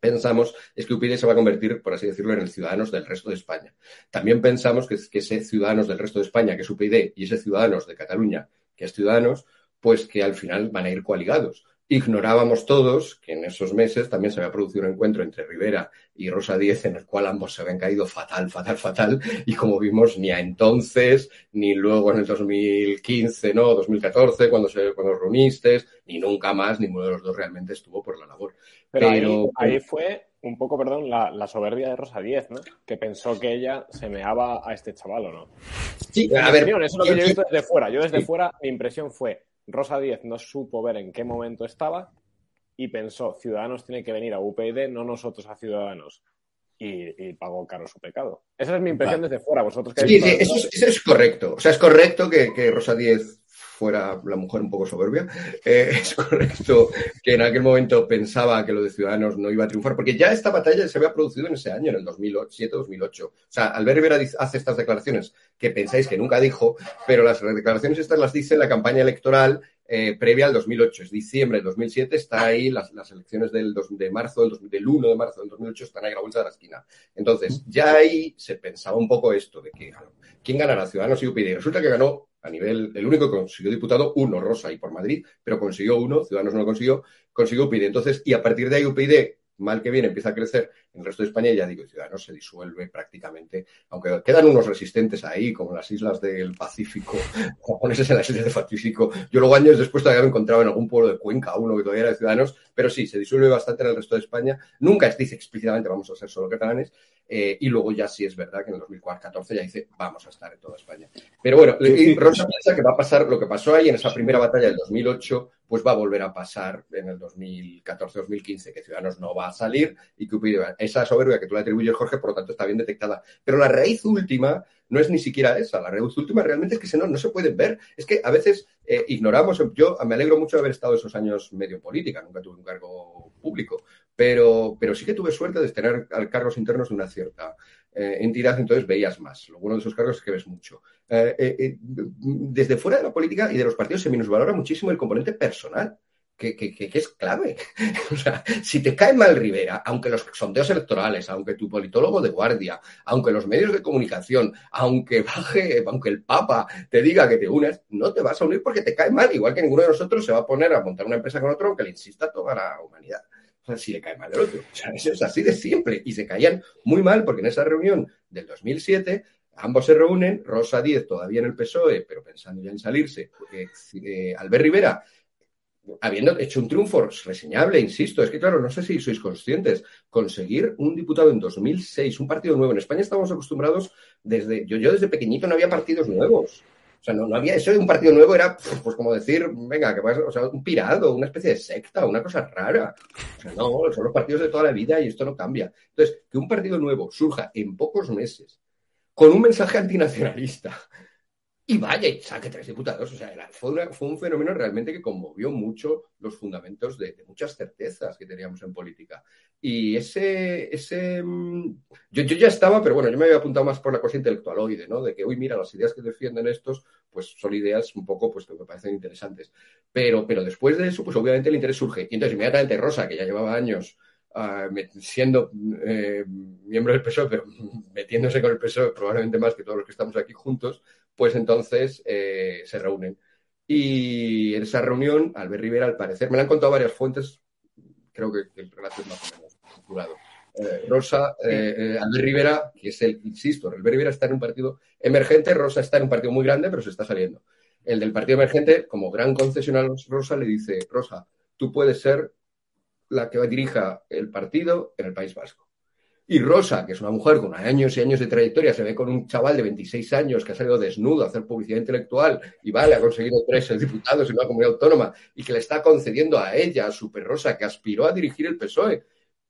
pensamos es que UPyD se va a convertir, por así decirlo, en el Ciudadanos del resto de España. También pensamos que, ese Ciudadanos del resto de España, que es UPyD, y ese Ciudadanos de Cataluña, que es Ciudadanos, pues que al final van a ir coaligados. Ignorábamos todos que en esos meses también se había producido un encuentro entre Rivera y Rosa Díez en el cual ambos se habían caído fatal, fatal, fatal y como vimos ni a entonces ni luego en el 2015, no, 2014 cuando se cuando reuniste, ni nunca más ninguno de los dos realmente estuvo por la labor. Pero, Pero- ahí, ahí fue un poco, perdón, la, la soberbia de Rosa Díez, ¿no? Que pensó que ella se meaba a este chaval, ¿o no? Sí, a ver, opinión, eso es lo que yo he ¿quién- visto desde fuera. Yo desde Sí. fuera, mi impresión fue, Rosa Díez no supo ver en qué momento estaba y pensó, Ciudadanos tiene que venir a UPyD, no nosotros a Ciudadanos. Y, y pagó caro su pecado. Esa es mi impresión Vale. desde fuera. Vosotros que Sí, sí, eso es, eso es correcto. O sea, es correcto que, que Rosa Díez fuera la mujer un poco soberbia. Eh, es correcto que en aquel momento pensaba que lo de Ciudadanos no iba a triunfar, porque ya esta batalla se había producido en ese año, en el 2007-2008. O sea, Albert Rivera hace estas declaraciones que pensáis que nunca dijo, pero las declaraciones estas las dice en la campaña electoral eh, previa al 2008. Es diciembre del 2007, está ahí, las, las elecciones del, dos- de marzo, del, del 1 de marzo del 2008 están ahí a la vuelta de la esquina. Entonces, ya ahí se pensaba un poco esto de que quién ganará, Ciudadanos y UPyD. Resulta que ganó a nivel, el único que consiguió diputado, uno, Rosa, y por Madrid, pero consiguió uno, Ciudadanos no lo consiguió, consiguió UPyD. Entonces, y a partir de ahí UPyD mal que bien empieza a crecer en el resto de España, ya digo, Ciudadanos se disuelve prácticamente, aunque quedan unos resistentes ahí, como las islas del Pacífico, japoneses en las islas del Pacífico. Yo luego años después todavía me encontraba en algún pueblo de Cuenca, uno que todavía era de Ciudadanos, pero sí, se disuelve bastante en el resto de España. Nunca dice explícitamente vamos a ser solo catalanes, eh, y luego ya sí es verdad que en el 2014 ya dice vamos a estar en toda España. Pero bueno, y Rosa piensa que va a pasar lo que pasó ahí en esa primera batalla del 2008, pues va a volver a pasar en el 2014-2015, que Ciudadanos no va a salir y que esa soberbia que tú le atribuyes, Jorge, por lo tanto está bien detectada. Pero la raíz última no es ni siquiera esa. La raíz última realmente es que no, no se puede ver. Es que a veces eh, ignoramos. Yo me alegro mucho de haber estado esos años medio política, nunca tuve un cargo público, pero, pero sí que tuve suerte de tener cargos internos de una cierta eh, entidad, entonces veías más. Lo bueno de esos cargos es que ves mucho. Eh, desde fuera de la política y de los partidos se minusvalora muchísimo el componente personal que, es clave. o sea, si te cae mal Rivera, aunque los sondeos electorales, aunque tu politólogo de guardia, aunque los medios de comunicación, aunque baje, aunque el Papa te diga que te unes, no te vas a unir porque te cae mal, igual que ninguno de nosotros se va a poner a montar una empresa con otro aunque le insista toda la humanidad. Si le cae mal el otro. O sea, eso es así de simple. Y se caían muy mal porque en esa reunión del 2007 Ambos se reúnen, Rosa Díez todavía en el PSOE, pero pensando ya en salirse, eh, Albert Rivera habiendo hecho un triunfo reseñable, insisto, es que claro, no sé si sois conscientes, conseguir un diputado en 2006, un partido nuevo. En España estamos acostumbrados desde, yo, yo desde pequeñito no había partidos nuevos. O sea, no, había eso de un partido nuevo, era pues como decir, venga, que vas, o sea, un pirado, una especie de secta, una cosa rara. O sea, no, son los partidos de toda la vida y esto no cambia. Entonces, que un partido nuevo surja en pocos meses con un mensaje antinacionalista, y vaya, y saque tres diputados. O sea, fue, fue, un fenómeno realmente que conmovió mucho los fundamentos de, muchas certezas que teníamos en política. Y ese, ese mm, yo, yo, ya estaba, pero bueno, yo me había apuntado más por la cosa intelectualoide, ¿no? De que, hoy mira, las ideas que defienden estos, pues son ideas un poco, pues que me parecen interesantes. Pero, pero después de eso, pues obviamente el interés surge. Y entonces inmediatamente Rosa, que ya llevaba años Uh, siendo eh, miembro del PSOE, pero metiéndose con el PSOE probablemente más que todos los que estamos aquí juntos, pues entonces eh, se reúnen. Y en esa reunión, Albert Rivera, al parecer, me lo han contado varias fuentes, creo que, el relato es más o menos. Eh, Rosa, eh, Albert Rivera, que es el, insisto, Albert Rivera está en un partido emergente, Rosa está en un partido muy grande, pero se está saliendo. El del partido emergente, como gran concesional Rosa, le dice, Rosa, tú puedes ser la que dirija el partido en el País Vasco. Y Rosa, que es una mujer con años y años de trayectoria, se ve con un chaval de 26 años que ha salido desnudo a hacer publicidad intelectual y vale, ha conseguido tres diputados en una comunidad autónoma y que le está concediendo a ella, a Super Rosa, que aspiró a dirigir el PSOE.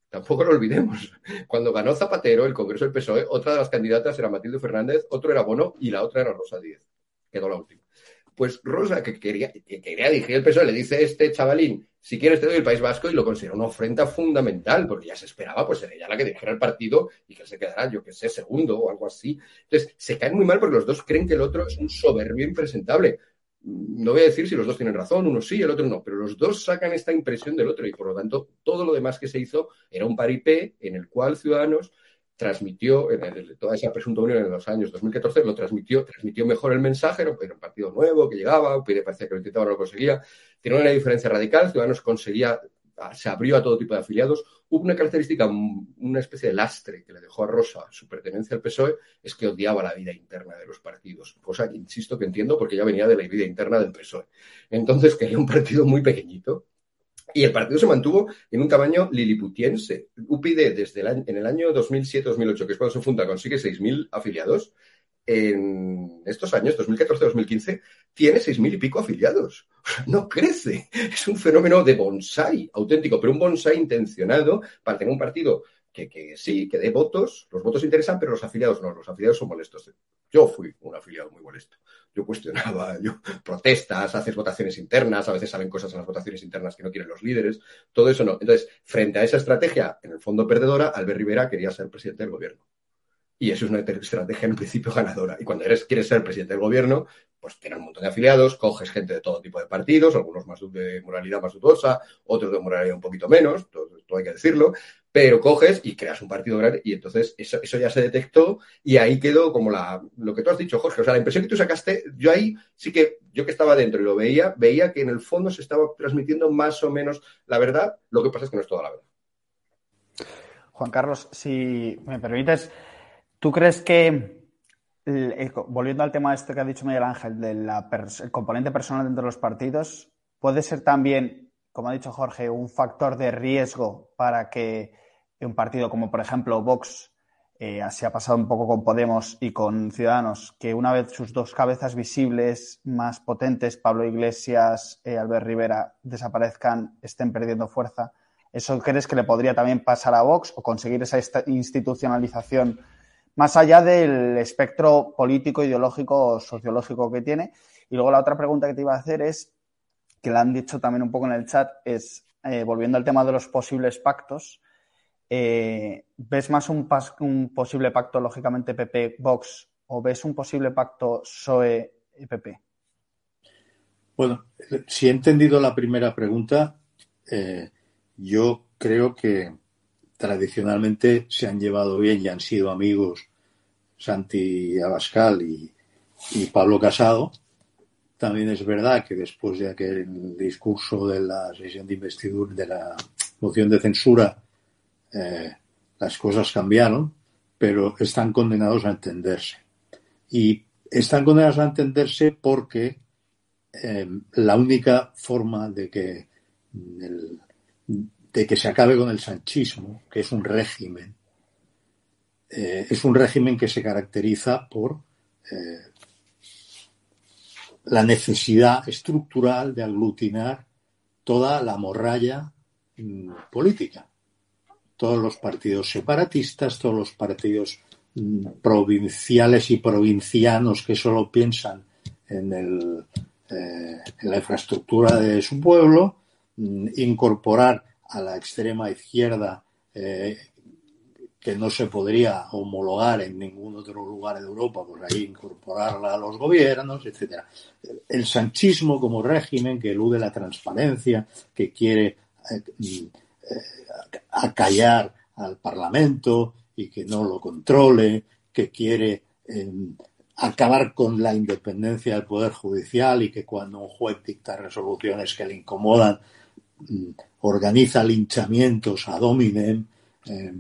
Tampoco lo olvidemos. Cuando ganó Zapatero el Congreso del PSOE, otra de las candidatas era Matilde Fernández, otro era Bono y la otra era Rosa Díez. Quedó la última. Pues Rosa, que quería, que quería dirigir el PSOE, le dice este chavalín, si quieres te doy el País Vasco y lo considera una ofrenda fundamental, porque ya se esperaba, pues ser ella la que dirigiera el partido y que se quedara, yo que sé, segundo o algo así. Entonces, se caen muy mal porque los dos creen que el otro es un soberbio impresentable. No voy a decir si los dos tienen razón, uno sí, el otro no, pero los dos sacan esta impresión del otro y por lo tanto todo lo demás que se hizo era un paripé en el cual Ciudadanos transmitió, en toda esa presunta unión en los años 2014, lo transmitió, transmitió mejor el mensaje, era un partido nuevo que llegaba, UPyD parecía que lo intentaba, no lo conseguía. Tiene una diferencia radical, Ciudadanos conseguía, se abrió a todo tipo de afiliados. Hubo una característica, una especie de lastre que le dejó a Rosa su pertenencia al PSOE, es que odiaba la vida interna de los partidos, cosa que insisto que entiendo porque ya venía de la vida interna del PSOE. Entonces quería un partido muy pequeñito, y el partido se mantuvo en un tamaño liliputiense. UPyD desde el en el año 2007-2008, que es cuando se funda, consigue 6.000 afiliados. En estos años, 2014-2015, tiene 6.000 y pico afiliados. No crece. Es un fenómeno de bonsai auténtico, pero un bonsai intencionado para tener un partido que, que, sí, que dé votos, los votos interesan, pero los afiliados no, los afiliados son molestos. Yo fui un afiliado muy molesto yo cuestionaba, yo protestas, haces votaciones internas, a veces salen cosas en las votaciones internas que no quieren los líderes, todo eso no. Entonces, frente a esa estrategia, en el fondo perdedora, Albert Rivera quería ser presidente del gobierno. Y eso es una estrategia en principio ganadora. Y cuando eres, quieres ser presidente del gobierno, pues tienes un montón de afiliados, coges gente de todo tipo de partidos, algunos más de moralidad más dudosa, otros de moralidad un poquito menos, todo, todo hay que decirlo, pero coges y creas un partido grande y entonces eso, eso, ya se detectó y ahí quedó como lo que tú has dicho, Jorge, o sea, la impresión que tú sacaste, yo ahí sí que, yo que estaba dentro y lo veía, veía que en el fondo se estaba transmitiendo más o menos la verdad, lo que pasa es que no es toda la verdad. Juan Carlos, si me permites, ¿tú crees que, volviendo al tema este que ha dicho Miguel Ángel, del componente personal dentro de los partidos, puede ser también, como ha dicho Jorge, un factor de riesgo para que un partido como, por ejemplo, Vox, eh, así ha pasado un poco con Podemos y con Ciudadanos, que una vez sus dos cabezas visibles más potentes, Pablo Iglesias, y eh, Albert Rivera, desaparezcan, estén perdiendo fuerza? ¿Eso crees que le podría también pasar a Vox o conseguir esa institucionalización más allá del espectro político, ideológico o sociológico que tiene? Y luego la otra pregunta que te iba a hacer es, que la han dicho también un poco en el chat, es, eh, volviendo al tema de los posibles pactos, eh, ¿ves más un, posible pacto, lógicamente, PP-Vox o ves un posible pacto PSOE-PP? Bueno, si he entendido la primera pregunta, eh, yo creo que tradicionalmente se han llevado bien y han sido amigos Santi Abascal y, Pablo Casado. También es verdad que después de aquel discurso de la sesión de investidura, de la moción de censura, eh, las cosas cambiaron, pero están condenados a entenderse. Y están condenados a entenderse porque eh, la única forma de que de que se acabe con el sanchismo, que es un régimen, eh, es un régimen que se caracteriza por eh, la necesidad estructural de aglutinar toda la morralla mm, política. Todos los partidos separatistas, todos los partidos mm, provinciales y provincianos que solo piensan en, el, eh, en la infraestructura de su pueblo, mm, incorporar a la extrema izquierda eh, que no se podría homologar en ningún otro lugar de Europa, pues ahí incorporarla a los gobiernos, etcétera. El sanchismo como régimen que elude la transparencia, que quiere eh, eh, acallar al Parlamento y que no lo controle, que quiere acabar con la independencia del Poder Judicial y que cuando un juez dicta resoluciones que le incomodan, mm, organiza linchamientos a dominem, eh,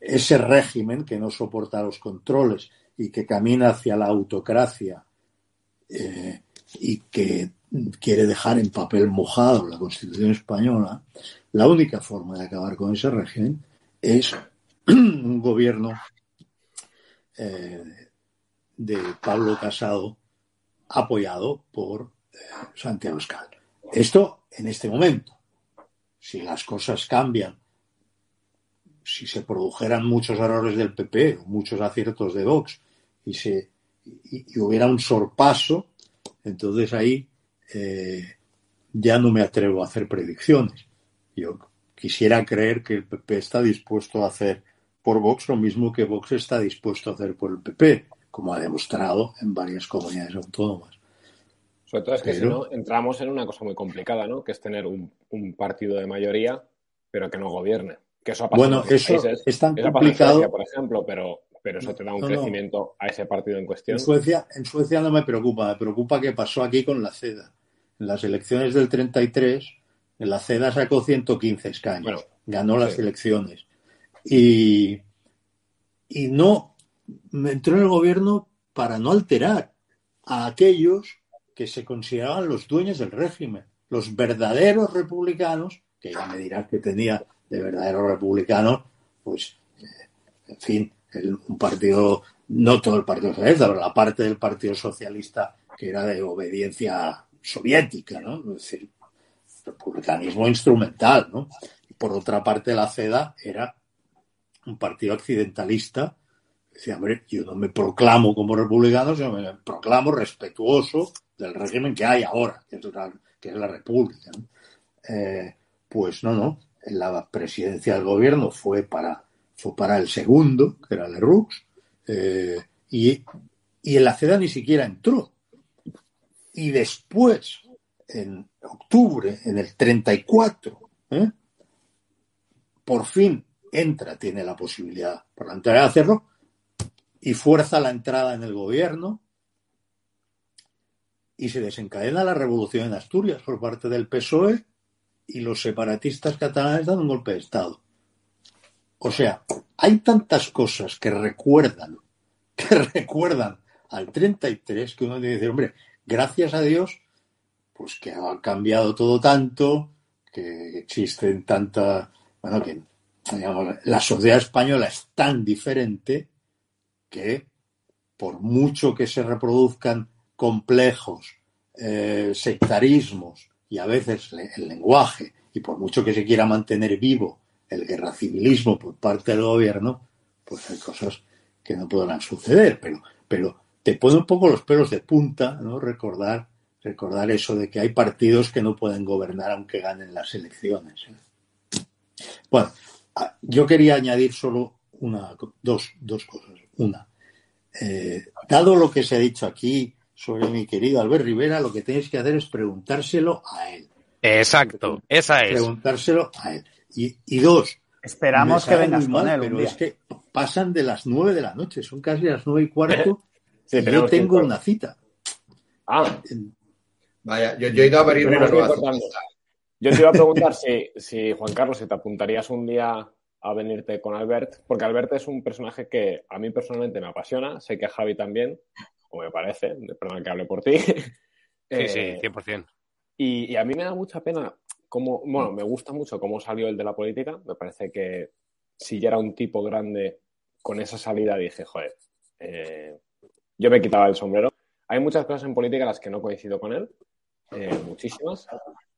ese régimen que no soporta los controles y que camina hacia la autocracia eh, y que quiere dejar en papel mojado la Constitución española, la única forma de acabar con ese régimen es un gobierno eh, de Pablo Casado apoyado por Santiago Escal. Esto en este momento si las cosas cambian, si se produjeran muchos errores del PP, muchos aciertos de Vox, y, se, y, hubiera un sorpaso, entonces ahí eh, ya no me atrevo a hacer predicciones. Yo quisiera creer que el PP está dispuesto a hacer por Vox lo mismo que Vox está dispuesto a hacer por el PP, como ha demostrado en varias comunidades autónomas. Sobre todo es que si no, entramos en una cosa muy complicada, ¿no? Que es tener un, partido de mayoría, pero que no gobierne. Que eso ha pasado bueno, eso es tan complicado. por ejemplo, pero, pero eso te da un crecimiento a ese partido en cuestión. En Suecia, en Suecia no me preocupa, me preocupa qué pasó aquí con la CEDA. En las elecciones del 33, en la CEDA sacó 115 escaños, ganó las elecciones. Y, y no, me entró en el gobierno para no alterar a aquellos que se consideraban los dueños del régimen, los verdaderos republicanos, que ya me dirás que tenía de verdaderos republicanos, pues, eh, en fin, un partido, no todo el Partido Socialista, pero la parte del Partido Socialista que era de obediencia soviética, ¿no? Es decir, republicanismo instrumental, ¿no? Por otra parte, la CEDA era un partido accidentalista. Decía, hombre, yo no me proclamo como republicano, sino me proclamo respetuoso del régimen que hay ahora, que es la, República. Eh, pues no, no, la presidencia del gobierno fue para, fue para el segundo, que era Leroux, eh, y, y en la CEDA ni siquiera entró. Y después, en octubre, en el 34, ¿eh? por fin entra, tiene la posibilidad la de hacerlo, y fuerza la entrada en el gobierno y se desencadena la revolución en Asturias por parte del PSOE y los separatistas catalanes dan un golpe de Estado. O sea, hay tantas cosas que recuerdan, que recuerdan al 33 que uno dice, hombre, gracias a Dios, pues que ha cambiado todo tanto, que existen tanta, bueno, que la sociedad española es tan diferente que por mucho que se reproduzcan complejos, eh, sectarismos y a veces el lenguaje, y por mucho que se quiera mantener vivo el guerra civilismo por parte del gobierno, pues hay cosas que no podrán suceder, pero, pero te pone un poco los pelos de punta, ¿no? Recordar, recordar eso de que hay partidos que no pueden gobernar aunque ganen las elecciones. ¿eh? Bueno, ah, yo quería añadir solo una, dos, dos cosas. Una, eh, dado lo que se ha dicho aquí sobre mi querido Albert Rivera, lo que tenéis que hacer es preguntárselo a él. Exacto, esa es. Preguntárselo a él. Y, dos. Esperamos que vengas con él. Pero es que pasan de las nueve de la noche, son casi las nueve y cuarto. y yo tengo una cita. Ah. Vaya, yo, he ido a abrir una Yo te iba a preguntar si, si, Juan Carlos, si te apuntarías un día a venirte con Albert, porque Albert es un personaje que a mí personalmente me apasiona, sé que a Javi también, o me parece, perdón que hable por ti. Sí, sí, 100%. Eh, y, y, a mí me da mucha pena cómo, bueno, me gusta mucho cómo salió el de la política, me parece que si ya era un tipo grande con esa salida dije, joder, eh, yo me quitaba el sombrero. Hay muchas cosas en política en las que no coincido con él, eh, muchísimas,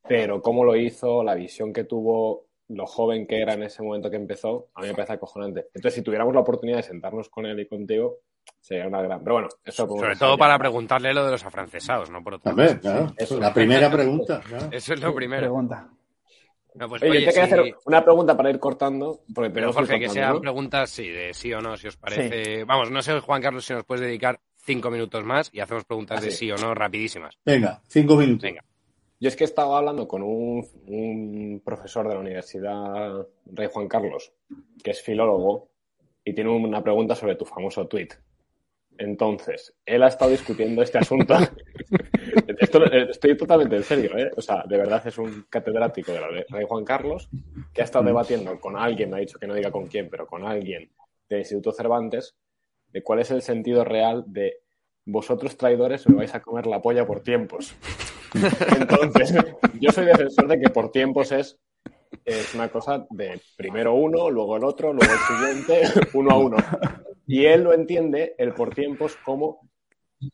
pero cómo lo hizo, la visión que tuvo, lo joven que era en ese momento que empezó, a mí me parece acojonante. Entonces, si tuviéramos la oportunidad de sentarnos con él y contigo, sería una gran. Pero bueno, eso. Sobre todo para preguntarle lo de los afrancesados, ¿no? Por otro También, claro. la primera pregunta. Eso es lo primero. Pregunta. pues, oye, te hacer una pregunta para ir cortando. Porque pero Jorge, que sean preguntas, sí, de sí o no, si os parece. Vamos, no sé, Juan Carlos, si nos puedes dedicar cinco minutos más y hacemos preguntas de sí o no rapidísimas. Venga, cinco minutos. Venga. Yo es que estaba hablando con un, profesor de la Universidad Rey Juan Carlos, que es filólogo, y tiene una pregunta sobre tu famoso tweet. Entonces, él ha estado discutiendo este asunto. estoy totalmente en serio, ¿eh? O sea, de verdad es un catedrático de la Rey Juan Carlos que ha estado debatiendo con alguien, me ha dicho que no diga con quién, pero con alguien del Instituto Cervantes, de cuál es el sentido real de vosotros traidores me vais a comer la polla por tiempos. Entonces, yo soy defensor de que por tiempos es, es una cosa de primero uno, luego el otro, luego el siguiente, uno a uno. Y él lo entiende, el por tiempos, como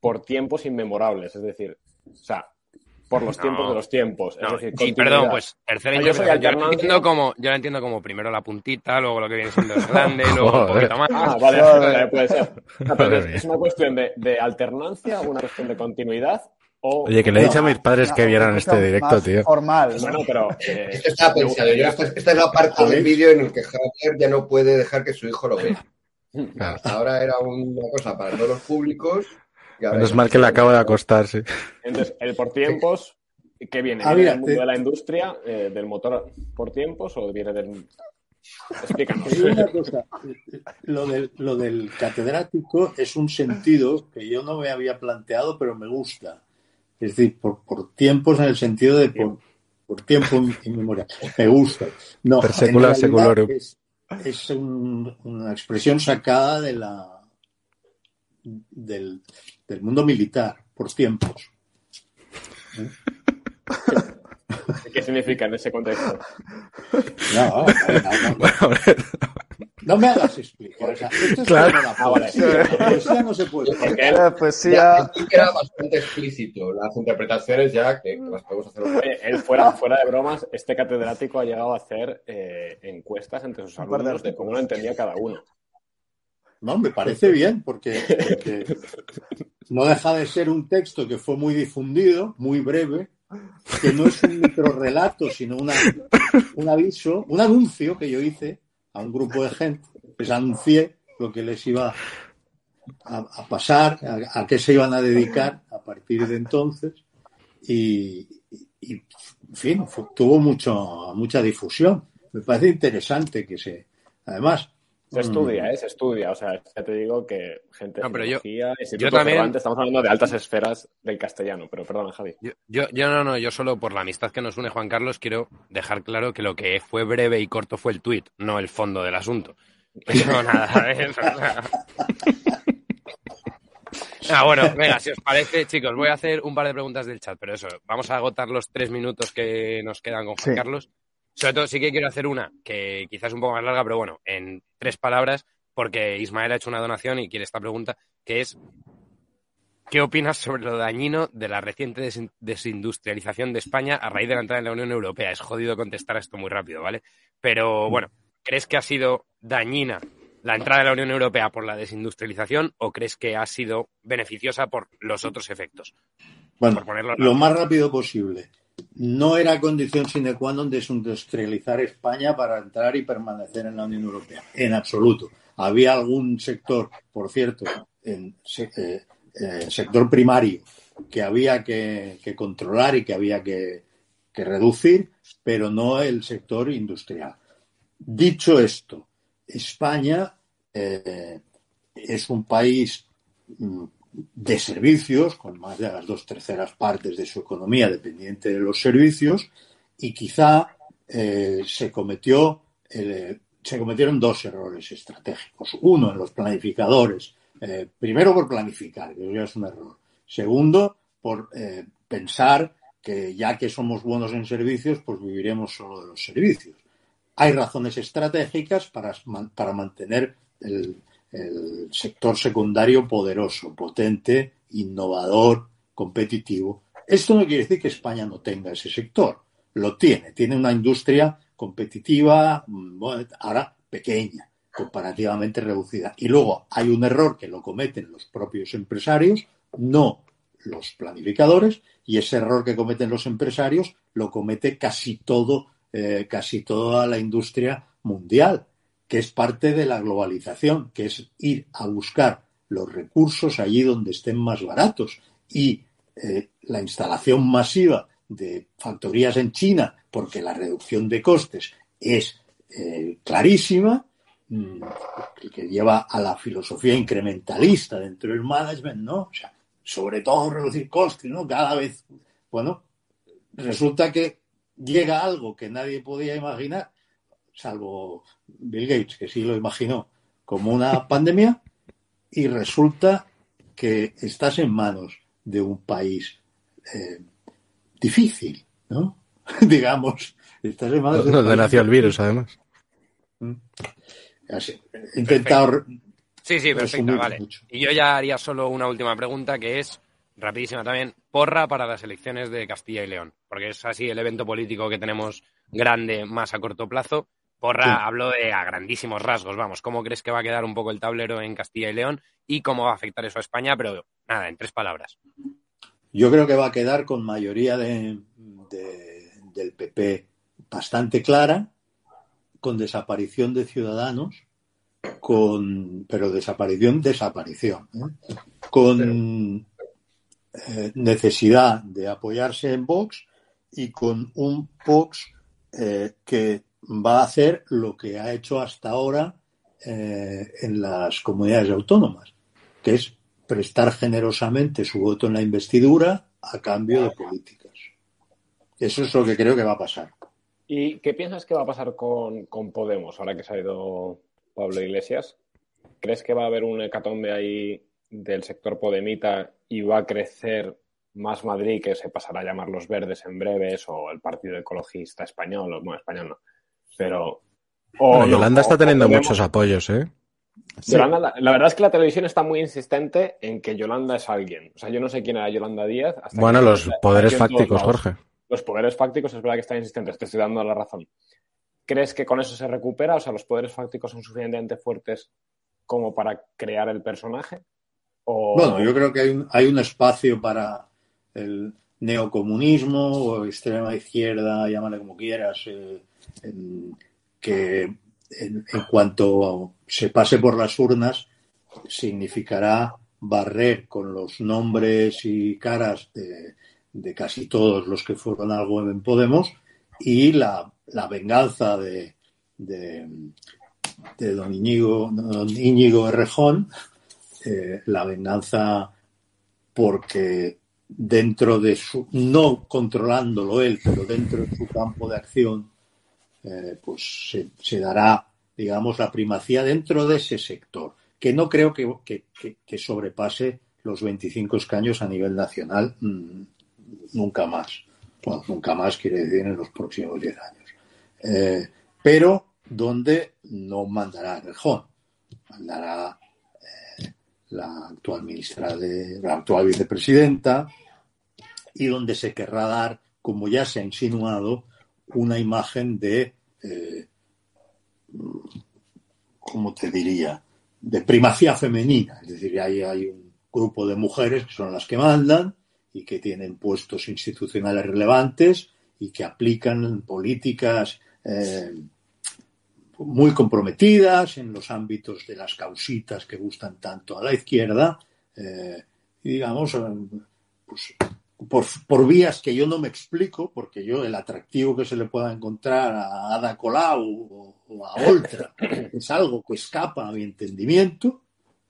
por tiempos inmemorables. Es decir, o sea, por los tiempos de los tiempos. Es decir, sí, perdón, pues tercera yo, soy yo, lo entiendo como, yo lo entiendo como primero la puntita, luego lo que viene siendo el grande, luego un poquito más. Ah, vale, puede ser. es una cuestión de, de alternancia, una cuestión de continuidad Oye, que le he dicho a mis padres que vieran este directo, tío. Formal. Bueno, pero. Eh, Esto está pensado. esta, es la parte del vídeo en el que Javier ya no puede dejar que su hijo lo vea. Hasta ahora era una cosa para todos los públicos. Menos mal que le acabo de acostar, sí. Entonces, el por tiempos, ¿qué viene? Ah, ¿Viene del mundo de la industria, eh, del motor por tiempos o viene del. Explícanos. Una cosa, lo del, lo del catedrático es un sentido que yo no me había planteado, pero me gusta es decir, por, por tiempos en el sentido de por, por tiempo inmemorial. Me gusta. No, Es, es una expresión sacada de la del, del mundo militar, por tiempos. ¿Qué significa en ese contexto? No, no, no, no me hagas explicar. O sea, esto es claro. la poesía. La poesía no se puede. Porque la poesía... era bastante explícito. Las interpretaciones ya que, las podemos hacer. él fuera, fuera de bromas, este catedrático ha llegado a hacer eh, encuestas entre sus alumnos de cómo lo entendía cada uno. No, me parece bien, porque, porque no deja de ser un texto que fue muy difundido, muy breve, que no es un microrelato, sino una, un aviso, un anuncio que yo hice a un grupo de gente, les anuncié lo que les iba a, pasar, a, qué se iban a dedicar a partir de entonces y, en fin, tuvo mucho, mucha difusión. Me parece interesante que se... Además, Se estudia, ¿eh? Se estudia. O sea, ya te digo que gente No, pero de yo- yo también- Cervantes, estamos hablando de altas esferas del castellano. Pero perdona, Javi. Yo, yo, yo no, no, yo solo por la amistad que nos une Juan Carlos quiero dejar claro que lo que fue breve y corto fue el tuit, no el fondo del asunto. Pero nada, ¿eh? Ah, bueno, venga, si os parece, chicos, voy a hacer un par de preguntas del chat, pero eso, vamos a agotar los tres minutos que nos quedan con Juan Sí. Carlos. Sobre todo, sí que quiero hacer una, que quizás es un poco más larga, pero bueno, en tres palabras, porque Ismael ha hecho una donación y quiere esta pregunta, que es, ¿qué opinas sobre lo dañino de la reciente desin- desindustrialización de España a raíz de la entrada en la Unión Europea? Es jodido contestar esto muy rápido, ¿vale? Pero bueno, ¿crees que ha sido dañina la entrada en la Unión Europea por la desindustrialización o crees que ha sido beneficiosa por los otros efectos? Bueno, lo más rápido posible. No era condición sine qua non desindustrializar España para entrar y permanecer en la Unión Europea. En absoluto. Había algún sector, por cierto, en eh, eh, sector primario, que había que, que controlar y que había que, que reducir, pero no el sector industrial. Dicho esto, España eh, es un país mm, de servicios, con más de las dos terceras partes de su economía dependiente de los servicios, y quizá eh, se cometió eh, se cometieron dos errores estratégicos. Uno en los planificadores. Eh, primero por planificar, que ya es un error. Segundo, por pensar que ya que somos buenos en servicios, pues viviremos solo de los servicios. Hay razones estratégicas para, para mantener el, el sector secundario poderoso, potente, innovador, competitivo. Esto no quiere decir que España no tenga ese sector. Lo tiene. Tiene una industria competitiva, mm, ahora pequeña, comparativamente reducida. Y luego hay un error que lo cometen los propios empresarios, no los planificadores, y ese error que cometen los empresarios lo comete casi todo, eh, casi toda la industria mundial, que es parte de la globalización, que es ir a buscar los recursos allí donde estén más baratos. Y eh, la instalación masiva de factorías en China, porque la reducción de costes es eh, clarísima, mmm, que lleva a la filosofía incrementalista dentro del management, ¿no? O sea, sobre todo reducir costes, ¿no? Cada vez, bueno, resulta que llega algo que nadie podía imaginar, salvo Bill Gates, que sí lo imaginó, como una pandemia, y resulta que estás en manos de un país eh, difícil, ¿no? Digamos, estás en manos de un nació el virus, además. Así, he intentado Sí, sí, perfecto, vale. mucho. Y yo ya haría solo una última pregunta que es, rapidísima también, porra para las elecciones de Castilla y León, porque es así el evento político que tenemos grande más a corto plazo. Porra, Sí. hablo de a grandísimos rasgos, vamos, ¿cómo crees que va a quedar un poco el tablero en Castilla y León y cómo va a afectar eso a España? Pero nada, en tres palabras. Yo creo que va a quedar con mayoría de, de, del PP bastante clara, con desaparición de ciudadanos, con pero desaparición, desaparición, ¿eh? con eh, necesidad de apoyarse en Vox y con un Vox eh, que va a hacer lo que ha hecho hasta ahora eh, en las comunidades autónomas, que es prestar generosamente su voto en la investidura a cambio de políticas. Eso es lo que creo que va a pasar. ¿Y qué piensas que va a pasar con, con Podemos ahora que se ha ido Pablo Iglesias? ¿Crees que va a haber un hecatombe ahí del sector podemita y va a crecer más Madrid, que se pasará a llamar los verdes en breves, o el Partido Ecologista Español, o, bueno, español no, pero... o Bueno, no, Yolanda está teniendo muchos apoyos, ¿eh? Yolanda, la, la verdad es que la televisión está muy insistente en que Yolanda es alguien. O sea, yo no sé quién era Yolanda Díaz. hasta Bueno, que- los poderes fácticos. Jorge. Los poderes fácticos es verdad que están insistentes, te estoy dando la razón. ¿Crees que con eso se recupera? O sea, ¿los poderes fácticos son suficientemente fuertes como para crear el personaje? O... Bueno, yo creo que hay un, hay un espacio para el neocomunismo o extrema izquierda, llámale como quieras, eh, que en, cuanto se pase por las urnas significará barrer con los nombres y caras de, casi todos los que fueron algo en Podemos y la, la venganza de, de, de don Íñigo, don Íñigo Errejón, eh, la venganza porque dentro de su, no controlándolo él, pero dentro de su campo de acción, eh, pues se, dará, digamos, la primacía dentro de ese sector, que no creo que, que, que sobrepase los 25 escaños a nivel nacional mmm, nunca más. Bueno, nunca más quiere decir en los próximos 10 años. Eh, pero donde no mandará Rejón, mandará eh, la actual ministra de la actual vicepresidenta y donde se querrá dar, como ya se ha insinuado, una imagen de, eh, ¿cómo te diría?, de primacía femenina. Es decir, hay, hay un grupo de mujeres que son las que mandan y que tienen puestos institucionales relevantes y que aplican políticas eh, muy comprometidas en los ámbitos de las causitas que gustan tanto a la izquierda, eh, y digamos, pues, por, vías que yo no me explico, porque yo el atractivo que se le pueda encontrar a Ada Colau o, a Oltra es algo que escapa a mi entendimiento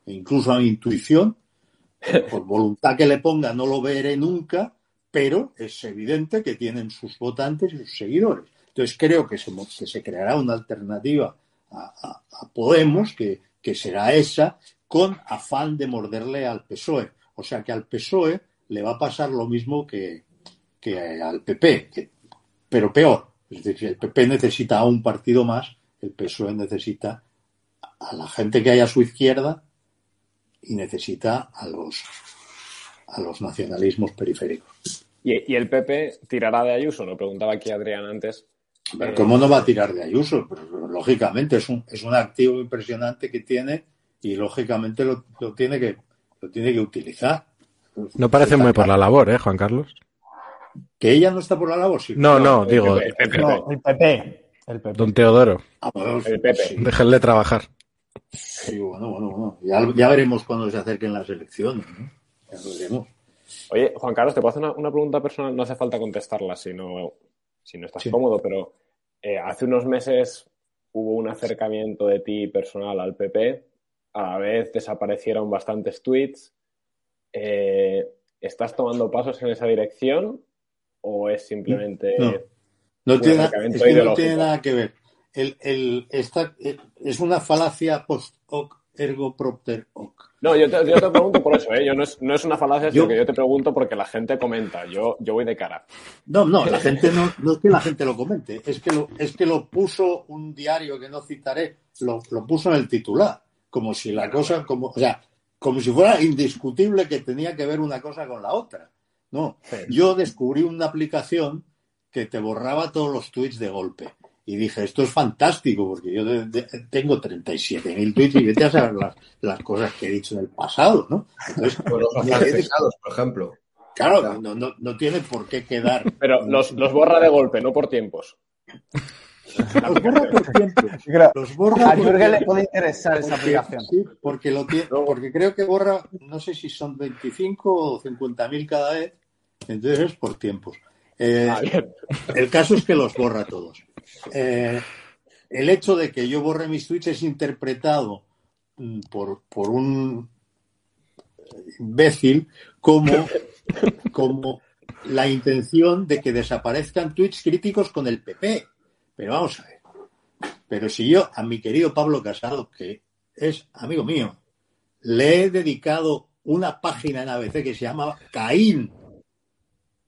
e incluso a mi intuición, por voluntad que le ponga no lo veré nunca, pero es evidente que tienen sus votantes y sus seguidores. Entonces creo que se, que se creará una alternativa a Podemos, que, que, será esa, con afán de morderle al PSOE. O sea que al PSOE le va a pasar lo mismo que, que al PP, que, pero peor. Es decir, el PP necesita a un partido más, el PSOE necesita a la gente que hay a su izquierda y necesita a los, a los nacionalismos periféricos. ¿Y, ¿Y, el PP tirará de Ayuso? Lo preguntaba aquí Adrián antes. Pero ¿Cómo no va a tirar de Ayuso? Pero, lógicamente es un, es un activo impresionante que tiene y lógicamente lo, lo, tiene, que, lo tiene que utilizar. No parece muy por la labor, ¿eh, Juan Carlos? ¿Que ella no está por la labor? Sí. No, no, digo. El PP. No, el PP. El PP. Don Teodoro. Ah, pues, El PP. sí. Déjenle trabajar. Sí, bueno, bueno, bueno. Ya, ya, veremos cuando se acerquen las elecciones. ¿no? Ya lo veremos. Oye, Juan Carlos, te puedo hacer una, una, pregunta personal, no hace falta contestarla si no, si no estás sí. cómodo, pero eh, hace unos meses hubo un acercamiento de ti personal al PP, a la vez desaparecieron bastantes tweets. Eh, ¿Estás tomando pasos en esa dirección o es simplemente... No, no, tiene, es que no tiene nada que ver el, el, esta, es una falacia post hoc ergo propter hoc. No, yo te, yo te pregunto por eso, ¿eh? Yo no, es, no es una falacia, sino yo, que yo te pregunto porque la gente comenta. Yo, yo voy de cara. No, no, la gente no, no es que la gente lo comente, es que lo, es que lo puso un diario que no citaré, lo, lo puso en el titular, como si la cosa, como, o sea, como si fuera indiscutible que tenía que ver una cosa con la otra. No, yo descubrí una aplicación que te borraba todos los tweets de golpe y dije, esto es fantástico, porque yo de, de, tengo 37.000 tweets y vete a saber las, las, cosas que he dicho en el pasado, ¿no? Entonces, pues los pesados, por ejemplo. Claro, no, no, no, tiene por qué quedar. Pero los, los borra de golpe, no por tiempos. Los borra por tiempos. Los borra a Jürgen le puede interesar esa aplicación. Sí, porque, lo tiene, porque creo que borra, no sé si son 25 o 50.000 cada vez, entonces es por tiempos. Eh, ah, el caso es que los borra todos. Eh, el hecho de que yo borre mis tweets es interpretado por, por un imbécil como, como la intención de que desaparezcan tweets críticos con el PP. Pero vamos a ver. Pero si yo a mi querido Pablo Casado, que es amigo mío, le he dedicado una página en ABC que se llama Caín,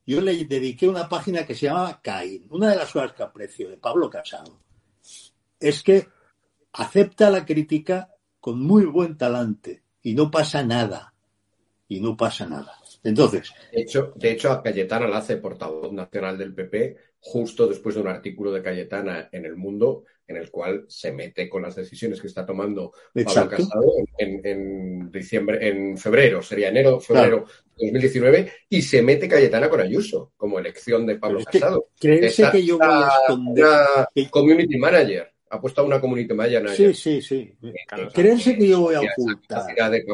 yo le dediqué una página que se llamaba Caín. Una de las cosas que aprecio de Pablo Casado es que acepta la crítica con muy buen talante y no pasa nada. Y no pasa nada. Entonces. De hecho, de hecho a Cayetana la hace portavoz nacional del PP justo después de un artículo de Cayetana en El Mundo en el cual se mete con las decisiones que está tomando. Pablo Casado en, en, diciembre, en febrero, sería enero, febrero claro. de 2019, y se mete Cayetana con Ayuso como elección de Pablo que, Casado. ¿Creerse que yo voy a esconder? Community manager. Ha puesto a una community manager. Sí, sí, sí. Creerse que yo voy a ocultar de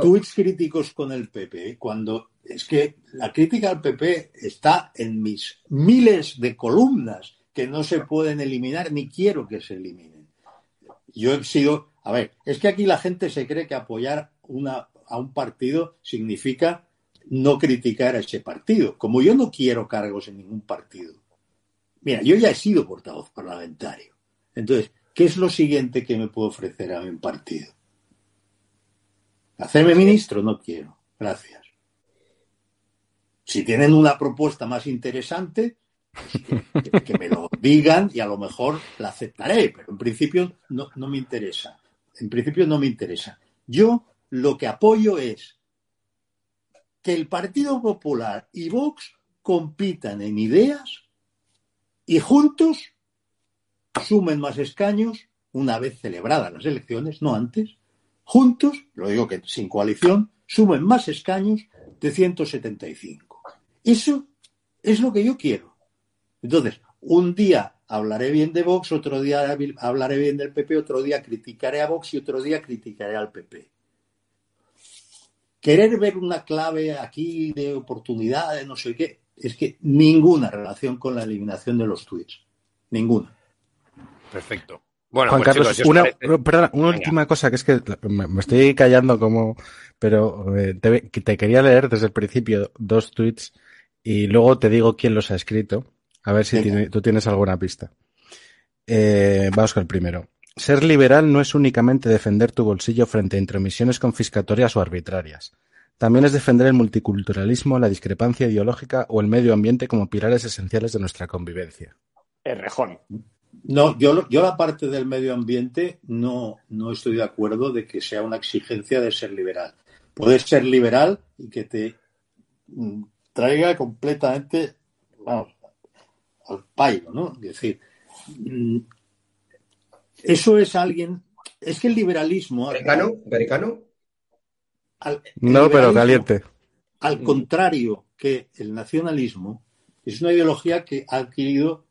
tweets críticos con el PP cuando es que la crítica al PP está en mis miles de columnas que no se pueden eliminar ni quiero que se eliminen. Yo he sido, a ver, es que aquí la gente se cree que apoyar una, a un partido significa no criticar a ese partido. Como yo no quiero cargos en ningún partido. Mira, yo ya he sido portavoz parlamentario. Entonces, ¿qué es lo siguiente que me puedo ofrecer a mi partido? Hacerme ministro no quiero. Gracias. Si tienen una propuesta más interesante, que, que me lo digan y a lo mejor la aceptaré, pero en principio no me interesa. En principio no me interesa. Yo lo que apoyo es que el Partido Popular y Vox compitan en ideas y juntos sumen más escaños una vez celebradas las elecciones, no antes, juntos, lo digo que sin coalición, sumen más escaños de 175. Eso es lo que yo quiero. Entonces, un día hablaré bien de Vox, otro día hablaré bien del PP, otro día criticaré a Vox y otro día criticaré al PP. Querer ver una clave aquí de oportunidad, de no sé qué, es que ninguna relación con la eliminación de los tweets. Ninguna. Perfecto. Bueno, Juan pues, Carlos, chicos, una, parece- perdona, una Venga. última cosa que es que me, me estoy callando como, pero eh, te, que te quería leer desde el principio dos tweets y luego te digo quién los ha escrito. A ver si tiene- tú tienes alguna pista. Eh, vamos con el primero. Ser liberal no es únicamente defender tu bolsillo frente a intromisiones confiscatorias o arbitrarias. También es defender el multiculturalismo, la discrepancia ideológica o el medio ambiente como pilares esenciales de nuestra convivencia. El rejón. No, yo, lo- yo la parte del medio ambiente no, no estoy de acuerdo de que sea una exigencia de ser liberal. Puedes ser liberal y que te mm, traiga completamente, vamos, al pairo, ¿no? Es decir, mm, eso es alguien, es que el liberalismo, ¿Americano? ¿Americano? al- No, pero caliente. al contrario que el nacionalismo, es una ideología que ha adquirido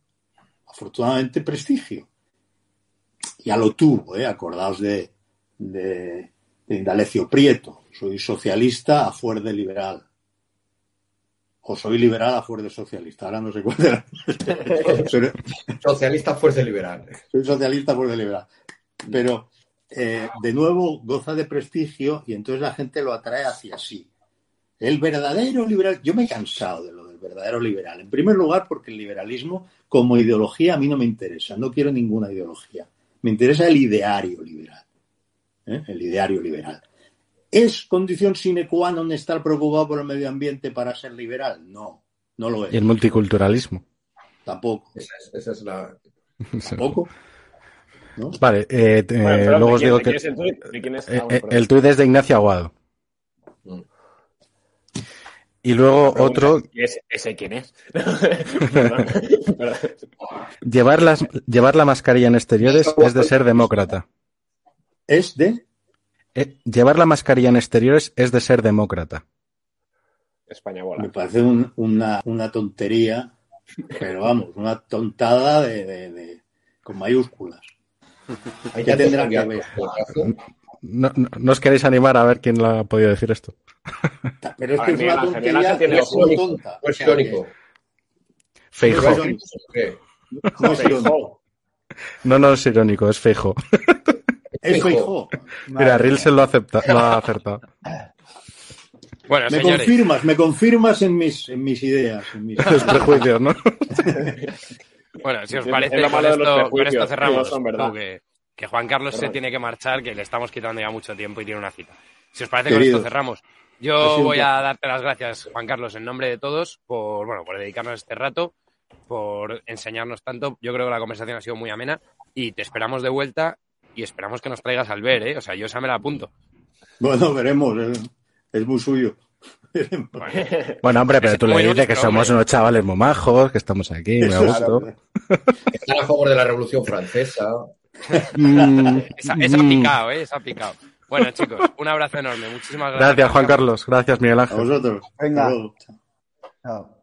afortunadamente prestigio. Ya lo tuvo, ¿eh? acordaos de, de, de Indalecio Prieto. Soy socialista a fuer de liberal. O soy liberal a fuer de socialista. Ahora no sé cuál era. Pero Socialista Fuerza Liberal. soy socialista a fuer de liberal. Pero, eh, de nuevo, goza de prestigio y entonces la gente lo atrae hacia sí. El verdadero liberal, yo me he cansado de lo del verdadero liberal. En primer lugar, porque el liberalismo como ideología a mí no me interesa, no quiero ninguna ideología. Me interesa el ideario liberal. ¿eh? El ideario liberal. ¿Es condición sine qua non estar preocupado por el medio ambiente para ser liberal? No, no lo es. Y el multiculturalismo. Tampoco. Esa es, esa es la. Tampoco. ¿no? Vale, eh, Bueno, luego os ¿de digo que de quién es el eh, el tuit es de Ignacio Aguado. Y luego otro, ¿y ese, ese quién es? Llevar, las, llevar la mascarilla en exteriores es de ser demócrata. Es de Eh, llevar la mascarilla en exteriores es de ser demócrata. España Me bola. parece un- una, una tontería, pero vamos, una tontada de, de- de- con mayúsculas. Hay ¿Qué que tendrá que ver? No, no, no os queréis animar a ver quién lo ha podido decir esto. Pero es que es una tontería ojos. es tonta. No es O sea, que- irónico. Feijo. No es irónico. ¿Qué? No es irónico. Feijóo. No, es irónico, es feijo. Es. Feijóo. Mira, Rilsen lo, acepta, lo ha acertado. Bueno, Me señores, confirmas, me confirmas en mis, en mis ideas. En mis... Los prejuicios, ¿no? bueno, si os parece, lo con malo de los esto, con esto que cerramos. no son verdad. Tú, que, Juan Carlos se tiene que marchar, que le estamos quitando ya mucho tiempo y tiene una cita. Si os parece, Querido. con esto cerramos. Yo voy a darte las gracias, Juan Carlos, en nombre de todos, por, bueno, por dedicarnos este rato, por enseñarnos tanto. Yo creo que la conversación ha sido muy amena y te esperamos de vuelta y esperamos que nos traigas al ver, ¿eh? O sea, yo esa me la apunto. Bueno, veremos. eh. Es muy suyo. Bueno, hombre, pero tú le dices que somos unos chavales muy majos, que estamos aquí, me gusto. Están a favor de la Revolución Francesa. Mm, Esa, esa ha mm. picado, ¿eh? Esa ha picado. Bueno, chicos, un abrazo enorme. Muchísimas gracias. Gracias, Juan Carlos. Gracias, Miguel A Ángel. vosotros. Venga. Chao.